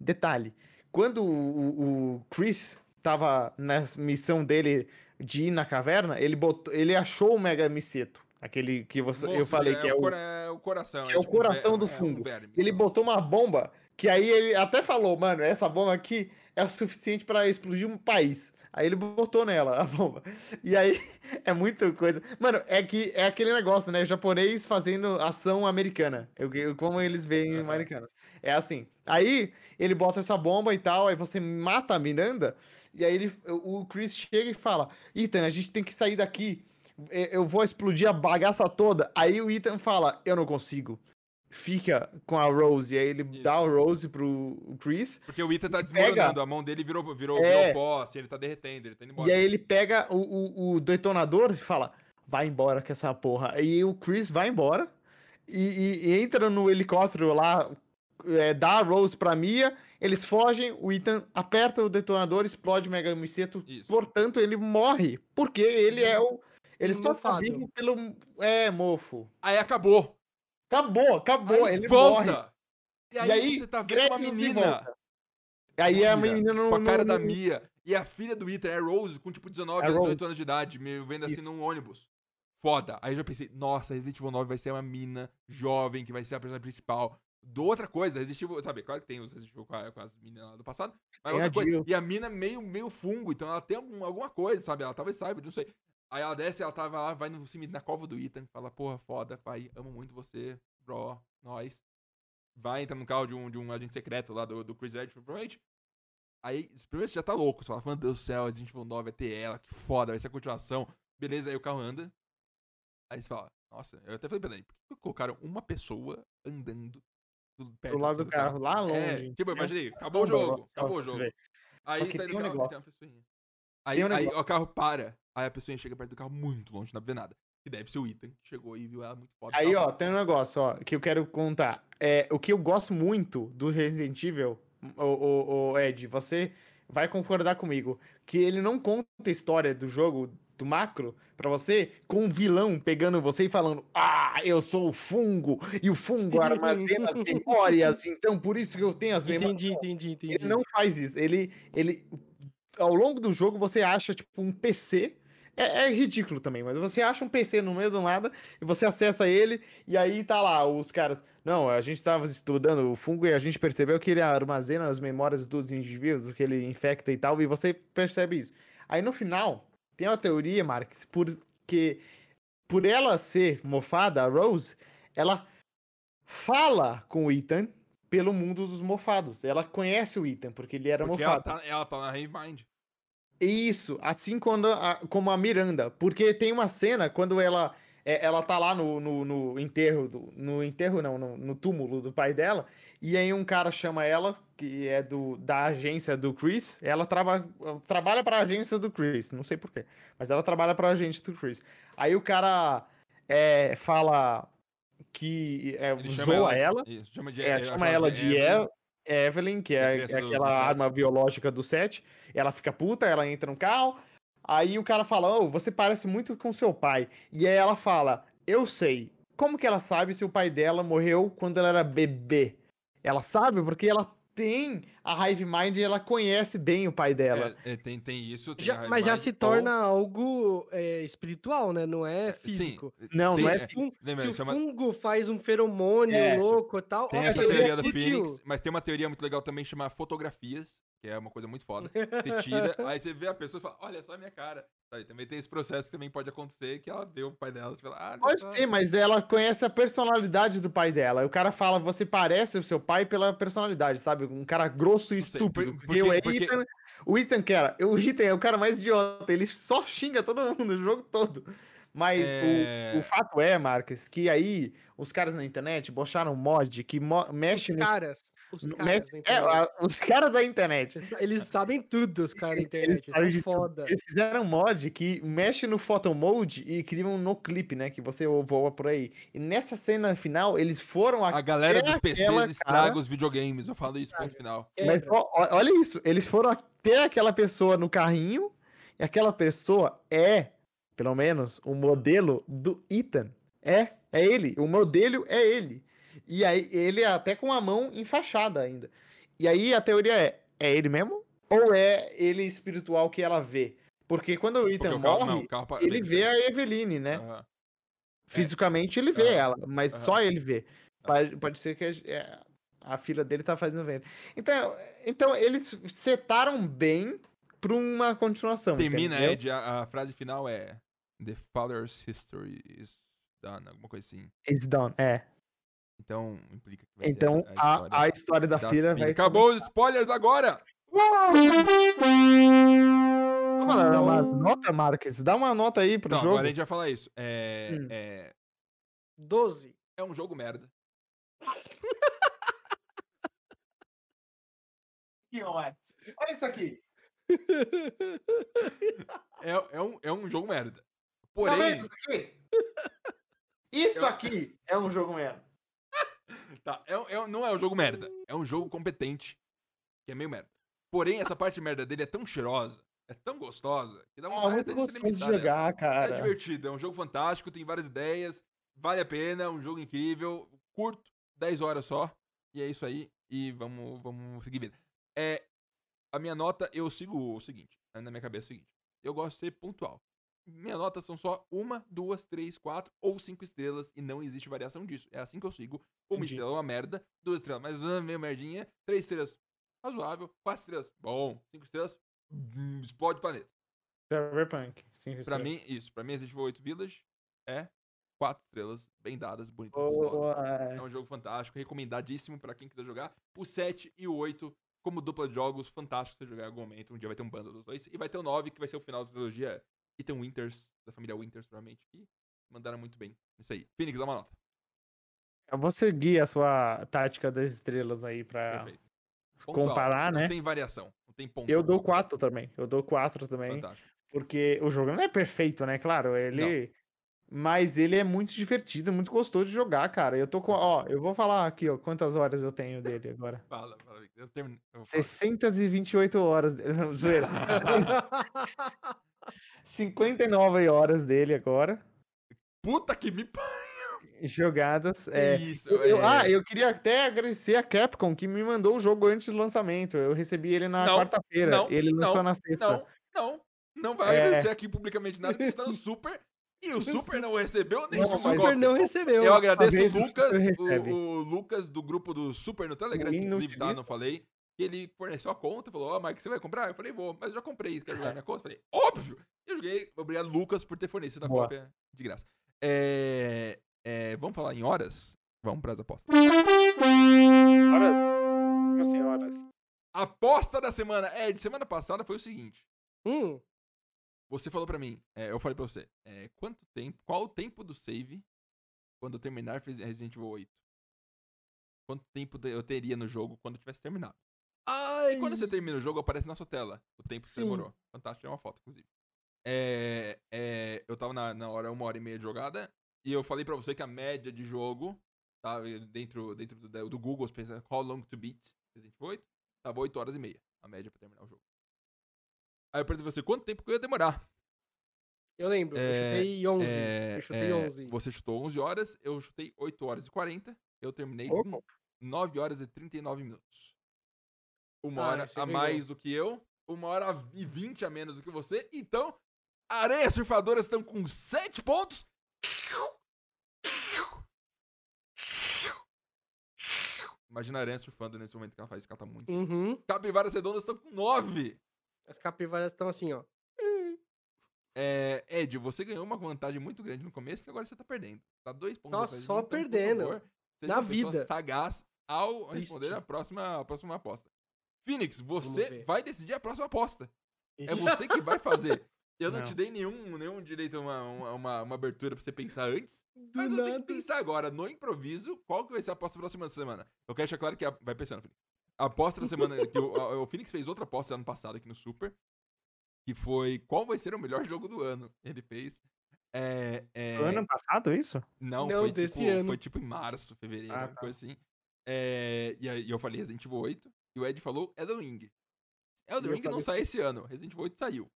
detalhe, quando o, o- Chris tava na missão dele de ir na caverna, ele, botou, ele achou o Mega Miceto. Aquele que você, eu Moço, falei que é o. é o coração. que é o um coração do é um fungo. verme. Ele botou uma bomba que aí ele até falou, mano, essa bomba aqui é o suficiente pra explodir um país. Aí ele botou nela a bomba. E aí é muita coisa. Mano, é que é aquele negócio, né? Japonês fazendo ação americana. Eu, eu- como eles veem Aham. americanos. É assim. Aí ele bota essa bomba e tal, aí você mata a Miranda. E aí ele, o Chris chega e fala: Ethan, a gente tem que sair daqui. Eu vou explodir a bagaça toda. Aí o Ethan fala: Eu não consigo fica com a Rose. E aí ele Isso. dá a Rose pro Chris. Porque o Ita tá pega- desmoronando, a mão dele virou, virou, É. virou pó, assim, ele tá derretendo, ele tá indo embora. E aí ele pega o, o, o detonador e fala: vai embora com essa porra. E o Chris vai embora e, e- e entra no helicóptero lá, é, dá a Rose pra Mia, eles fogem, o Ethan aperta o detonador, explode o Mega Miceto, portanto ele morre. Porque ele é o. Ele só tá Mofado. vivo pelo. É, mofo. Aí acabou. Acabou, acabou. Aí ele volta. morre. E aí, E aí, você tá vendo uma e menina volta. Aí a menina no, com a cara no- da Mia. E a filha do Ita é Rose, com tipo 19 É anos, Rose. 18 anos de idade, me vendo assim Isso. num ônibus. Foda. Aí eu já pensei, nossa, Resident Evil 9 vai ser uma mina jovem, que vai ser a personagem principal. Do outra coisa, Resident Evil, sabe, claro que tem os Resident Evil com, a- com as meninas lá do passado, mas a outra coisa. E a mina meio, meio fungo, então ela tem algum- alguma coisa, sabe? Ela talvez saiba, não sei. Aí ela desce, ela tava lá, vai no cemitério, na cova do Ethan, fala, porra, foda, pai, amo muito você, bro, nós. Vai, entra no carro de um, de um agente secreto lá do, do Chris provavelmente. Aí, primeiro você já tá louco, você fala, meu Deus do céu, Resident Evil 9 vai ter ela, que foda, vai ser a continuação. Beleza, aí o carro anda. Aí você fala, nossa, eu até falei ele, por que colocaram uma pessoa andando do, perto do lado assim do carro, lá longe. É, tipo, né? imaginei, acabou o jogo, acabou o jogo. Aí tá no um carro, negócio. tem uma pessoinha. Aí, um aí o carro para, aí a pessoa chega perto do carro muito longe, não vê nada. Que deve ser o Ethan, que chegou e viu ela muito foda. Aí, ó, tem um negócio, ó, que eu quero contar. É, o que eu gosto muito do Resident Evil, o, o, o Ed, você vai concordar comigo, que ele não conta a história do jogo, do macro, pra você, com um vilão pegando você e falando, ah, eu sou o fungo, e o fungo armazena as memórias, então por isso que eu tenho as memórias. Entendi, entendi, entendi. Ele não faz isso. Ele, ele, ao longo do jogo, você acha, tipo, um PC. É, é ridículo também, mas você acha um PC no meio do nada e você acessa ele e aí tá lá os caras. Não, a gente tava estudando o fungo e a gente percebeu que ele armazena as memórias dos indivíduos, que ele infecta e tal, e você percebe isso. Aí no final, tem uma teoria, Marx, porque por ela ser mofada, a Rose, ela fala com o Ethan pelo mundo dos mofados. Ela conhece o Ethan, porque ele era Porque ela mofado. tá, ela tá na Rave Mind. Isso, assim quando a- como a Miranda, porque tem uma cena quando ela é, ela tá lá no, no, no enterro, do, no enterro não, no, no túmulo do pai dela, e aí um cara chama ela, que é do, da agência do Chris, ela traba, trabalha pra agência do Chris, não sei porquê, mas ela trabalha pra agência do Chris. Aí o cara é, fala que é, zoa ela, Isso, chama de, é, eu chama ela de Evelyn. Ev- Evelyn, que é, é do- aquela do arma biológica do Seth. Ela fica puta, ela entra no carro. Aí o cara fala: Ô, você parece muito com seu pai. E aí ela fala: Eu sei. Como que ela sabe se o pai dela morreu quando ela era bebê? Ela sabe porque ela tem a Hive Mind ela conhece bem o pai dela. É, é, tem, tem isso. Tem Já- a mas já Mind, se ou- torna algo é, espiritual, né? Não é físico. Sim, Não, sim, não é Se, o fun- lembra, se o chama- fungo faz um feromônio É, louco e tal, Tem ó, essa teoria. Phoenix, mas tem uma teoria muito legal também chamada fotografias, que é uma coisa muito foda. Você tira, aí você vê a pessoa e fala, olha só a minha cara. Sabe, também tem esse processo que também pode acontecer, que ela vê o pai dela e fala, ah, Pode ser, mas ela conhece a personalidade do pai dela. O cara fala, você parece o seu pai pela personalidade, sabe? Um cara grosso e Não sei, estúpido. por- porque, porque- o, porque- Ethan, o Ethan, cara, o Ethan é o cara mais idiota. Ele só xinga todo mundo o jogo todo. Mas É. o, o fato é, Marcos, que aí os caras na internet bocharam um mod que mo- Os mexe no. caras. Os no- caras mexe- da é, a- os caras da internet. Eles sabem tudo, os caras da internet. sabem Eles tudo. foda. Eles fizeram um mod que mexe no photo mode e cria um no clip, né? Que você voa por aí. E nessa cena final, eles foram A galera dos PCs estraga cara- os videogames, eu falo isso, ponto final. Mas ó- olha isso, eles foram até aquela pessoa no carrinho, e aquela pessoa é, pelo menos, o modelo do Ethan. É, é ele. O modelo é ele. E aí, ele é até com a mão enfaixada ainda. E aí a teoria é: é ele mesmo? Ou é ele espiritual que ela vê? Porque quando o Porque Ethan o carro, morre, não, o carro ele vê a Eveline, né? Aham. Fisicamente ele vê Aham. ela, mas Aham. só ele vê. Pode, pode ser que a, é, a filha dele tá fazendo venda. Então, então eles setaram bem pra uma continuação. Termina, entendeu? Ed, a, a frase final é The father's history is done, alguma coisa assim. It's done, é. Então, implica que vai ter Então a, a história da, da vai. Acabou os spoilers agora! Vamos dar uma nota, Marques. Dá uma nota aí pro Então, jogo. agora a gente vai falar isso. É, Hum. é, 12. é um jogo merda. Olha isso aqui. É, é, um, é um jogo merda. Tá Porém, vendo isso aqui? Isso aqui é um jogo mesmo. Tá, é, é- não é um jogo merda. É um jogo competente, que é meio merda. Porém, essa parte merda dele é tão cheirosa, é tão gostosa, que dá Ah, vontade muito de gostoso de dela. jogar, É cara. divertido, é um jogo fantástico, tem várias ideias, vale a pena, é um jogo incrível, curto, 10 horas só, e é isso aí, e vamos, vamos seguir vida. É, a minha nota, eu sigo o seguinte, na minha cabeça é o seguinte, eu gosto de ser pontual. Minha nota são só uma, duas, três, quatro ou cinco estrelas e não existe variação disso. É assim que eu sigo. Uma Entendi. estrela é uma merda, duas estrelas mais uma meio merdinha, três estrelas razoável, quatro estrelas bom, cinco estrelas hum, explode o planeta. Cyberpunk. Sim, Pra mim, isso. Pra mim, Resident Evil 8 Village é quatro estrelas, bem dadas, bonitas. visual. Boa. É um jogo fantástico, recomendadíssimo pra quem quiser jogar. O 7 e o 8, como dupla de jogos, fantástico você jogar em algum momento. Um dia vai ter um bundle dos dois. E vai ter o 9, que vai ser o final da trilogia Ethan Winters, da família Winters, provavelmente. Que mandaram muito bem. Isso aí. Phoenix, dá uma nota. Eu vou seguir a sua tática das estrelas aí pra comparar, não né? tem variação. Não tem ponto. Eu dou 4 também. Eu dou 4 também. Fantástico. Porque o jogo não é perfeito, né? Claro, ele. Mas ele é muito divertido, muito gostoso de jogar, cara. Eu tô com. Ó, eu vou falar aqui, ó, quantas horas eu tenho dele agora. Fala, fala. Eu termino. eu vou falar. 628 horas. dele. Não, zoeira. 59 horas dele agora. Puta que me pariu. Jogadas. É, Isso. Eu- eu- é. ah, eu queria até agradecer a Capcom que me mandou o jogo antes do lançamento. Eu recebi ele na quarta-feira. Ele lançou não, na sexta. Não, não. Não vai É. agradecer aqui publicamente nada, porque está no Super. E o Super não recebeu nem Não, o Super não recebeu. Eu agradeço o Lucas, o, o Lucas do grupo do Super no Telegram, que inclusive tá, não falei. Que ele forneceu a conta, falou, ó, Mike, você vai comprar? Eu falei, vou, mas eu já comprei, quer jogar minha conta? Eu falei, óbvio! Eu joguei, obrigado, Lucas, por ter fornecido a Boa. cópia de graça. É, é, vamos falar em horas? Vamos pras apostas. Horas? Como assim, horas? Aposta da semana. É, de semana passada foi o seguinte. Hum, Você falou pra mim, é, eu falei pra você, é, quanto tempo, qual o tempo do save quando eu terminar Resident Evil 8? Quanto tempo eu teria no jogo quando eu tivesse terminado? Ai! E quando você termina o jogo, aparece na sua tela o tempo que Sim. demorou. Fantástico, é uma foto, inclusive. É, é, eu tava na, na hora, uma hora e meia de jogada, e eu falei pra você que a média de jogo, tá, dentro, dentro do, do Google, você pensa, how long to beat Resident Evil 8, tava 8 horas e meia, a média pra terminar o jogo. Aí eu perguntei pra você, quanto tempo que eu ia demorar? Eu lembro, eu É, chutei 11. É, eu chutei é, 11. Você chutou 11 horas, eu chutei 8 horas e 40, eu terminei com 9 horas e 39 minutos. Uma Ah, hora você a mais do que eu, uma hora e 20 a menos do que você. Então, Areias Surfadoras estão com 7 pontos. Imagina a Aranha surfando nesse momento que ela faz, que ela tá muito. Uhum. Capivaras Redondas estão com 9. As capivaras estão assim, ó. É, Ed, você ganhou uma vantagem muito grande no começo que agora você tá perdendo. Tá dois pontos Tá só então, perdendo. favor, seja Na vida. sagaz ao responder Triste. a próxima, a próxima aposta. Phoenix, você vai decidir a próxima aposta. É você que vai fazer. Eu não, Não. te dei nenhum, nenhum direito a uma, uma, uma, abertura pra você pensar antes. Do Mas eu tenho nada. que pensar agora, no improviso, qual que vai ser a aposta da próxima semana. Eu quero deixar claro que a, vai pensando, Phoenix. A aposta da semana. que o, a- o Phoenix fez outra aposta ano passado aqui no Super. Que foi qual vai ser o melhor jogo do ano. Ele fez. É, é, ano passado, isso? não, Não, foi, desse tipo, ano. foi tipo em março, fevereiro, Ah, tá. coisa assim. É, e aí eu falei Resident Evil 8. E o Ed falou Elden Ring. Elden Ring não sai esse ano. Resident Evil 8 saiu.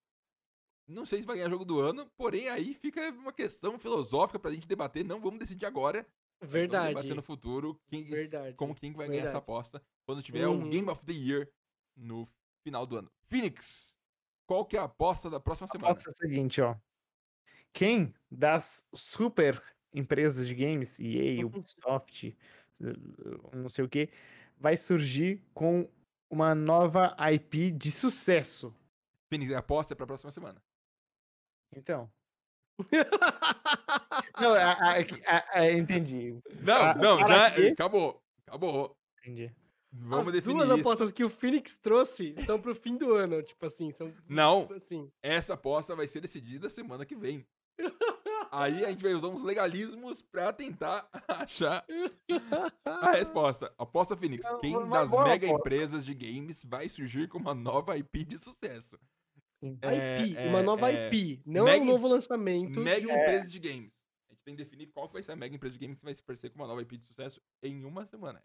Não sei se vai ganhar jogo do ano, porém aí fica uma questão filosófica pra gente debater. Não vamos decidir agora. Vamos Verdade. debater no futuro quem, Verdade. como quem vai ganhar essa Verdade. aposta quando tiver o Uhum. Game of the Year no final do ano. Phoenix, qual que é a aposta da próxima A semana? aposta é a seguinte, ó. Quem das super empresas de games, EA, Ubisoft, não sei o que, vai surgir com uma nova IP de sucesso? Phoenix, a aposta é pra próxima semana. Então. Não, a- a- a- a- entendi. Não, Ah, não, já quê? acabou. Acabou. Entendi. Vamos As definir duas isso. apostas que o Phoenix trouxe são pro fim do ano, tipo assim, são Não, tipo assim. essa aposta vai ser decidida semana que vem. Aí a gente vai usar uns legalismos pra tentar achar a resposta. Aposta Phoenix. Quem das mega aposta. empresas de games vai surgir com uma nova IP de sucesso? É, IP, é, uma nova é, IP, não mega é um novo lançamento. Mega de um- empresas de games. A gente tem que definir qual que vai ser a mega empresa de games que vai se parecer com uma nova IP de sucesso em uma semana.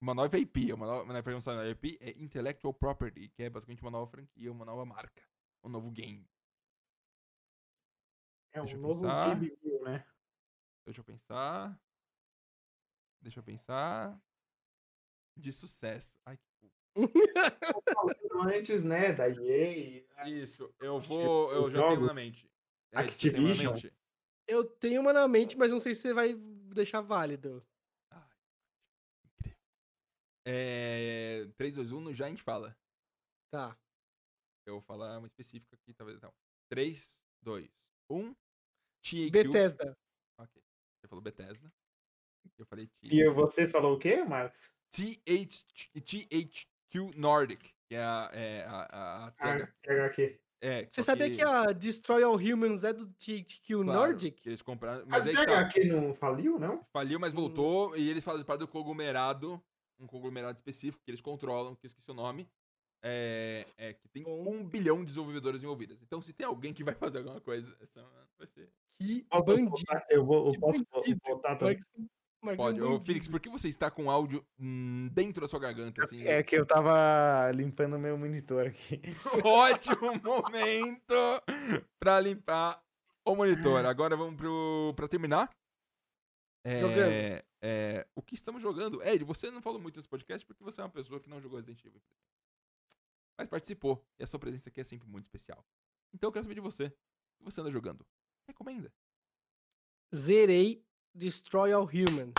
Uma nova IP, uma nova, na pergunta nova IP é Intellectual Property, que é basicamente uma nova franquia, uma nova marca, um novo game. É um Deixa novo pensar. Game né? Deixa eu pensar. Deixa eu pensar. De sucesso. Ai, que Antes, né, da EA. Isso, eu vou. Eu já tenho jogos. na mente. É, Activision. mente? Eu tenho uma na mente, mas não sei se você vai deixar válido. É. 3, 2, 1, no já a gente fala. Tá. Eu vou falar uma específica aqui, talvez não. 3, 2, 1. THQ. Bethesda. Ok. Você falou Bethesda. Eu falei T. E você falou o quê, Marcos? TH, THQ Nordic, que é a. É a, a, a Ah, Tega- HQ. é, Você sabia que... a Destroy All Humans é do THQ claro, Nordic? que eles compraram. Mas Mas aí a que tá. HQ não faliu, não? Faliu, mas Hum. voltou. E eles fazem parte do conglomerado. Um conglomerado específico que eles controlam, que eu esqueci o nome. É, é que tem Bom. um bilhão de desenvolvedores envolvidos. Então, se tem alguém que vai fazer alguma coisa, essa vai ser. Que bandido. Eu, vou, eu Que posso bandido. botar também? Um Pode. Ô, por que você está com áudio hum, dentro da sua garganta, assim? É que eu tava limpando meu monitor aqui. Ótimo momento pra limpar o monitor. Agora vamos pro, pra terminar. É, Jogando. é, o que estamos jogando? Ed, você não falou muito nesse podcast porque você é uma pessoa que não jogou Resident Evil. Mas participou. E a sua presença aqui é sempre muito especial. Então eu quero saber de você. O que você anda jogando? Recomenda. Zerei Destroy All Humans.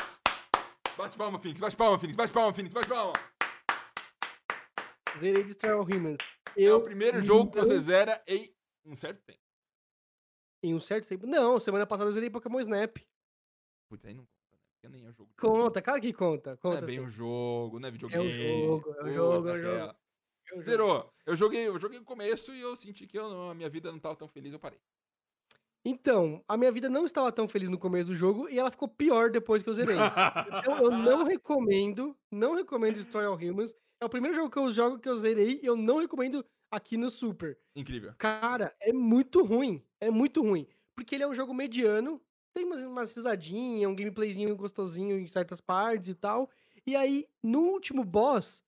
Bate palma, Phoenix. Bate palma, Phoenix. Bate palma, Phoenix. Bate palma. Zerei Destroy All Humans. É Eu, o primeiro jogo que você não- zera em um certo tempo. em um certo tempo. Não, semana passada eu zerei Pokémon Snap. Putz, aí não conta, né? Porque nem é o jogo. Conta, cara que conta. Não Conta é bem sim. um jogo, não é videogame. jogo, é um jogo, é um jogo. É um jogo. Zerou. Eu joguei, eu joguei o começo e eu senti que eu não- a minha vida não tava tão feliz, eu parei. Então, a minha vida não estava tão feliz no começo do jogo e ela ficou pior depois que eu zerei. Então eu não recomendo, não recomendo Destroy All Humans. É o primeiro jogo que eu jogo que eu zerei e eu não recomendo aqui no Super. Incrível. Cara, é muito ruim. É muito ruim. Porque ele é um jogo mediano, tem umas, umas risadinhas, um gameplayzinho gostosinho em certas partes e tal. E aí, no último boss,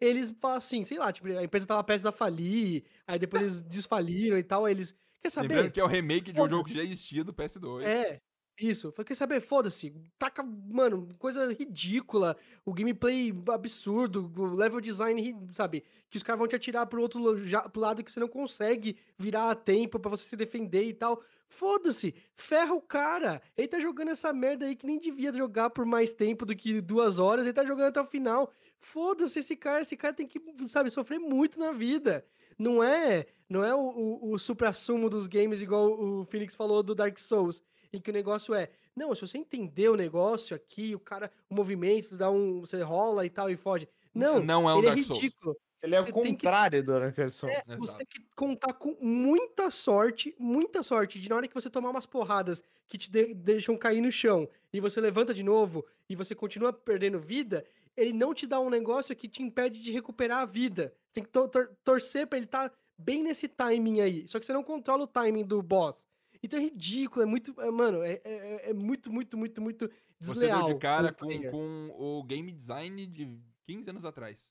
eles falam assim, sei lá, tipo, a empresa tava prestes a falir, aí depois eles desfaliram e tal, aí eles. Quer saber? Lembrando que é o remake de um jogo que já existia do PS2. É, isso. Falei, quer saber? Foda-se. Taca, mano, coisa ridícula. O gameplay absurdo, o level design, sabe? Que os caras vão te atirar pro outro já- pro lado que você não consegue virar a tempo pra você se defender e tal. Foda-se. Ferra o cara. Ele tá jogando essa merda aí que nem devia jogar por mais tempo do que duas horas. Ele tá jogando até o final. Foda-se esse cara. Esse cara tem que, sabe, sofrer muito na vida. Não é, não é o, o, o supra-sumo dos games, igual o Phoenix falou do Dark Souls, em que o negócio é, não, se você entender o negócio aqui, o cara, o movimento, você dá um, você rola e tal e foge. Não, Não é um ele Dark é Souls. ridículo. Ele é o Você que- contrário do Dark Souls. É, você tem que contar com muita sorte, muita sorte, de na hora que você tomar umas porradas que te de- deixam cair no chão e você levanta de novo e você continua perdendo vida, ele não te dá um negócio que te impede de recuperar a vida. Você tem que tor- tor- torcer pra ele estar bem nesse timing aí. Só que você não controla o timing do boss. Então é ridículo, é muito. é, mano, é, é- é muito, muito, muito, muito Você desleal. deu de cara com com, o game design de 15 anos atrás.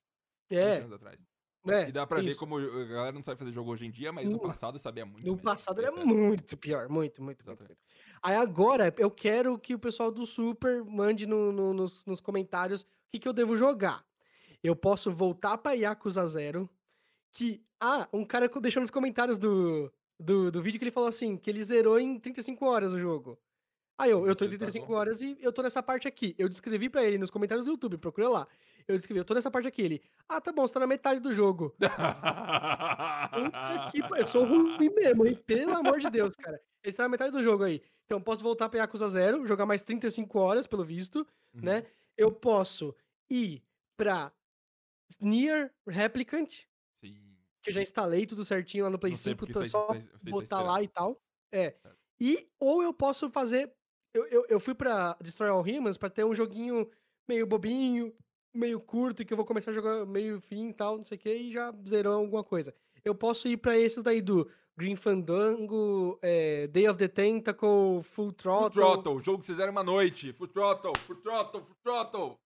15 É, anos atrás. é. E dá pra ver isso. como a galera não sabe fazer jogo hoje em dia, mas no No- passado sabia muito. No melhor. passado era é- muito pior, muito, muito, muito, muito. Aí agora eu quero que o pessoal do Super mande no- no- nos, nos comentários o que, que eu devo jogar. Eu posso voltar pra Yakuza Zero, que... Ah, um cara deixou nos comentários do, do, do vídeo que ele falou assim, que ele zerou em 35 horas o jogo. Aí eu, eu tô em Você tá 35 bom. horas e eu tô nessa parte aqui. Eu descrevi pra ele nos comentários do YouTube, procura lá. Eu descrevi, eu tô nessa parte aqui. Ele, ah, tá bom, você tá na metade do jogo. Puta que pariu, eu sou ruim mesmo, hein? Pelo amor de Deus, cara. Esse tá na metade do jogo aí. Então, posso voltar pra Yakuza Zero, jogar mais 35 horas, pelo visto, Uhum. né? Eu posso ir pra Nier Replicant. Que eu já instalei tudo certinho lá no Play Não sei 5, porque tô só botar lá e tal. É. Certo. E, ou eu posso fazer... Eu, eu, eu fui pra Destroy All Humans pra ter um joguinho meio bobinho, meio curto, que eu vou começar a jogar meio fim e tal, não sei o que, e já zerou alguma coisa. Eu posso ir pra esses daí do Green Fandango, é, Day of the Tentacle, Full Full Throttle. Throttle, o jogo que vocês fizeram uma noite. Full Throttle, Full Throttle, Full Throttle.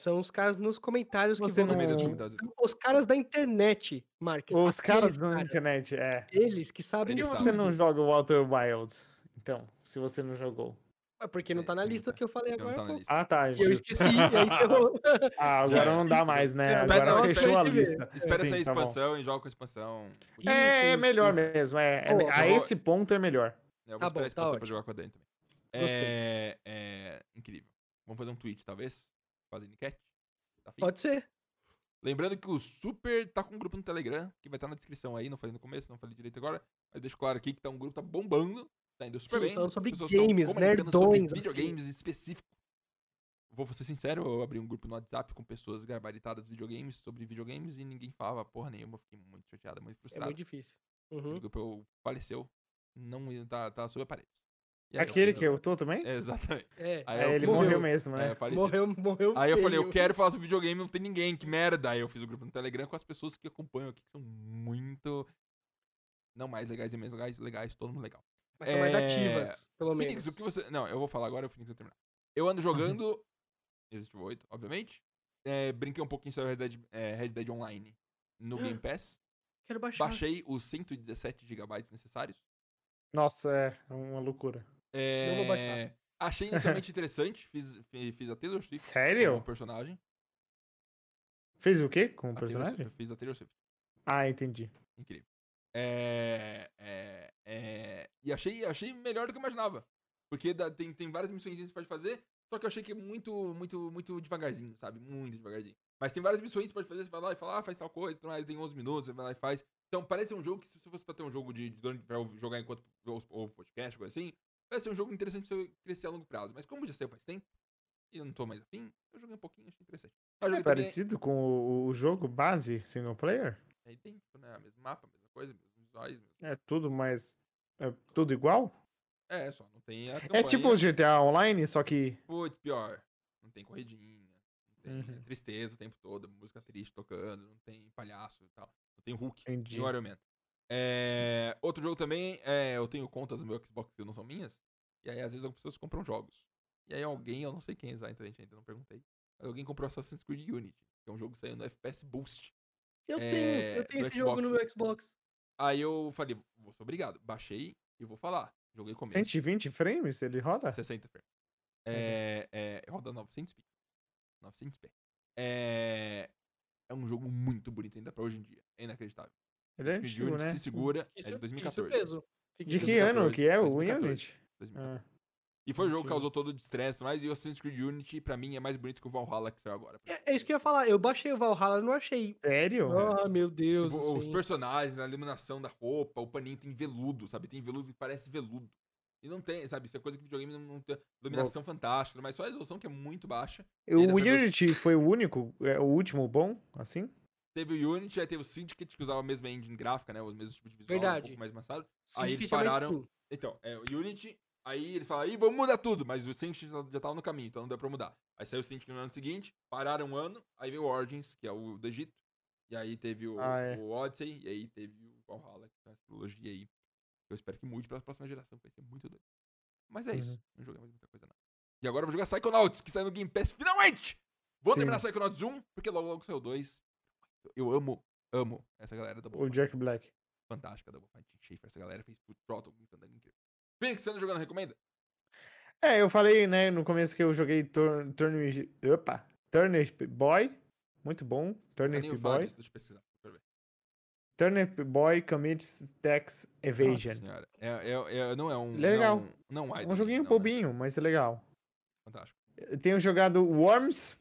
São os caras nos comentários que Você vão... Meio dos Não. Os caras da internet, Marques. Os caras da internet, é. Eles que sabem Por que você não joga o Walter Wild? Então, se você não jogou. É porque não tá na lista tá. que eu falei agora. tá. Ah, tá. Eu esqueci, e aí ferrou. Ah, agora não dá mais, né? É, Agora fechou espera a que lista. Espera Sim, essa tá bom. expansão e joga com a expansão. É, é melhor mesmo. É, é- Pô, a eu vou- esse ponto é melhor. Eu vou Tá esperar bom, a tá expansão pra ótimo. jogar com a Dani também. Gostei. É, é incrível. Vamos fazer um tweet, talvez? Fazendo enquete? Tá? Pode ser. Lembrando que o Super tá com um grupo no Telegram, que vai estar na descrição aí, não falei no começo, não falei direito agora, mas deixo claro aqui que tá um grupo tá bombando, tá indo super Sim, bem. falando sobre games, comunicando sobre nerdões, assim. videogames em específico. Vou ser sincero, eu abri um grupo no WhatsApp com pessoas gabaritadas de videogames, sobre videogames, e ninguém falava porra nenhuma, eu fiquei muito chateado, muito É frustrado. muito difícil. Uhum. O grupo eu- faleceu, não tá, tá sob aparelhos. E aí Aquele que eu tô também? É, exatamente. É, Aí É, ele fiz o- morreu mesmo, É, né? eu faleci. morreu, morreu Aí eu falei, eu feio. quero falar sobre videogame, não tem ninguém, que merda. Aí eu fiz o grupo no Telegram com as pessoas que acompanham aqui, que são muito. Não mais legais e menos legais, legais, todo mundo legal. Mas são mais É, ativas, pelo menos. Phoenix, o que você. Não, eu vou falar agora, o Phoenix vai terminar. Eu ando jogando. Existe o 8, obviamente. É, brinquei um pouquinho sobre Red Dead, é, Red Dead Online no Game Pass. Quero baixar. Baixei os 117 GB necessários. Nossa, é uma loucura. É, Não vou baixar. Achei inicialmente interessante. Fiz, fi- fiz a Taylor Swift Sério? como personagem. Fez o quê com o personagem? Swift, eu fiz a Taylor Swift. Ah, entendi. Incrível. É, é, é, e achei, achei melhor do que eu imaginava. Porque dá- tem, tem várias missões que você pode fazer, só que eu achei que é muito, muito, muito devagarzinho, sabe? Muito devagarzinho. Mas tem várias missões que você pode fazer, você vai lá e fala, ah, faz tal coisa, tudo mais, tem 11 minutos, você vai lá e faz. Então parece um jogo que se fosse pra ter um jogo de, de durante- pra eu jogar enquanto ou, ou podcast, coisa assim, vai ser um jogo interessante pra você crescer a longo prazo. Mas como já saiu faz tempo, e eu não tô mais afim, eu joguei um pouquinho, achei interessante. É também- parecido com o, jogo base single player? Aí tem, tipo, né, mesmo mapa, mesma coisa, mesmos visuais. mesmo- É tudo mais. É tudo igual? É, só não tem a É campanha. tipo o GTA Online, só que. Putz, pior. Não tem corridinha. Não tem Uhum. tristeza o tempo todo, música triste tocando, não tem palhaço e tal. Não tem Hulk Entendi. e o Iron Man. É, outro jogo também, é, eu tenho contas no meu Xbox que não são minhas. E aí, às vezes, algumas pessoas compram jogos. E aí, alguém, eu não sei quem exatamente, ainda não perguntei. Alguém comprou Assassin's Creed Unity, que é um jogo que saiu no FPS Boost. Eu É, tenho, eu tenho esse jogo no Xbox. meu Xbox. Aí eu falei, vou ser obrigado. Baixei e vou falar. Joguei começo. 120 frames ele roda? 60 frames. É, é, roda 900 pixels. 900p. É, é um jogo muito bonito ainda pra hoje em dia. É inacreditável. Ele é Creed antigo, né? se segura. É de sur- 2014. fiquei surpreso. Fiquei De que 2014, ano que é o 2014. Unity? 2014. Ah, E foi o jogo que causou todo o estresse e tudo mais. E o Assassin's Creed Unity, pra mim, é mais bonito que o Valhalla que saiu agora. É, é isso que eu ia falar. Eu baixei o Valhalla e não achei. sério? Ah, meu Deus. Tipo, os assim. personagens, a iluminação da roupa, o paninho tem veludo, sabe? Tem veludo que parece veludo. E não tem, sabe? Isso é coisa que o videogame não, não tem. Iluminação fantástica, mas só a resolução que é muito baixa. O Unity foi o único, é, o último bom, assim? Teve o Unity, aí teve o Syndicate, que usava a mesma engine gráfica, né? O mesmo tipo de visual, um Verdade. pouco mais. Sim, aí eles chama pararam- Screw. Então, é, o Unity, aí eles falaram, ih, vamos mudar tudo, mas o Syndicate já, tava no caminho, então não deu pra mudar. Aí saiu o Syndicate no ano seguinte, pararam um ano, aí veio o Origins, que é o do Egito, e aí teve o, Ah, é. o Odyssey, e aí teve o Valhalla, que é essa trilogia aí. Eu espero que mude pra próxima geração, que vai ser muito doido. Mas é isso, Uhum. não joguei mais muita coisa não. E agora eu vou jogar Psychonauts, que sai no Game Pass finalmente! Vou Sim. terminar Psychonauts 1, porque logo logo saiu o 2. Eu amo, amo essa galera da O Double Jack Black. fantástica da Double Fine Schaefer. Essa galera fez Foot Throttle, um fandango incrível. Phoenix, você anda jogando, recomenda? É, eu falei, né, no começo que eu joguei Turn, Turn, opa, Turnip Boy. Muito bom. Turnip Boy. disso, deixa eu pesquisar. Turnip Boy Commits Tax Evasion. Nossa senhora. É, é, é- não é um... Legal. Não, não É idle um joguinho não, né? bobinho, mas é legal. Fantástico. Eu tenho jogado Worms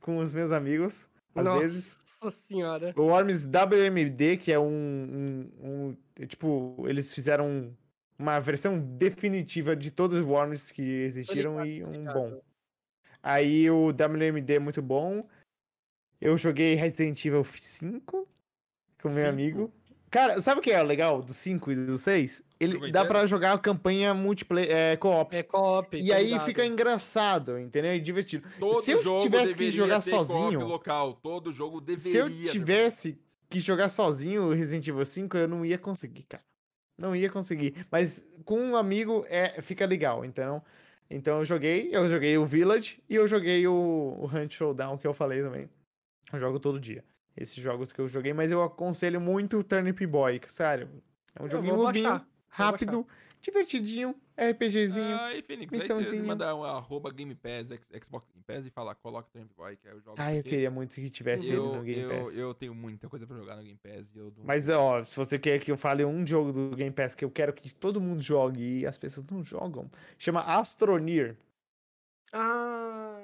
com os meus amigos, às Nossa vezes. senhora. O Worms WMD, que é um, um- um- é Tipo, eles fizeram uma versão definitiva de todos os Worms que existiram e um bom. Aí o WMD é muito bom. Eu joguei Resident Evil 5 com meu Cinco? amigo. Cara, sabe o que é legal do 5 e do 6? Ele Jogo dá inteiro? pra jogar a campanha multiplayer, é, co-op. É co-op. E tô aí fica engraçado, entendeu? E divertido. Todo Se eu jogo tivesse que jogar sozinho- local. Todo jogo deveria Se eu ter tivesse que jogar sozinho o Resident Evil 5, eu não ia conseguir, cara. Não ia conseguir. Mas com um amigo é, fica legal. Então, então eu joguei, eu joguei o Village e eu joguei o, o Hunt Showdown que eu falei também. Eu jogo todo dia. Esses jogos que eu joguei, mas eu aconselho muito o Turnip Boy, que, sério. É um Eu joguinho bobinho, rápido, divertidinho, RPGzinho. Ai, Phoenix, aí você mandar um arroba Game Pass, Xbox Game Pass e falar, coloca Tramp Boy, que aí eu jogo. Ah, eu queria muito que tivesse ele eu, no Game eu, Pass. eu tenho muita coisa pra jogar no Game Pass e eu não- Mas, ó, se você quer que eu fale um jogo do Game Pass que eu quero que todo mundo jogue e as pessoas não jogam, chama Astroneer. Ah.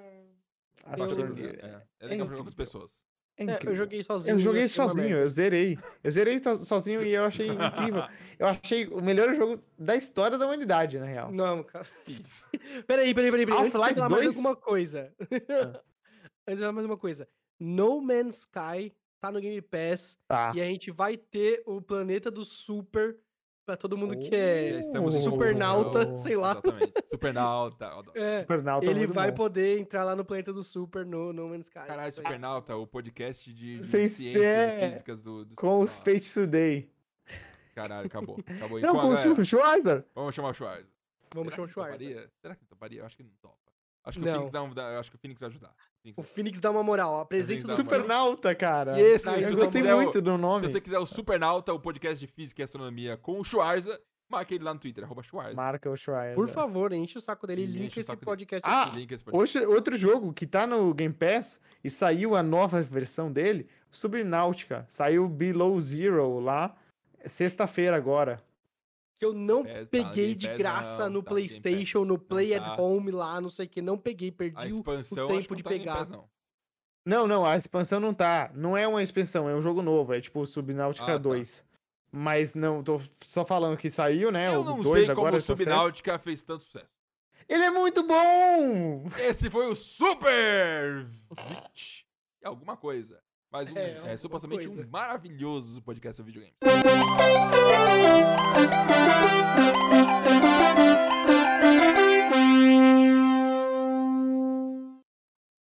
Astroneer. que- É, é legal pra jogar com as pessoas. É É, eu joguei sozinho. Eu joguei sozinho, eu zerei. Eu zerei so- sozinho e eu achei incrível. Eu achei o melhor jogo da história da humanidade, na real. Não, cara. Peraí, peraí, peraí. peraí. Antes de falar mais 2? alguma coisa. Ah. Antes de falar mais uma coisa. No Man's Sky tá no Game Pass Tá. e a gente vai ter o planeta do Super pra todo mundo que Já é supernauta, construção. sei lá. Exatamente. Supernauta. É, Supernauta é ele muito vai bom. poder entrar lá no planeta do Super no No Man's Sky. Caralho, aí. Supernauta, o podcast de, de ciências é- e físicas do, do Com o Supernauta. Space Today. Caralho, acabou. Acabou. Não, com o? Schwarzer. Vamos chamar o Schwarzer. Vamos Será chamar o que Schwarzer. toparia? Será que ele toparia? Eu acho que não topa. Acho que, Não. O Phoenix dá um- dá- eu acho que o Phoenix vai ajudar. O Phoenix O Phoenix dá uma moral. A presença do. Supernauta, cara. E esse, se Eu gostei quiser o- muito do nome. Se você quiser o Supernauta, o podcast de física e astronomia com o Schwarza, marque ele lá no Twitter, arroba Schwarza. Marca o Schwarzer. Por favor, enche o saco dele e o esse saco dele. podcast Ah, aqui. Link esse podcast. Hoje, outro jogo que tá no Game Pass e saiu a nova versão dele, Subnáutica. Saiu Below Zero lá, sexta-feira agora. Que eu não Pass, tá peguei de graça não, no tá. PlayStation, no Play at tá. Home lá, não sei o que. Não peguei, perdi o- expansão o tempo de tá pegar. Não. Não, não, a expansão não tá. Não é uma expansão, é um jogo novo. É tipo Subnáutica Ah, tá. 2. Mas não, tô só falando que saiu, né? Eu o não 2 sei como agora o esse sucesso. Subnáutica fez tanto sucesso. Ele é muito bom! Esse foi o Super 20. e alguma coisa. Mas um, é, é supostamente coisa. um maravilhoso podcast sobre videogames.